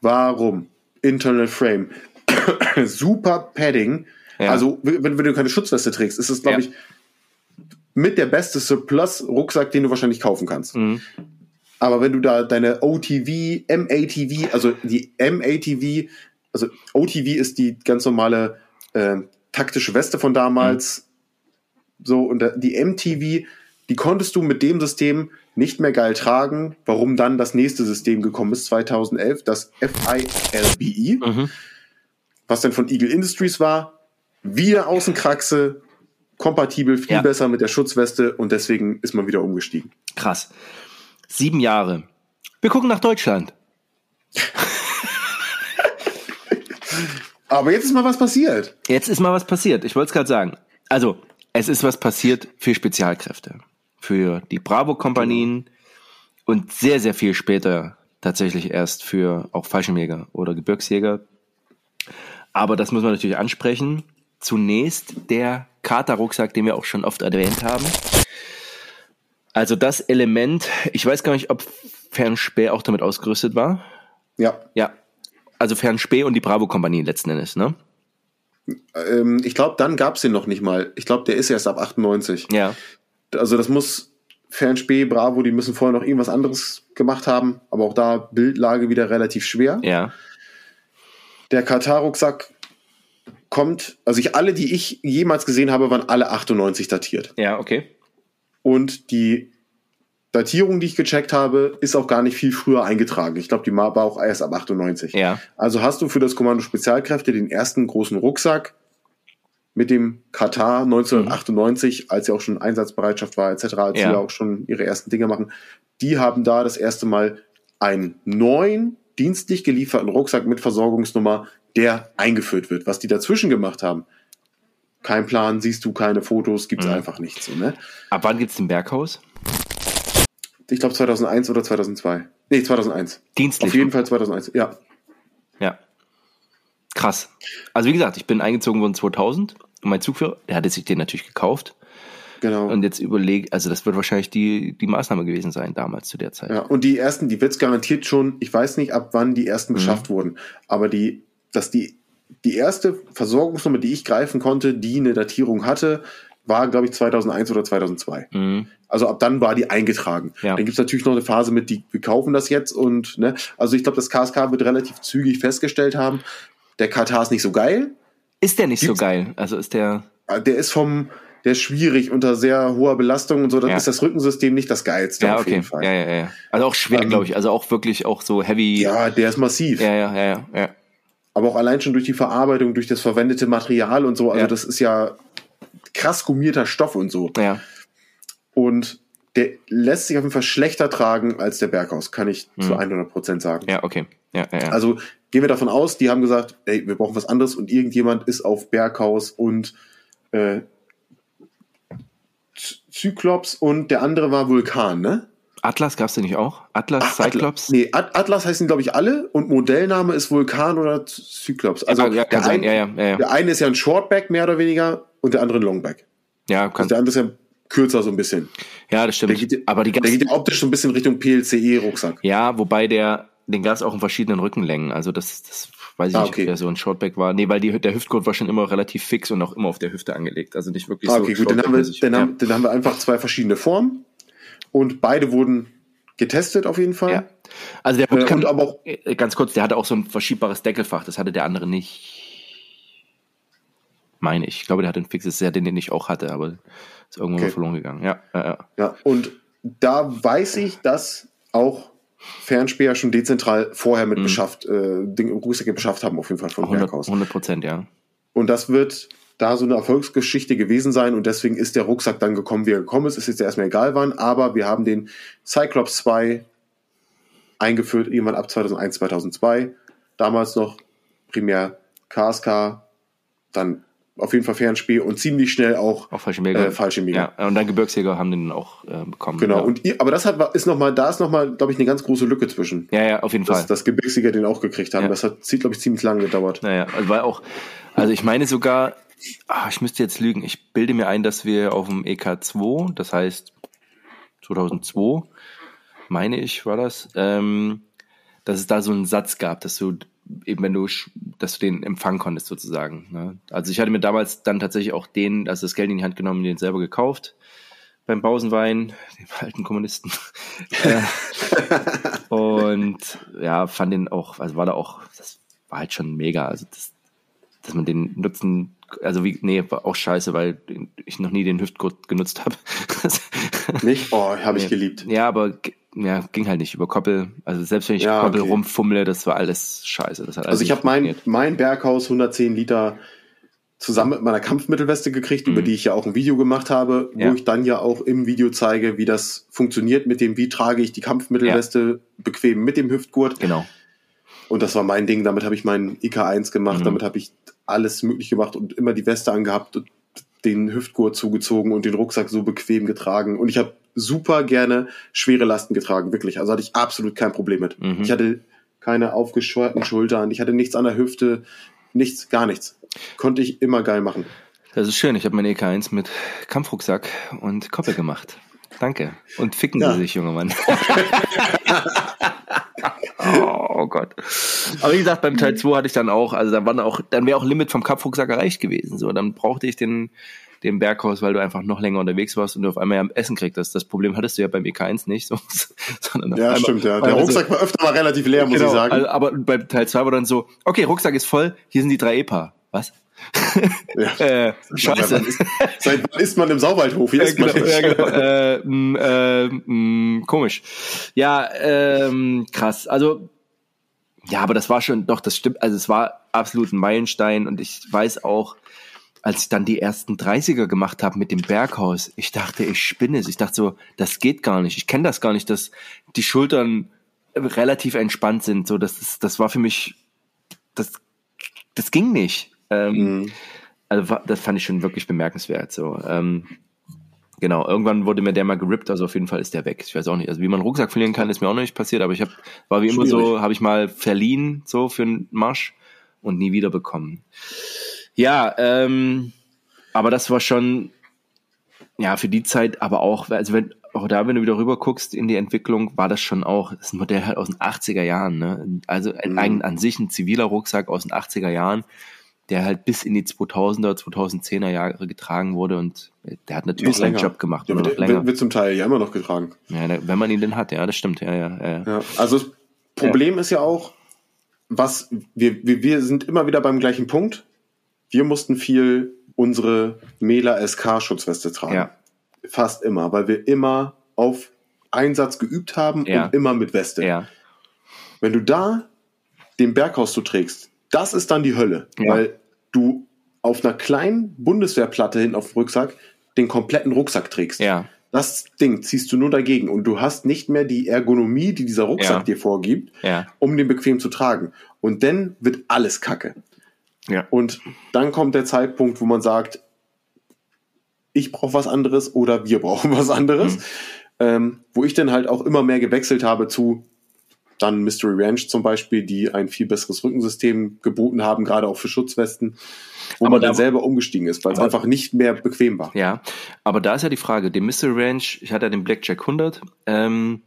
Warum? Internal Frame. super Padding. Ja. Also, wenn, wenn, du keine Schutzweste trägst, ist es, glaube ja. ich, mit der beste Surplus-Rucksack, den du wahrscheinlich kaufen kannst. Mhm. Aber wenn du da deine OTV, MATV, also die MATV, also OTV ist die ganz normale äh, taktische Weste von damals, mhm. So und die MTV, die konntest du mit dem System nicht mehr geil tragen. Warum dann das nächste System gekommen ist, 2011, das FILBE, mhm. was dann von Eagle Industries war, wieder Außenkraxe, kompatibel, viel ja. besser mit der Schutzweste und deswegen ist man wieder umgestiegen. Krass. Sieben Jahre. Wir gucken nach Deutschland. Aber jetzt ist mal was passiert. Jetzt ist mal was passiert. Ich wollte es gerade sagen. Also, es ist was passiert für Spezialkräfte. Für die Bravo-Kompanien und sehr, sehr viel später tatsächlich erst für auch Fallschirmjäger oder Gebirgsjäger. Aber das muss man natürlich ansprechen. Zunächst der Kater-Rucksack, den wir auch schon oft erwähnt haben. Also das Element, ich weiß gar nicht, ob Fernspäh auch damit ausgerüstet war. Ja. Ja. Also Fernspäh und die Bravo-Kompanie letzten Endes, ne? Ähm, ich glaube, dann gab es den noch nicht mal. Ich glaube, der ist erst ab 98. Ja. Also das muss Fernspäh, Bravo, die müssen vorher noch irgendwas anderes gemacht haben. Aber auch da Bildlage wieder relativ schwer. Ja. Der Katar-Rucksack kommt, also ich alle, die ich jemals gesehen habe, waren alle 98 datiert. Ja, okay. Und die Datierung, die ich gecheckt habe, ist auch gar nicht viel früher eingetragen. Ich glaube, die war auch erst ab 98. Ja. Also hast du für das Kommando Spezialkräfte den ersten großen Rucksack mit dem Katar 1998, mhm. als ja auch schon Einsatzbereitschaft war, etc., als ja. sie auch schon ihre ersten Dinge machen. Die haben da das erste Mal einen neuen dienstlich gelieferten Rucksack mit Versorgungsnummer der eingeführt wird. Was die dazwischen gemacht haben, kein Plan, siehst du keine Fotos, gibt es mhm. einfach nichts. So, ne? Ab wann gibt es den Berghaus? Ich glaube 2001 oder 2002. Nee, 2001. Dienstlich. Auf jeden Fall 2001, ja. Ja. Krass. Also wie gesagt, ich bin eingezogen worden 2000 und mein Zugführer, der hatte sich den natürlich gekauft. Genau. Und jetzt überlege, also das wird wahrscheinlich die, die Maßnahme gewesen sein damals zu der Zeit. Ja, und die ersten, die wird es garantiert schon, ich weiß nicht, ab wann die ersten mhm. beschafft wurden, aber die dass die, die erste Versorgungsnummer, die ich greifen konnte, die eine Datierung hatte, war, glaube ich, 2001 oder 2002. Mhm. Also ab dann war die eingetragen. Ja. Dann gibt's natürlich noch eine Phase mit, die, wir kaufen das jetzt und, ne, also ich glaube, das KSK wird relativ zügig festgestellt haben, der Katar ist nicht so geil. Ist der nicht Gibt's, so geil? Also ist der. Ah, der ist vom, der ist schwierig unter sehr hoher Belastung und so, dann ja. ist das Rückensystem nicht das geilste ja, auf okay. jeden Fall. Ja, ja, ja. Also auch schwer, ähm, glaube ich. Also auch wirklich auch so heavy. Ja, der ist massiv. Ja, ja, ja, ja. ja aber auch allein schon durch die Verarbeitung, durch das verwendete Material und so. Also ja. das ist ja krass gummierter Stoff und so. Ja. Und der lässt sich auf jeden Fall schlechter tragen als der Berghaus, kann ich mhm. zu 100 Prozent sagen. Ja, okay. Ja, ja, ja. Also gehen wir davon aus, die haben gesagt, ey, wir brauchen was anderes und irgendjemand ist auf Berghaus und äh, Zyklops und der andere war Vulkan, ne? Atlas gab es den nicht auch? Atlas, Ach, Cyclops? Atlas, nee, Atlas heißen glaube ich alle und Modellname ist Vulkan oder Cyclops. Also ja, der, ein, ja, ja, der, eine ist ja ein Shortback mehr oder weniger und der andere ein Longback. Ja, kann. Also der andere ist ja kürzer so ein bisschen. Ja, das stimmt. Der geht, aber die der geht ja optisch so ein bisschen Richtung PLCE-Rucksack. Ja, wobei der, den gab es auch in verschiedenen Rückenlängen. Also das, das weiß ich ah, okay. nicht, ob der so ein Shortback war. Nee, weil die, der Hüftgurt war schon immer relativ fix und auch immer auf der Hüfte angelegt. Also nicht wirklich ah, okay, so. Okay, gut, dann haben, wir, dann, haben, dann haben wir einfach zwei verschiedene Formen und beide wurden getestet auf jeden Fall. Ja. Also der Hut äh, kann, aber auch, äh, ganz kurz, der hatte auch so ein verschiebbares Deckelfach, das hatte der andere nicht. Meine ich. Ich glaube, der hatte ein fixes Set, den den ich auch hatte, aber ist irgendwo okay. verloren gegangen. Ja, ja, ja. ja, und da weiß ich, dass auch Fernspäher schon dezentral vorher mit mhm. beschafft, äh, Rucksäcke beschafft haben, auf jeden Fall von 100, Berghaus. 100 Prozent, ja. Und das wird da so eine Erfolgsgeschichte gewesen sein und deswegen ist der Rucksack dann gekommen, wie er gekommen ist. Es ist jetzt erstmal egal wann, aber wir haben den Cyclops 2 eingeführt, irgendwann ab 2001, 2002. Damals noch primär KSK, dann auf jeden Fall Fernspiel und ziemlich schnell auch, auch Fallschirmjäger. Äh, Fallschirmjäger. Ja, und dann Gebirgsjäger haben den auch äh, bekommen. Genau, ja. und ihr, aber das hat, ist noch mal, da ist nochmal, glaube ich, eine ganz große Lücke zwischen. Ja, ja, auf jeden dass, Fall. Dass Gebirgsjäger den auch gekriegt haben. Ja. Das hat, glaube ich, ziemlich lange gedauert. Naja, also war auch, also ich meine sogar, ach, ich müsste jetzt lügen, ich bilde mir ein, dass wir auf dem EK2, das heißt 2002, meine ich, war das, ähm, dass es da so einen Satz gab, dass du eben wenn du, dass du den empfangen konntest sozusagen. Ne? Also ich hatte mir damals dann tatsächlich auch den, also das Geld in die Hand genommen, den selber gekauft beim Pausenwein, dem alten Kommunisten. Und ja, fand den auch, also war da auch, das war halt schon mega. Also das, dass man den nutzen, also wie, nee, war auch scheiße, weil ich noch nie den Hüftgurt genutzt habe. Nicht? Oh, habe ich nee. geliebt. Ja, aber ja, ging halt nicht über Koppel. Also selbst wenn ich ja, Koppel okay. rumfummle, das war alles scheiße. Das hat also ich habe mein, mein Berghaus 110 Liter zusammen mit meiner Kampfmittelweste gekriegt, mhm. über die ich ja auch ein Video gemacht habe, wo ja. ich dann ja auch im Video zeige, wie das funktioniert mit dem, wie trage ich die Kampfmittelweste ja. bequem mit dem Hüftgurt. Genau. Und das war mein Ding, damit habe ich meinen IK1 gemacht, mhm. damit habe ich alles möglich gemacht und immer die Weste angehabt und den Hüftgurt zugezogen und den Rucksack so bequem getragen. Und ich habe super gerne schwere Lasten getragen, wirklich. Also hatte ich absolut kein Problem mit. Mhm. Ich hatte keine aufgescheuerten Schultern, ich hatte nichts an der Hüfte, nichts, gar nichts. Konnte ich immer geil machen. Das ist schön. Ich habe mein EK1 mit Kampfrucksack und Koppel gemacht. Danke. Und ficken ja. Sie sich, junger Mann. oh, oh, Gott. Aber wie gesagt, beim Teil 2 hatte ich dann auch, also dann waren auch, dann wäre auch Limit vom Kampfrucksack erreicht gewesen. So, dann brauchte ich den dem Berghaus, weil du einfach noch länger unterwegs warst und du auf einmal ja Essen kriegst. Das Problem hattest du ja beim EK1 nicht. So, sondern ja, einmal, stimmt, ja. Der Rucksack war öfter mal relativ leer, muss genau, ich sagen. Also, aber bei Teil 2 war dann so, okay, Rucksack ist voll, hier sind die drei EPA. Was? Ja. äh, scheiße. Seit wann ist man im Sauwaldhof? Ist man genau, ja, genau. äh, mh, äh, mh, komisch. Ja, ähm, krass. Also, ja, aber das war schon, doch, das stimmt. Also, es war absolut ein Meilenstein und ich weiß auch, als ich dann die ersten 30er gemacht habe mit dem Berghaus, ich dachte, ich spinne es. Ich dachte so, das geht gar nicht. Ich kenne das gar nicht, dass die Schultern relativ entspannt sind. So, das, das war für mich, das, das ging nicht. Ähm, mhm. Also das fand ich schon wirklich bemerkenswert. So, ähm, genau. Irgendwann wurde mir der mal gerippt, also auf jeden Fall ist der weg. Ich weiß auch nicht, also wie man einen Rucksack verlieren kann, ist mir auch noch nicht passiert. Aber ich habe, war wie Schwierig. immer so, habe ich mal verliehen so für einen Marsch und nie wieder bekommen. Ja, ähm, aber das war schon, ja, für die Zeit, aber auch, also wenn, auch da, wenn du wieder rüber guckst in die Entwicklung, war das schon auch, das ist ein Modell halt aus den 80er Jahren, ne? Also mhm. ein, an sich ein ziviler Rucksack aus den 80er Jahren, der halt bis in die 2000er, 2010er Jahre getragen wurde und der hat natürlich seinen Job gemacht. Ja, noch der, länger. Wird zum Teil ja immer noch getragen. Ja, wenn man ihn denn hat, ja, das stimmt, ja, ja. ja. ja also das Problem ja. ist ja auch, was, wir, wir, wir sind immer wieder beim gleichen Punkt wir mussten viel unsere Mela SK-Schutzweste tragen. Ja. Fast immer, weil wir immer auf Einsatz geübt haben ja. und immer mit Weste. Ja. Wenn du da den Berghaus du trägst, das ist dann die Hölle, weil du auf einer kleinen Bundeswehrplatte hinten auf dem Rucksack den kompletten Rucksack trägst. Ja. Das Ding ziehst du nur dagegen und du hast nicht mehr die Ergonomie, die dieser Rucksack ja. dir vorgibt, ja. um den bequem zu tragen. Und dann wird alles kacke. Ja. Und dann kommt der Zeitpunkt, wo man sagt, ich brauche was anderes oder wir brauchen was anderes. Mhm. Ähm, wo ich dann halt auch immer mehr gewechselt habe zu, dann Mystery Ranch zum Beispiel, die ein viel besseres Rückensystem geboten haben, gerade auch für Schutzwesten, wo aber man dann selber umgestiegen ist, weil es einfach nicht mehr bequem war. Ja, aber da ist ja die Frage, den Mystery Ranch, ich hatte ja den Blackjack 100, ähm,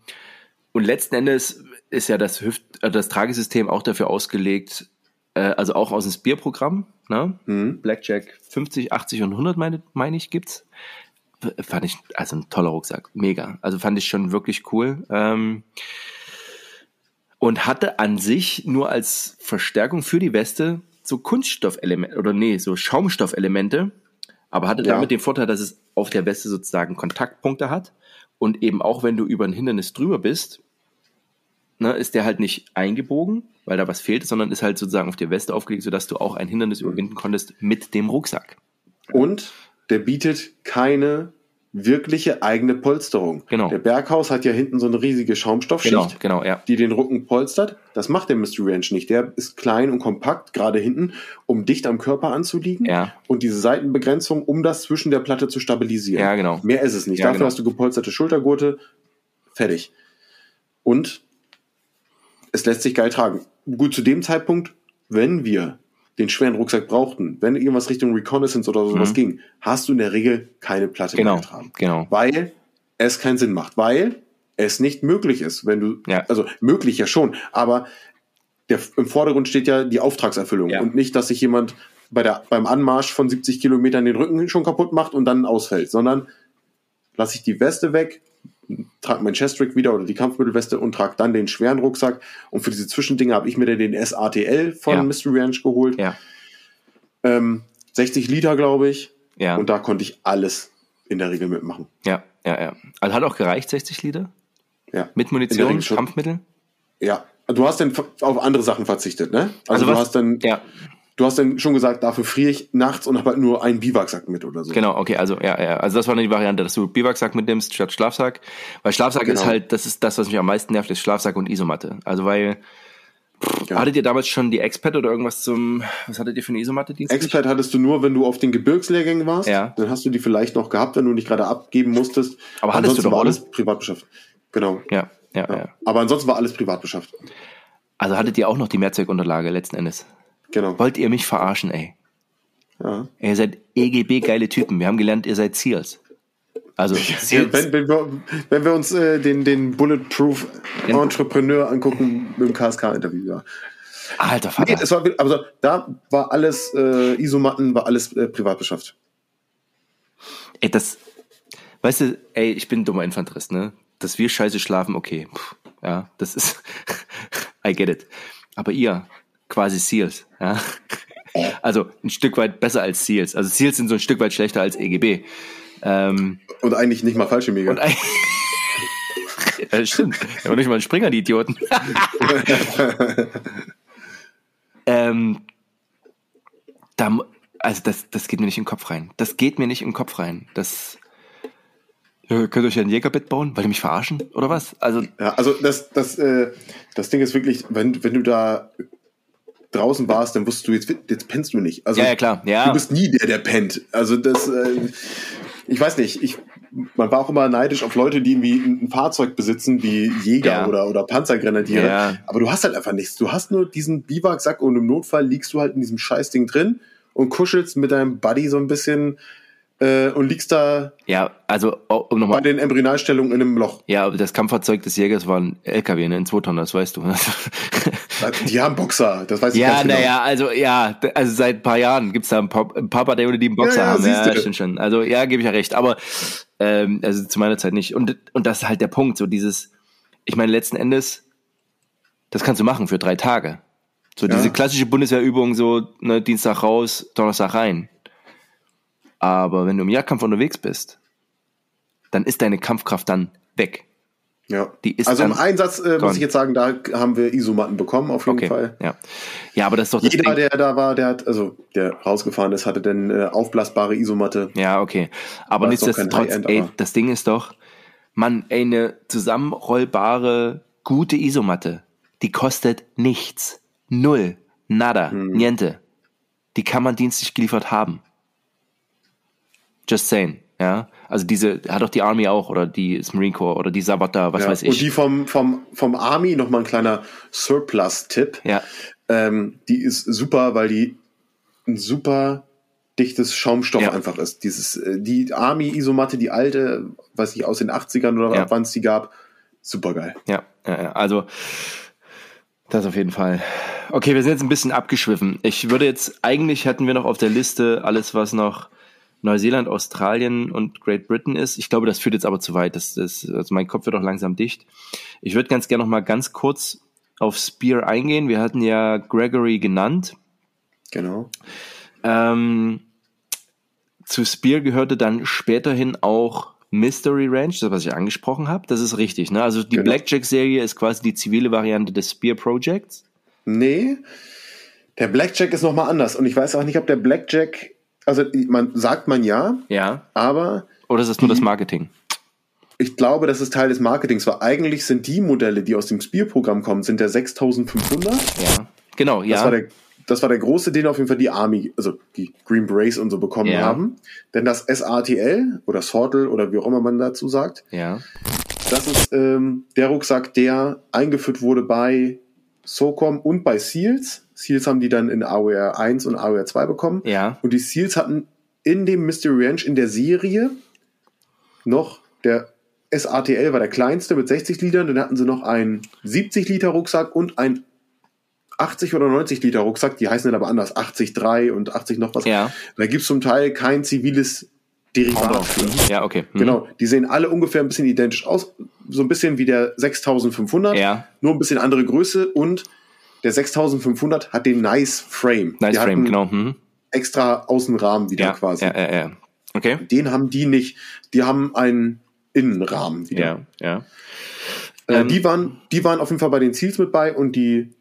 und letzten Endes ist ja das Hüft, äh, das Tragesystem auch dafür ausgelegt, äh, also auch aus dem Spear-Programm, ne? Mhm. Blackjack 50, 80 und 100 meine, meine ich gibt's. Fand ich, also ein toller Rucksack, mega. Also fand ich schon wirklich cool. Ähm, und hatte an sich nur als Verstärkung für die Weste so Kunststoffelemente oder nee, so Schaumstoffelemente, aber hatte ja. damit den Vorteil, dass es auf der Weste sozusagen Kontaktpunkte hat und eben auch wenn du über ein Hindernis drüber bist, ne, ist der halt nicht eingebogen, weil da was fehlt, sondern ist halt sozusagen auf der Weste aufgelegt, sodass du auch ein Hindernis überwinden konntest mit dem Rucksack. Und der bietet keine wirkliche eigene Polsterung. Genau. Der Berghaus hat ja hinten so eine riesige Schaumstoffschicht, genau, genau, ja. die den Rücken polstert. Das macht der Mystery Ranch nicht. Der ist klein und kompakt, gerade hinten, um dicht am Körper anzuliegen. Ja. Und diese Seitenbegrenzung, um das zwischen der Platte zu stabilisieren. Ja, genau. Mehr ist es nicht. Ja, Dafür genau. hast du gepolsterte Schultergurte. Fertig. Und es lässt sich geil tragen. Gut, zu dem Zeitpunkt, wenn wir den schweren Rucksack brauchten, wenn irgendwas Richtung Reconnaissance oder sowas mhm. ging, hast du in der Regel keine Platte genau, mehr getragen. Genau. Weil es keinen Sinn macht. Weil es nicht möglich ist, wenn du, ja. also möglich ja schon, aber der, im Vordergrund steht ja die Auftragserfüllung Ja. und nicht, dass sich jemand bei der, beim Anmarsch von 70 Kilometern den Rücken schon kaputt macht und dann ausfällt, sondern lasse ich die Weste weg, trage mein Chestrick wieder oder die Kampfmittelweste und trage dann den schweren Rucksack. Und für diese Zwischendinge habe ich mir dann den SATL von Ja. Mystery Ranch geholt. Ja. Ähm, 60 Liter, glaube ich. Ja. Und da konnte ich alles in der Regel mitmachen. Ja, ja, ja. Also hat auch gereicht, 60 Liter? Ja. Mit Munition. Kampfmittel? Ja. Du hast dann auf andere Sachen verzichtet, ne? Also, Also du was- hast dann, Ja, du hast dann schon gesagt, dafür friere ich nachts und habe halt nur einen Biwaksack mit oder so. genau, okay, also ja, ja. Also das war die Variante, dass du Biwaksack mitnimmst statt Schlafsack. Weil Schlafsack ist Genau. halt, das ist das, was mich am meisten nervt, ist Schlafsack und Isomatte. Also weil, Ja. hattet ihr damals schon die Expert oder irgendwas zum, was hattet ihr für eine Isomatte? Expert hattest du nur, wenn du auf den Gebirgslehrgängen warst. Ja. Dann hast du die vielleicht noch gehabt, wenn du nicht gerade abgeben musstest. Aber hattest du ansonsten doch, war oder? alles privat beschafft. Genau. Ja, ja, ja, Ja. Aber ansonsten war alles privat beschafft. Also hattet ihr auch noch die Mehrzweckunterlage letzten Endes. Genau. Wollt ihr mich verarschen, ey? Ja. Ihr seid EGB geile Typen. Wir haben gelernt, ihr seid Seals. Also Seals. Wenn, wenn, wir, wenn wir uns äh, den, den Bulletproof Entrepreneur angucken mit dem KSK-Interview, ja. Alter Nee, Vater. es war, also da war alles äh, Isomatten, war alles äh, privat beschafft. Ey, das, weißt du, ey, ich bin ein dummer Infanterist, ne? Dass wir scheiße schlafen, okay. Puh, ja, das ist, I get it. Aber ihr, quasi Seals, ja. Also ein Stück weit besser als Seals. Also Seals sind so ein Stück weit schlechter als EGB. Ähm, Und eigentlich nicht mal falsche Mega. und ja, stimmt. Und nicht mal ein Springer, die Idioten. ähm, da, also das, das geht mir nicht in den Kopf rein. Das geht mir nicht in den Kopf rein. Das ja, könnt ihr euch ja ein Jägerbett bauen? Weil ihr mich verarschen? Oder was? Also, Ja, also das, das, äh, das Ding ist wirklich, wenn, wenn du da draußen warst, dann wusstest du, jetzt, jetzt pennst du nicht. Also Ja, ja, klar. Ja. du bist nie der, der pennt. Also das, äh, ich weiß nicht, ich, man war auch immer neidisch auf Leute, die irgendwie ein, Fahrzeug besitzen, wie Jäger Ja. oder, oder Panzergrenadiere. Ja. Aber du hast halt einfach nichts. Du hast nur diesen Biwaksack und im Notfall liegst du halt in diesem Scheißding drin und kuschelst mit deinem Buddy so ein bisschen äh, und liegst da ja, also, oh, um bei nochmal. den Embryonalstellungen in einem Loch. Ja, aber das Kampffahrzeug des Jägers war ein LKW, ne? Ein 2 das weißt du. Die haben Boxer, das weiß ich Ja, ganz genau. naja, also ja, also seit ein paar Jahren gibt's da ein paar, ein paar Parteien, die einen Boxer Ja, ja, haben. Ja, stimmt schon. Also ja, gebe ich ja recht. Aber ähm, also zu meiner Zeit nicht. Und, und das ist halt der Punkt, so dieses, ich meine, letzten Endes, das kannst du machen für drei Tage. So Ja. diese klassische Bundeswehrübung, so ne, Dienstag raus, Donnerstag rein. Aber wenn du im Jagdkampf unterwegs bist, dann ist deine Kampfkraft dann weg. Ja. Die ist also im Einsatz äh, muss ich jetzt sagen, da haben wir Isomatten bekommen, auf jeden Okay, Fall. ja. Ja, aber das ist doch das Jeder, Ding. der da war, der hat, also der rausgefahren ist, hatte dann äh, aufblasbare Isomatte. Ja, okay. Aber nichtsdestotrotz, ey, das Ding ist doch, Mann, ey, eine zusammenrollbare, gute Isomatte, die kostet nichts. Null. Nada. Hm. Niente. Die kann man dienstlich geliefert haben. Just saying. Ja, also diese hat doch die Army auch oder die ist Marine Corps oder die Sabata, was ja, weiß ich. Und die vom, vom, vom Army, nochmal ein kleiner Surplus-Tipp. Ja. Ähm, die ist super, weil die ein super dichtes Schaumstoff ja. einfach ist. Dieses, äh, die Army-Isomatte, die alte, weiß ich, aus den 80ern oder ja. wann es die gab, super geil. Ja, also das auf jeden Fall. Okay, wir sind jetzt ein bisschen abgeschwiffen. Ich würde jetzt, eigentlich hätten wir noch auf der Liste alles, was noch Neuseeland, Australien und Great Britain ist. Ich glaube, das führt jetzt aber zu weit. Das, das, also mein Kopf wird auch langsam dicht. Ich würde ganz gerne noch mal ganz kurz auf Spear eingehen. Wir hatten ja Gregory genannt. Genau. Ähm, zu Spear gehörte dann späterhin auch Mystery Ranch, das was ich angesprochen habe. Das ist richtig. Ne? Also die genau. Blackjack-Serie ist quasi die zivile Variante des Spear Projects. Nee, der Blackjack ist nochmal anders. Und ich weiß auch nicht, ob der Blackjack, also man sagt man ja, ja. aber. Oder ist es nur das Marketing? Ich glaube, das ist Teil des Marketings, weil eigentlich sind die Modelle, die aus dem Spear-Programm kommen, sind der 6500. Ja, genau, ja. Das war der das war der große, den auf jeden Fall die Army, also die Green Brace und so bekommen ja. haben. Denn das SATL oder Sortel oder wie auch immer man dazu sagt, ja. das ist ähm, der Rucksack, der eingeführt wurde bei SOCOM und bei SEALs. SEALs haben die dann in AOR 1 und AOR 2 bekommen. Ja. Und die SEALs hatten in dem Mystery Ranch in der Serie noch der SATL war der kleinste mit 60 Litern, dann hatten sie noch einen 70 Liter Rucksack und einen 80 oder 90 Liter Rucksack, die heißen dann aber anders, 80,3 und 80 noch was. Ja. Da gibt's zum Teil kein ziviles Derivat für. Ja, okay. Mhm. Genau, die sehen alle ungefähr ein bisschen identisch aus, so ein bisschen wie der 6500, ja. nur ein bisschen andere Größe und der 6500 hat den Nice Frame. Nice Frame, genau. Mhm. Extra Außenrahmen wieder ja, quasi. Ja, ja, ja. Okay. Den haben die nicht. Die haben einen Innenrahmen wieder. Ja, ja. Äh, ähm, die, waren, die waren auf jeden Fall bei den Ziels mit bei und die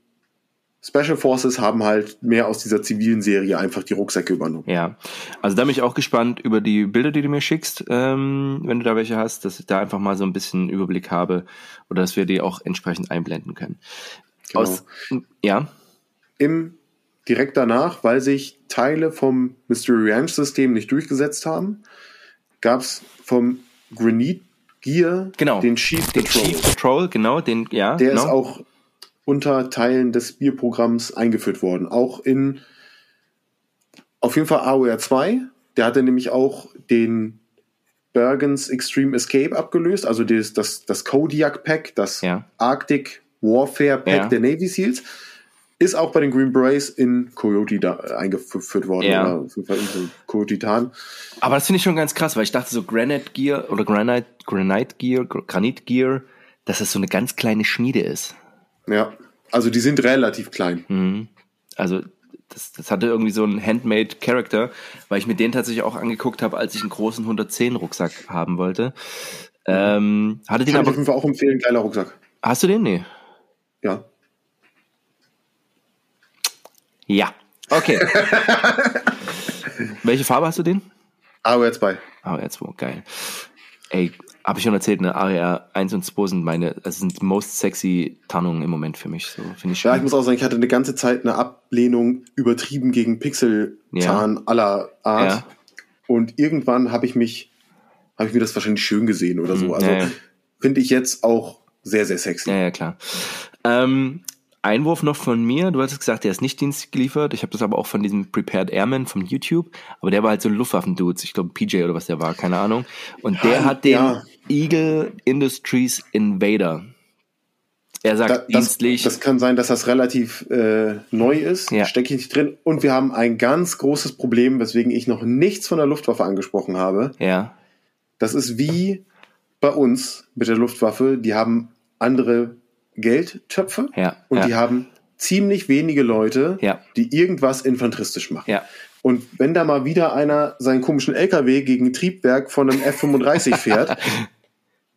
Special Forces haben halt mehr aus dieser zivilen Serie einfach die Rucksäcke übernommen. Ja, also da bin ich auch gespannt über die Bilder, die du mir schickst, ähm, wenn du da welche hast, dass ich da einfach mal so ein bisschen Überblick habe oder dass wir die auch entsprechend einblenden können. Genau. Aus, ja. Im direkt danach, weil sich Teile vom Mystery Ranch System nicht durchgesetzt haben, gab es vom Granite Gear genau. den Chief den Patrol. Chief Patrol, genau, den ja. Der genau. ist auch unter Teilen des Bierprogramms eingeführt worden. Auch in auf jeden Fall AOR 2. Der hatte nämlich auch den Bergens Extreme Escape abgelöst, also das, das, das Kodiak Pack, das ja. Arctic Warfare Pack ja. der Navy SEALs. Ist auch bei den Green Berets in Coyote da eingeführt worden. Ja. Oder in Coyote Tan. Aber das finde ich schon ganz krass, weil ich dachte so Granite Gear oder Granite, Granite Gear, Granit Gear, dass das so eine ganz kleine Schmiede ist. Ja, also die sind relativ klein. Mhm. Also das, das hatte irgendwie so einen Handmade Character, weil ich mir den tatsächlich auch angeguckt habe, als ich einen großen 110 Rucksack haben wollte. Ähm, hatte den Kann aber ich auf jeden Fall auch empfehlen, geiler Rucksack. Hast du den? Nee. Ja. Ja. Okay. Welche Farbe hast du den? AOR 2. AOR 2, geil. Ey, habe ich schon erzählt, ne? AR 1 und 2 sind meine, das sind most sexy Tarnungen im Moment für mich. So, finde ich Ja, ich muss auch sagen, ich hatte eine ganze Zeit eine Ablehnung übertrieben gegen Pixel-Tarn ja. aller Art. Ja. Und irgendwann habe ich mich, habe ich mir das wahrscheinlich schön gesehen oder so. Mhm. Also ja, finde ich jetzt auch sehr, sehr sexy. Ja, ja, klar. Ähm, Einwurf noch von mir. Du hattest gesagt, der ist nicht Dienst geliefert. Ich habe das aber auch von diesem Prepared Airman von YouTube. Aber der war halt so ein Luftwaffen-Dude. Ich glaube PJ oder was der war, keine Ahnung. Und der hat den ja. Eagle Industries Invader. Er sagt da, dienstlich. Das, das, kann sein, dass das relativ äh, neu ist. Ja. Stecke ich nicht drin. Und wir haben ein ganz großes Problem, weswegen ich noch nichts von der Luftwaffe angesprochen habe. Ja. Das ist wie bei uns mit der Luftwaffe. Die haben andere Geldtöpfe ja, und ja. die haben ziemlich wenige Leute, ja. die irgendwas infanteristisch machen. Und wenn da mal wieder einer seinen komischen LKW gegen ein Triebwerk von einem F-35 fährt,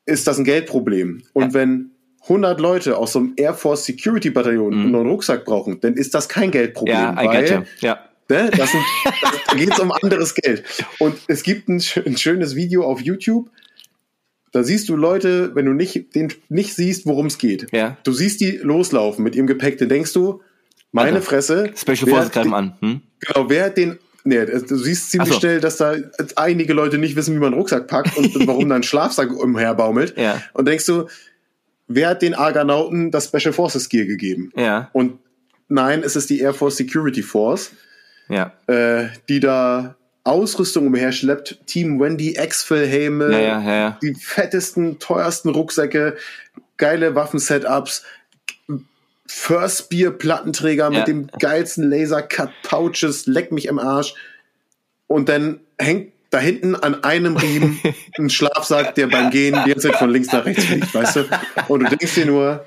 ist das ein Geldproblem. Und wenn 100 Leute aus so einem Air Force Security Bataillon mhm. einen Rucksack brauchen, dann ist das kein Geldproblem. Ja, weil, ja. Ne, das sind, da geht es um anderes Geld. Und es gibt ein, ein schönes Video auf YouTube, da siehst du Leute, wenn du nicht, den, nicht siehst, worum es geht. Ja. Du siehst die loslaufen mit ihrem Gepäck, dann denkst du, meine Alter, Fresse. Special Forces greifen an. Hm? Genau, wer hat den Nee, du siehst ziemlich so. schnell, dass da einige Leute nicht wissen, wie man einen Rucksack packt und warum da ein Schlafsack umherbaumelt. Ja. Und denkst du, wer hat den Argonauten das Special Forces Gear gegeben? Ja. Und nein, es ist die Air Force Security Force, ja. äh, die da Ausrüstung umherschleppt. Team Wendy, Exfil-Helme, ja, ja, ja, die fettesten, teuersten Rucksäcke, geile Waffensetups, First Spear Plattenträger mit dem geilsten Laser-Cut-Pouches, leck mich im Arsch. Und dann hängt da hinten an einem Riemen ein Schlafsack, der beim Gehen die ganze Zeit von links nach rechts fliegt, weißt du? Und du denkst dir nur,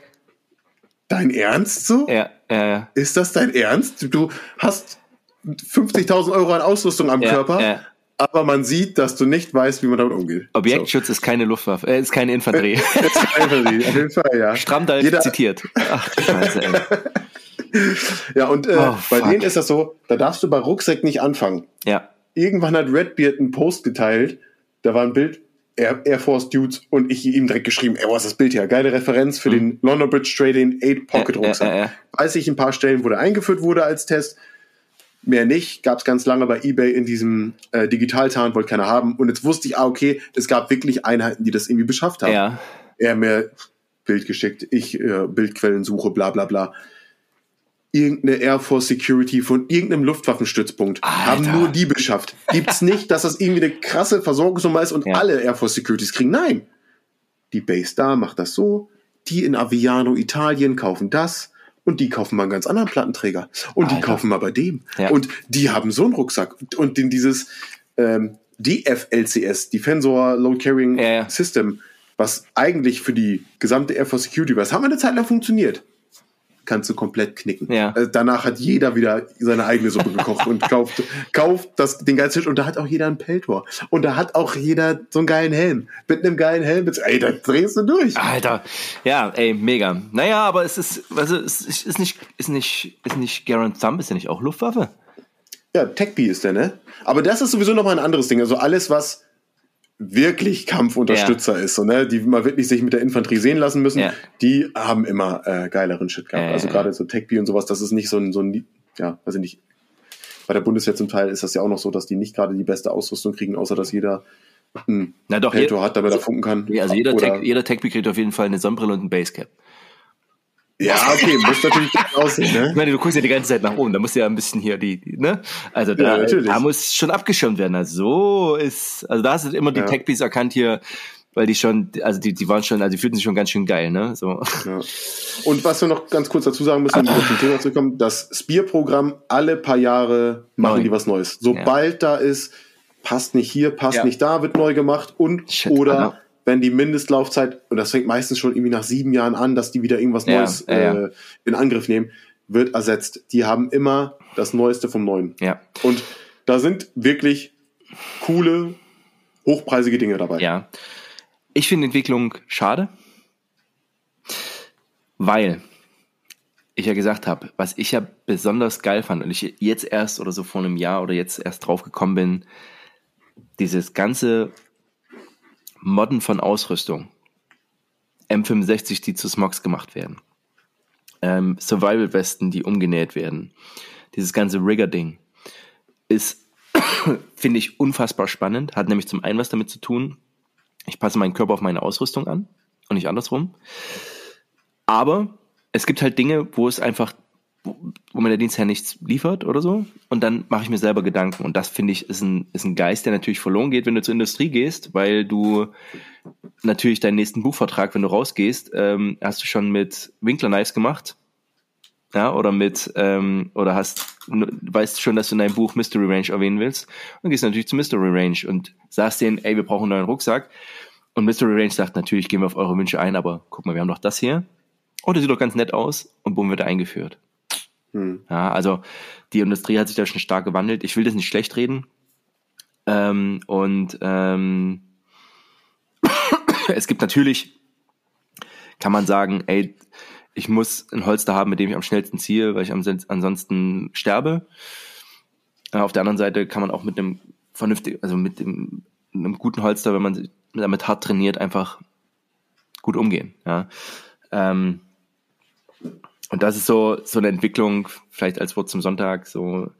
dein Ernst so? Ja, ja, ja. Ist das dein Ernst? Du hast 50.000 Euro an Ausrüstung am ja, Körper, ja. aber man sieht, dass du nicht weißt, wie man damit umgeht. Objektschutz so. ist keine Luftwaffe, äh, ist keine Infanterie. ist keine Infanterie, auf jeden Fall, ja. Stramm da Jeder, zitiert. Ach, scheiße, ey. ja, und äh, oh, bei denen ist das so, da darfst du bei Rucksack nicht anfangen. Ja. Irgendwann hat Redbeard einen Post geteilt, da war ein Bild, Air, Air Force Dudes und ich ihm direkt geschrieben, ey, was ist das Bild hier? Geile Referenz für mhm. den London Bridge Trading 8 Pocket Rucksack. Äh, äh, äh. Weiß ich ein paar Stellen, wo der eingeführt wurde als Test mehr nicht. Gab es ganz lange bei eBay in diesem äh, Digitaltarn, wollte keiner haben. Und jetzt wusste ich, ah, okay, es gab wirklich Einheiten, die das irgendwie beschafft haben. Ja. Er mir Bild geschickt, ich äh, Bildquellen suche, bla bla bla. Irgendeine Air Force Security von irgendeinem Luftwaffenstützpunkt Alter. haben nur die beschafft. Gibt's nicht, dass das irgendwie eine krasse Versorgungsnummer ist und ja. alle Air Force Securities kriegen. Nein. Die Base da macht das so, die in Aviano Italien kaufen das, und die kaufen mal einen ganz anderen Plattenträger und Alter. die kaufen mal bei dem ja. und die haben so einen Rucksack und den dieses ähm, DFLCS, Defensor Load Carrying ja, ja. System, was eigentlich für die gesamte Air Force Security war, das haben wir eine Zeit lang funktioniert kannst du komplett knicken. Ja. Also danach hat jeder wieder seine eigene Suppe gekocht und kauft, kauft das, den geilsten Tisch. Und da hat auch jeder einen Peltor. Und da hat auch jeder so einen geilen Helm. Mit einem geilen Helm. Ey, da drehst du durch. Alter. Ja, ey, mega. Naja, aber es ist, also es ist nicht, ist nicht, ist nicht Garant Thumb, ist ja nicht auch Luftwaffe? Ja, TechBee ist der, ne? Aber das ist sowieso nochmal ein anderes Ding. Also alles, was wirklich Kampfunterstützer ja. ist, so, ne, die mal wirklich sich mit der Infanterie sehen lassen müssen, ja. die haben immer äh, geileren Shit gehabt. Ja, also gerade so TechBee und sowas, das ist nicht so ein, so ein, ja, weiß ich nicht. Bei der Bundeswehr zum Teil ist das ja auch noch so, dass die nicht gerade die beste Ausrüstung kriegen, außer dass jeder einen Na doch, Peltor hat, damit er funken kann. Ja, also jeder, Tech, jeder TechBee kriegt auf jeden Fall eine Sonnenbrille und ein Basecap. Ja, okay, muss natürlich aussehen, ne? Ich meine, du guckst ja die ganze Zeit nach oben, da muss ja ein bisschen hier die, ne? Also da, ja, da muss schon abgeschirmt werden. Also so ist, also da hast du immer die ja. Techbees erkannt hier, weil die schon, also die, die waren schon, also die fühlten sich schon ganz schön geil, ne? So. Ja. Und was wir noch ganz kurz dazu sagen müssen, um auf zum Thema zu kommen, das Spear-Programm alle paar Jahre machen neu. die was Neues. Sobald da ist, passt nicht hier, passt nicht da, wird neu gemacht und Shit, oder wenn die Mindestlaufzeit, und das fängt meistens schon irgendwie nach sieben Jahren an, dass die wieder irgendwas ja, Neues. Äh, in Angriff nehmen, wird ersetzt. Die haben immer das Neueste vom Neuen. Ja. Und da sind wirklich coole, hochpreisige Dinge dabei. Ja. Ich finde Entwicklung schade, weil ich ja gesagt habe, was ich ja besonders geil fand und ich jetzt erst oder so vor einem Jahr oder jetzt erst drauf gekommen bin, dieses ganze Modden von Ausrüstung. M65, die zu Smogs gemacht werden. Ähm, Survival-Westen, die umgenäht werden. Dieses ganze Rigger-Ding ist, finde ich, unfassbar spannend. Hat nämlich zum einen was damit zu tun, ich passe meinen Körper auf meine Ausrüstung an und nicht andersrum. Aber es gibt halt Dinge, wo es einfach wo mir der Dienstherr nichts liefert oder so. Und dann mache ich mir selber Gedanken. Und das finde ich ist ein, ist ein Geist, der natürlich verloren geht, wenn du zur Industrie gehst, weil du natürlich deinen nächsten Buchvertrag, wenn du rausgehst, ähm, hast du schon mit Winkler Knives gemacht. Ja, oder mit, ähm, oder hast, weißt schon, dass du in deinem Buch Mystery Range erwähnen willst. Und gehst natürlich zu Mystery Range und sagst denen, ey, wir brauchen einen neuen Rucksack. Und Mystery Range sagt, natürlich gehen wir auf eure Wünsche ein, aber guck mal, wir haben doch das hier. Oh, das sieht doch ganz nett aus. Und bumm, wird er eingeführt. Hm. Ja, also die Industrie hat sich da schon stark gewandelt. Ich will das nicht schlecht reden. Ähm, und ähm, es gibt natürlich, kann man sagen, ey, ich muss ein Holster haben, mit dem ich am schnellsten ziehe, weil ich ansonsten sterbe. Äh, auf der anderen Seite kann man auch mit einem vernünftigen, also mit dem, einem guten Holster, wenn man damit hart trainiert, einfach gut umgehen. Ja. Ähm, und das ist so, so eine Entwicklung, vielleicht als Wort zum Sonntag, so,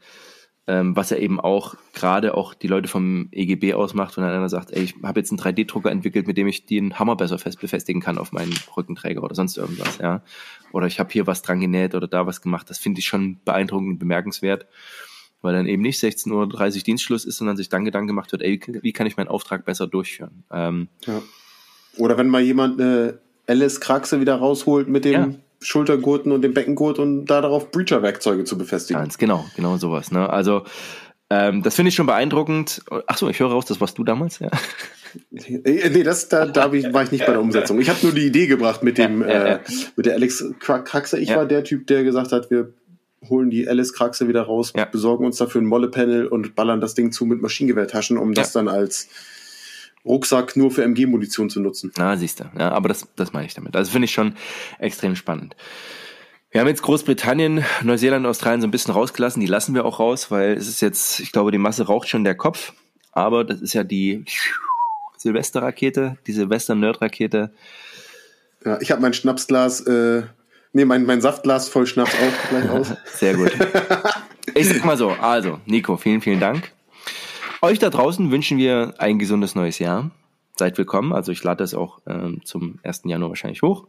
ähm, was ja eben auch gerade auch die Leute vom EGB ausmacht, wenn einer sagt, ey, ich habe jetzt einen 3D-Drucker entwickelt, mit dem ich den Hammer besser fest befestigen kann auf meinen Rückenträger oder sonst irgendwas, ja. Oder ich habe hier was dran genäht oder da was gemacht. Das finde ich schon beeindruckend und bemerkenswert, weil dann eben nicht 16.30 Uhr Dienstschluss ist, sondern sich dann Gedanken gemacht wird, ey, wie kann ich meinen Auftrag besser durchführen? Ähm, ja. Oder wenn mal jemand eine Alice-Kraxe wieder rausholt mit dem ja. Schultergurten und dem Beckengurt und da darauf Breacher-Werkzeuge zu befestigen. Ganz genau, genau sowas. Ne? Also ähm, das finde ich schon beeindruckend. Ach so, ich höre raus, das warst du damals, ja. Äh, nee, das, da, da ich, war ich nicht bei der Umsetzung. Ich habe nur die Idee gebracht mit dem, äh, mit der Alex Kraxe. Ich ja. war der Typ, der gesagt hat, wir holen die Alice Kraxe wieder raus, ja. besorgen uns dafür ein Molle-Panel und ballern das Ding zu mit Maschinengewehrtaschen, um das dann als Rucksack nur für MG-Munition zu nutzen. Ah, siehst du. Ja, aber das, das meine ich damit. Also finde ich schon extrem spannend. Wir haben jetzt Großbritannien, Neuseeland, Australien so ein bisschen rausgelassen. Die lassen wir auch raus, weil es ist jetzt, ich glaube, die Masse raucht schon der Kopf. Aber das ist ja die Silvesterrakete, die Silvester-Nerd-Rakete. Ja, ich habe mein Schnapsglas, äh, nee, mein, mein Saftglas voll Schnaps auch gleich aus. Sehr gut. Ich sag mal so, also, Nico, vielen, vielen Dank. Euch da draußen wünschen wir ein gesundes neues Jahr. Seid willkommen. Also ich lade das auch ähm, zum 1. Januar wahrscheinlich hoch.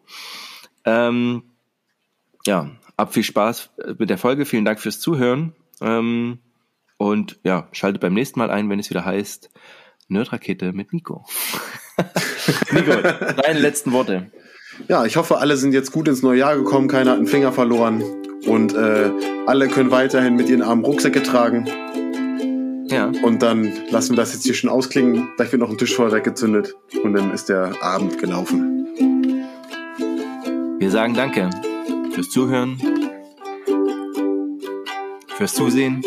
Ähm, ja, ab viel Spaß mit der Folge. Vielen Dank fürs Zuhören. Ähm, und ja, schaltet beim nächsten Mal ein, wenn es wieder heißt Nerdrakete mit Nico. Nico, deine letzten Worte. Ja, ich hoffe, alle sind jetzt gut ins neue Jahr gekommen, keiner hat einen Finger verloren und äh, alle können weiterhin mit ihren armen Rucksäcke tragen. Ja. Und dann lassen wir das jetzt hier schon ausklingen. Gleich wird noch ein Tischfeuer gezündet und dann ist der Abend gelaufen. Wir sagen Danke fürs Zuhören, fürs Zusehen.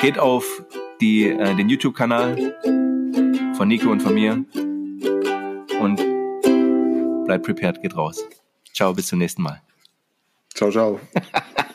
Geht auf die, äh, den YouTube-Kanal von Nico und von mir und bleibt prepared, geht raus. Ciao, bis zum nächsten Mal. Ciao, ciao.